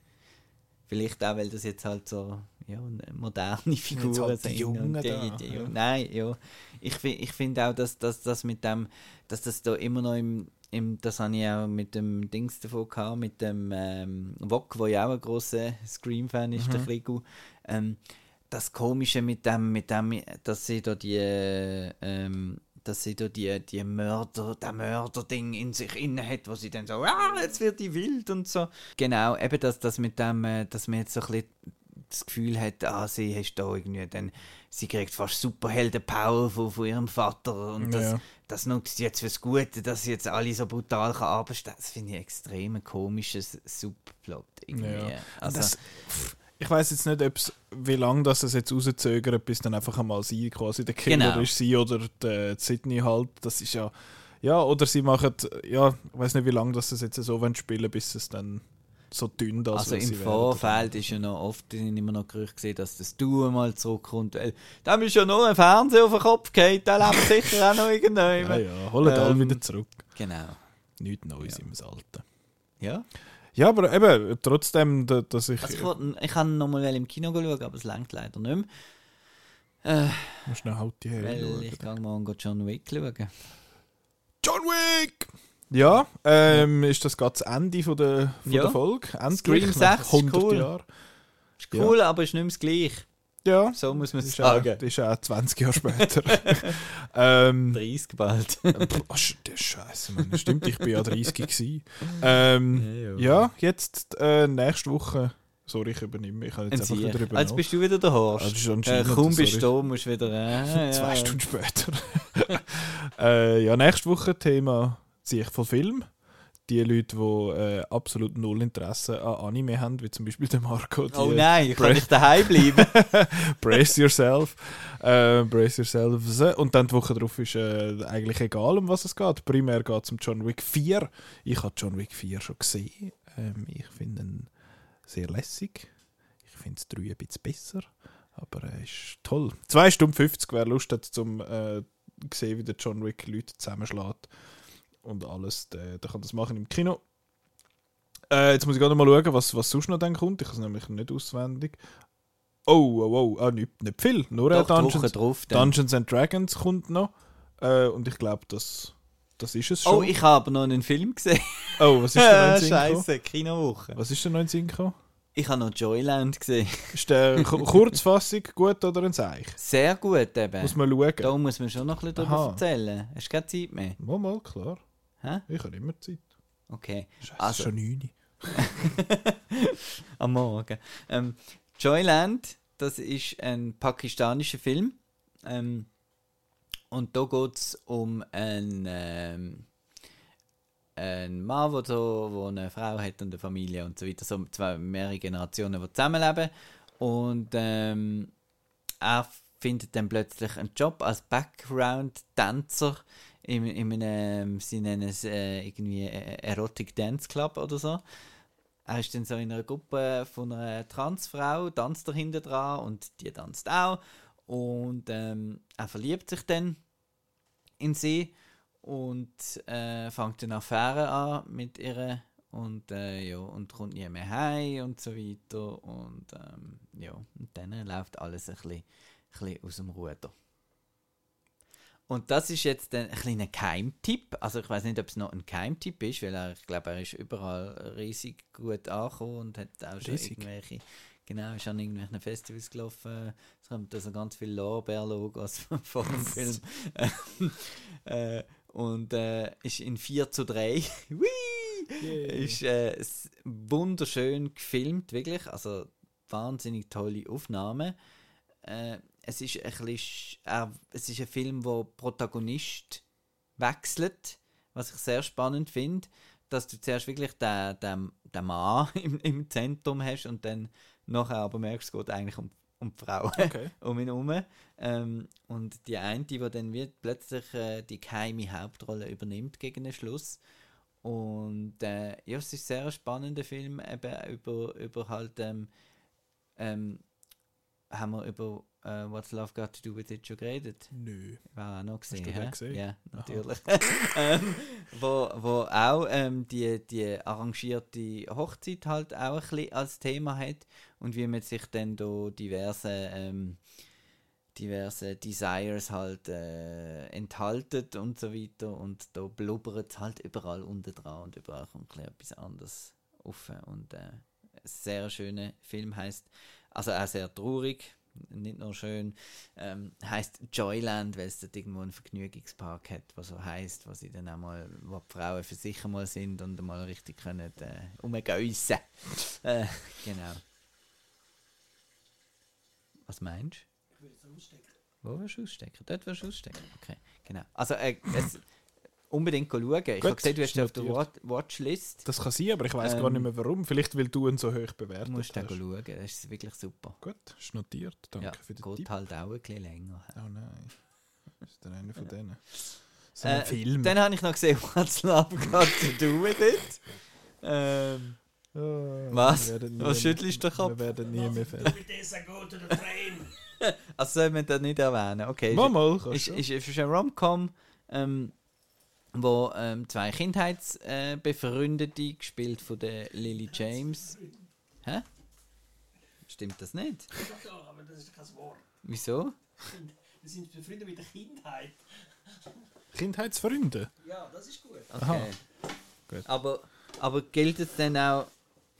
Vielleicht auch, weil das jetzt halt so ja, moderne Figuren halt die sind. Jungen und die, da, die, ja. Jungen- Nein, ja. Ich, ich finde auch, dass, dass das mit dem, dass das da immer noch im, im das habe ich auch mit dem Dings davon gehabt, mit dem ähm, Wok, wo ja auch ein grosser Scream-Fan ist, der Mhm. Krigu. Ähm, das Komische mit dem, mit dem, dass sie da die, ähm, dass sie da die, die Mörder, der Mörder-Ding in sich inne hat, wo sie dann so, ah, jetzt wird die wild und so. Genau, eben das, das mit dem, äh, dass man jetzt so ein bisschen das Gefühl hat, ah, sie hast da irgendwie dann, sie kriegt fast Superhelden-Power von, von ihrem Vater und das, Ja. das nutzt sie jetzt fürs Gute, dass sie jetzt alle so brutal kann arbeiten. Das finde ich extrem komisches Subplot irgendwie. Ja. Also, das, ich weiß jetzt nicht, ob's, wie lange das es jetzt rauszögert, bis dann einfach einmal sie quasi der Killer Genau. ist, sie oder der Sydney halt. Das ist ja. Ja, oder sie machen, ja, ich weiß nicht, wie lange das es jetzt so wollen spielen, bis es dann so dünn das Also im. Vorfeld ist ja noch oft sind immer noch Gerüchte gesehen, dass das Duo mal zurückkommt. Weil dem ist ja nur ein Fernseher auf den Kopf gefallen, der lebt sicher auch noch Ja, irgendjemand. ja, holen alle Ähm, wieder zurück. Genau. Nichts Neues ja. im Alten. Ja. Ja, aber eben, trotzdem, da- dass ich. Also ich, wollte- ich kann noch mal im Kino schauen, aber es langt leider nicht mehr. Äh, muss schnell halt die her weil schauen. ich gehe morgen John Wick schauen. John Wick! Ja, ähm, ist das gerade das Ende von der, von Ja. der Folge? Endlich, Scream nach 6 ist 100 cool. Jahren. Ist cool, aber ist nicht mehr das gleiche. Ja, So muss man es auch, sagen. das ist auch 20 Jahre später. ähm, 30 bald. oh, Scheiße, Mann. Stimmt, ich bin ja 30 gewesen. Ähm, ja, jetzt äh, nächste Woche. Sorry, ich übernehme. Ich habe jetzt einfach wieder Jetzt übernommen. bist du wieder der Horst. Also, ist äh, anscheinend, kaum sorry. bist du da, musst du wieder... Äh, Zwei ja. Stunden später. äh, ja, nächste Woche Thema ich von Film. Die Leute, die äh, absolut null Interesse an Anime haben, wie zum Beispiel der Marco. Die, Oh nein, kann Bra- ich daheim bleiben? brace yourself. Äh, brace yourself. Und dann die Woche darauf ist äh, eigentlich egal, um was es geht. Primär geht es um John Wick 4. Ich habe John Wick 4 schon gesehen. Ähm, ich finde ihn sehr lässig. Ich finde es 3 ein bisschen besser. Aber er ist toll. 2 Stunden 50, wer Lust hat, zum äh, sehen, wie der John Wick Leute zusammenschlägt. Und alles, der, der kann das machen im Kino. Äh, jetzt muss ich gerade mal schauen, was, was sonst noch dann kommt. Ich habe es nämlich nicht auswendig. Oh, oh, oh, ah, nicht, nicht viel. Nur äh, Doch, Dungeons, drauf. Dungeons and Dragons kommt noch. Äh, und ich glaube, das, das ist es schon. Oh, ich habe noch einen Film gesehen. oh was ist der neue Scheiße, Kinowoche. Was ist der neue Sinn gekommen? Ich habe noch Joyland gesehen. Ist der Ku- Kurzfassung gut oder ein Seich? Sehr gut eben. Muss man schauen. da muss man schon noch ein bisschen Aha. darüber erzählen. Hast du keine Zeit mehr? Mal, mal, klar. Hä? Ich habe immer Zeit. Okay. Scheiße, Also- schon 9. Am Morgen. Ähm, Joyland, das ist ein pakistanischer Film. Ähm, und da geht es um einen, ähm, ein Mann, der so, wo eine Frau hat und eine Familie und so weiter, so zwei mehrere Generationen, die zusammenleben. Und ähm, er findet dann plötzlich einen Job als Background-Tänzer in, in einem, sie nennen es äh, irgendwie äh, Erotic Dance Club oder so. Er ist dann so in einer Gruppe von einer Transfrau, tanzt dahinter dran und die tanzt auch. Und ähm, er verliebt sich dann in sie und äh, fängt eine Affäre an mit ihr und, äh, ja, und kommt nie mehr heim und so weiter. Und ähm, ja, und dann läuft alles ein bisschen, ein bisschen aus dem Ruder. Und das ist jetzt ein kleiner Keimtipp. Also ich weiß nicht, ob es noch ein Keimtipp ist, weil er, ich glaube, er ist überall riesig gut angekommen und hat auch schon Riesig? irgendwelche, genau, ist an irgendwelchen Festivals gelaufen. Es kommt also ganz viele Lorbeerlogos vor dem Film. äh, und äh, ist in 4 zu 3. Whee! Ist äh, wunderschön gefilmt, wirklich. Also wahnsinnig tolle Aufnahmen. Äh, es ist ein bisschen, sch- äh, es ist ein Film, wo Protagonist wechselt, was ich sehr spannend finde, dass du zuerst wirklich den, den, den Mann im, im Zentrum hast und dann nachher aber merkst, es geht eigentlich um, um die Frau Okay. um ihn herum. Ähm, und die eine, die dann wird plötzlich äh, die geheime Hauptrolle übernimmt gegen den Schluss. Und äh, ja, es ist ein sehr spannender Film, eben über, über halt, ähm, ähm, haben wir über äh, What's Love Got to Do With It schon geredet? Nö. War auch noch gesehen, du den gesehen? Ja, natürlich. ähm, wo, wo auch ähm, die, die arrangierte Hochzeit halt auch ein bisschen als Thema hat und wie man sich dann da diverse, ähm, diverse Desires halt äh, enthaltet und so weiter und da blubbert es halt überall unten dran und überall kommt etwas anderes auf und äh, ein sehr schöner Film heißt also auch sehr traurig nicht nur schön ähm, heißt Joyland, weil es dort irgendwo einen Vergnügungspark hat, was so heißt, wo sie dann auch mal, wo die Frauen für sich mal sind und mal richtig können äh, umgeissen. äh, genau. Was meinst du? Ich will es ausstecken. Wo willst du ausstecken? Dort willst du ausstecken. Okay, genau. Also äh, es, unbedingt schauen. Ich habe gesehen, du hast auf der. Watch Watchlist. Das kann sein, aber ich weiß Ähm, gar nicht mehr warum. Vielleicht, weil du ihn so hoch Du bewertet musst den hast. schauen, das ist wirklich super. Gut, ist notiert. Danke ja, für den geht Tipp. halt auch ein bisschen länger. Oh nein. Das ist dann einer von denen. So Äh, ein Film. Dann habe ich noch gesehen, What's Love Got to Do With It. Ähm, Oh, Was? Was schüttelst du den Kopf? Wir werden nie mehr fertig. Also soll man das nicht erwähnen? Okay. Mal, mal, ist, du. ist, ist, ist ein Rom-Com, ähm, wo ähm, zwei Kindheitsbefreundete, äh, gespielt von der Lily James. Hä? Stimmt das nicht? Ja, aber das ist kein Wort. Wieso? Wir sind befreundet mit der Kindheit. Kindheitsfreunde. Ja, das ist gut. Okay. Gut. Aber, aber gilt es dann auch.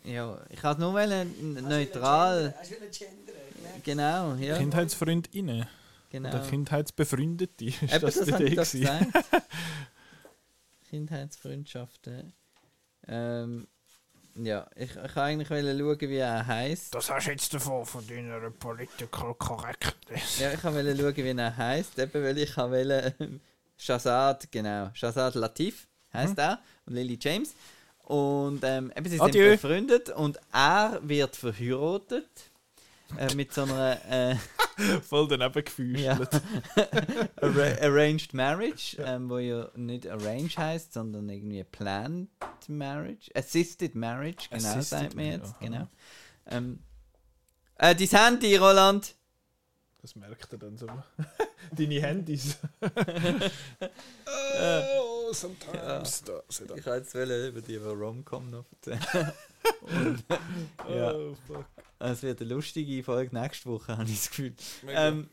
Ja, ich kann es nur wollen, neutral. Hast du Gender? Merke Genau, ja. Kindheitsfreundinnen. genau. Oder Kindheitsbefreundete. Ist Eben, das, das die habe ich gesagt. Kindheitsfreundschaften. Ähm, ja, ich, ich kann eigentlich wollen schauen, wie er heißt. Das hast du jetzt davon von deiner Political Correctness. Ja, ich wollte schauen, wie er heißt. Eben, weil ich wollte. Shazad, genau. Shazad Latif heißt er. Und Lily James. Und ähm, eben, sie sind Adieu. befreundet und er wird verheiratet. Äh, mit so einer. Äh, Voll daneben gefühlt. Arranged Marriage, ähm, wo ja nicht Arrange heißt, sondern irgendwie Planned Marriage. Assisted Marriage, genau, Assisted sagt man jetzt. Aha. Genau. Ähm, äh, dein Handy, Roland. Das merkt er dann so. Deine Handys. oh, sometimes. Da, so da. Ich wollte über die Rom-Com noch erzählen. Und, ja, Oh, fuck. es wird eine lustige Folge nächste Woche, habe ich das Gefühl. Ähm,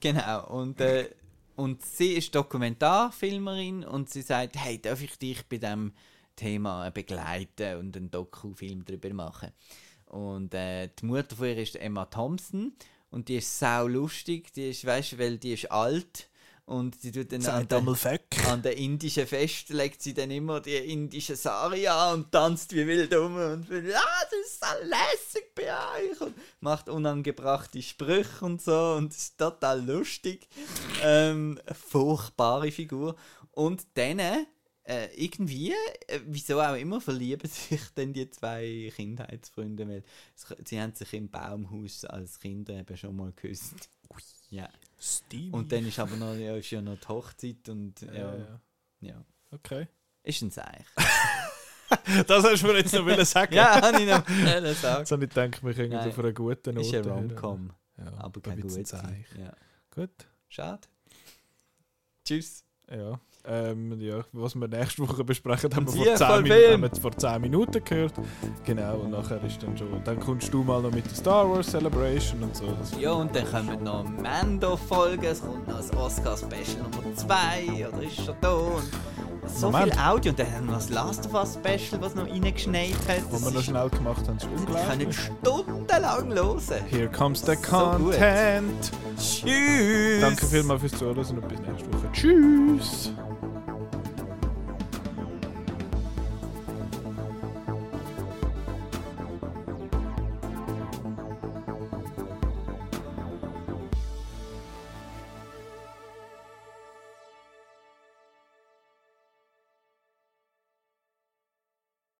genau, und, äh, und sie ist Dokumentarfilmerin und sie sagt, hey, darf ich dich bei diesem Thema begleiten und einen Dokufilm darüber machen? Und äh, die Mutter von ihr ist Emma Thompson und die ist sau lustig, die ist, weißt du, weil die ist alt und die tut dann an der, an der indischen Fest legt sie dann immer die indische Sari an und tanzt wie wild um und will, ja, das ist so lässig bei euch und macht unangebrachte Sprüche und so und ist total lustig. ähm, furchtbare Figur. Und dann äh, irgendwie, äh, wieso auch immer, verlieben sich dann die zwei Kindheitsfreunde, weil sie haben sich im Baumhaus als Kinder eben schon mal geküsst. Ja. Steam. Und dann ist aber noch, ja, ist ja noch die Hochzeit und ja, ja, ja. ja. Okay. Ist ein Seich. Das hast du mir jetzt noch wollen sagen. ja, habe ich noch wollen sagen. Jetzt habe ich gedacht, wir können Nein. auf einer guten Note Ist ein. Rom-Com, Ja, aber ein kein gutes. Zeich. Ja. Gut. Schade. Tschüss. Ja. Ähm, ja, was wir nächste Woche besprechen, haben wir, vor 10 voll Minuten, haben wir vor 10 Minuten gehört. Genau, und nachher ist dann schon. Dann kommst du mal noch mit der Star Wars Celebration und so. Ja, und dann kommen noch Mando-Folgen, es kommt noch das Oscar-Special Nummer 2, oder ist schon da? Und so Moment. viel Audio, und dann haben wir noch das Last of Us-Special, was noch reingeschneit hat. was wir noch schnell gemacht haben, ist Wir können unglaublich. stundenlang hören. Here comes the So gut. content. Tschüss! Danke vielmals fürs Zuhören und bis nächste Woche. Tschüss!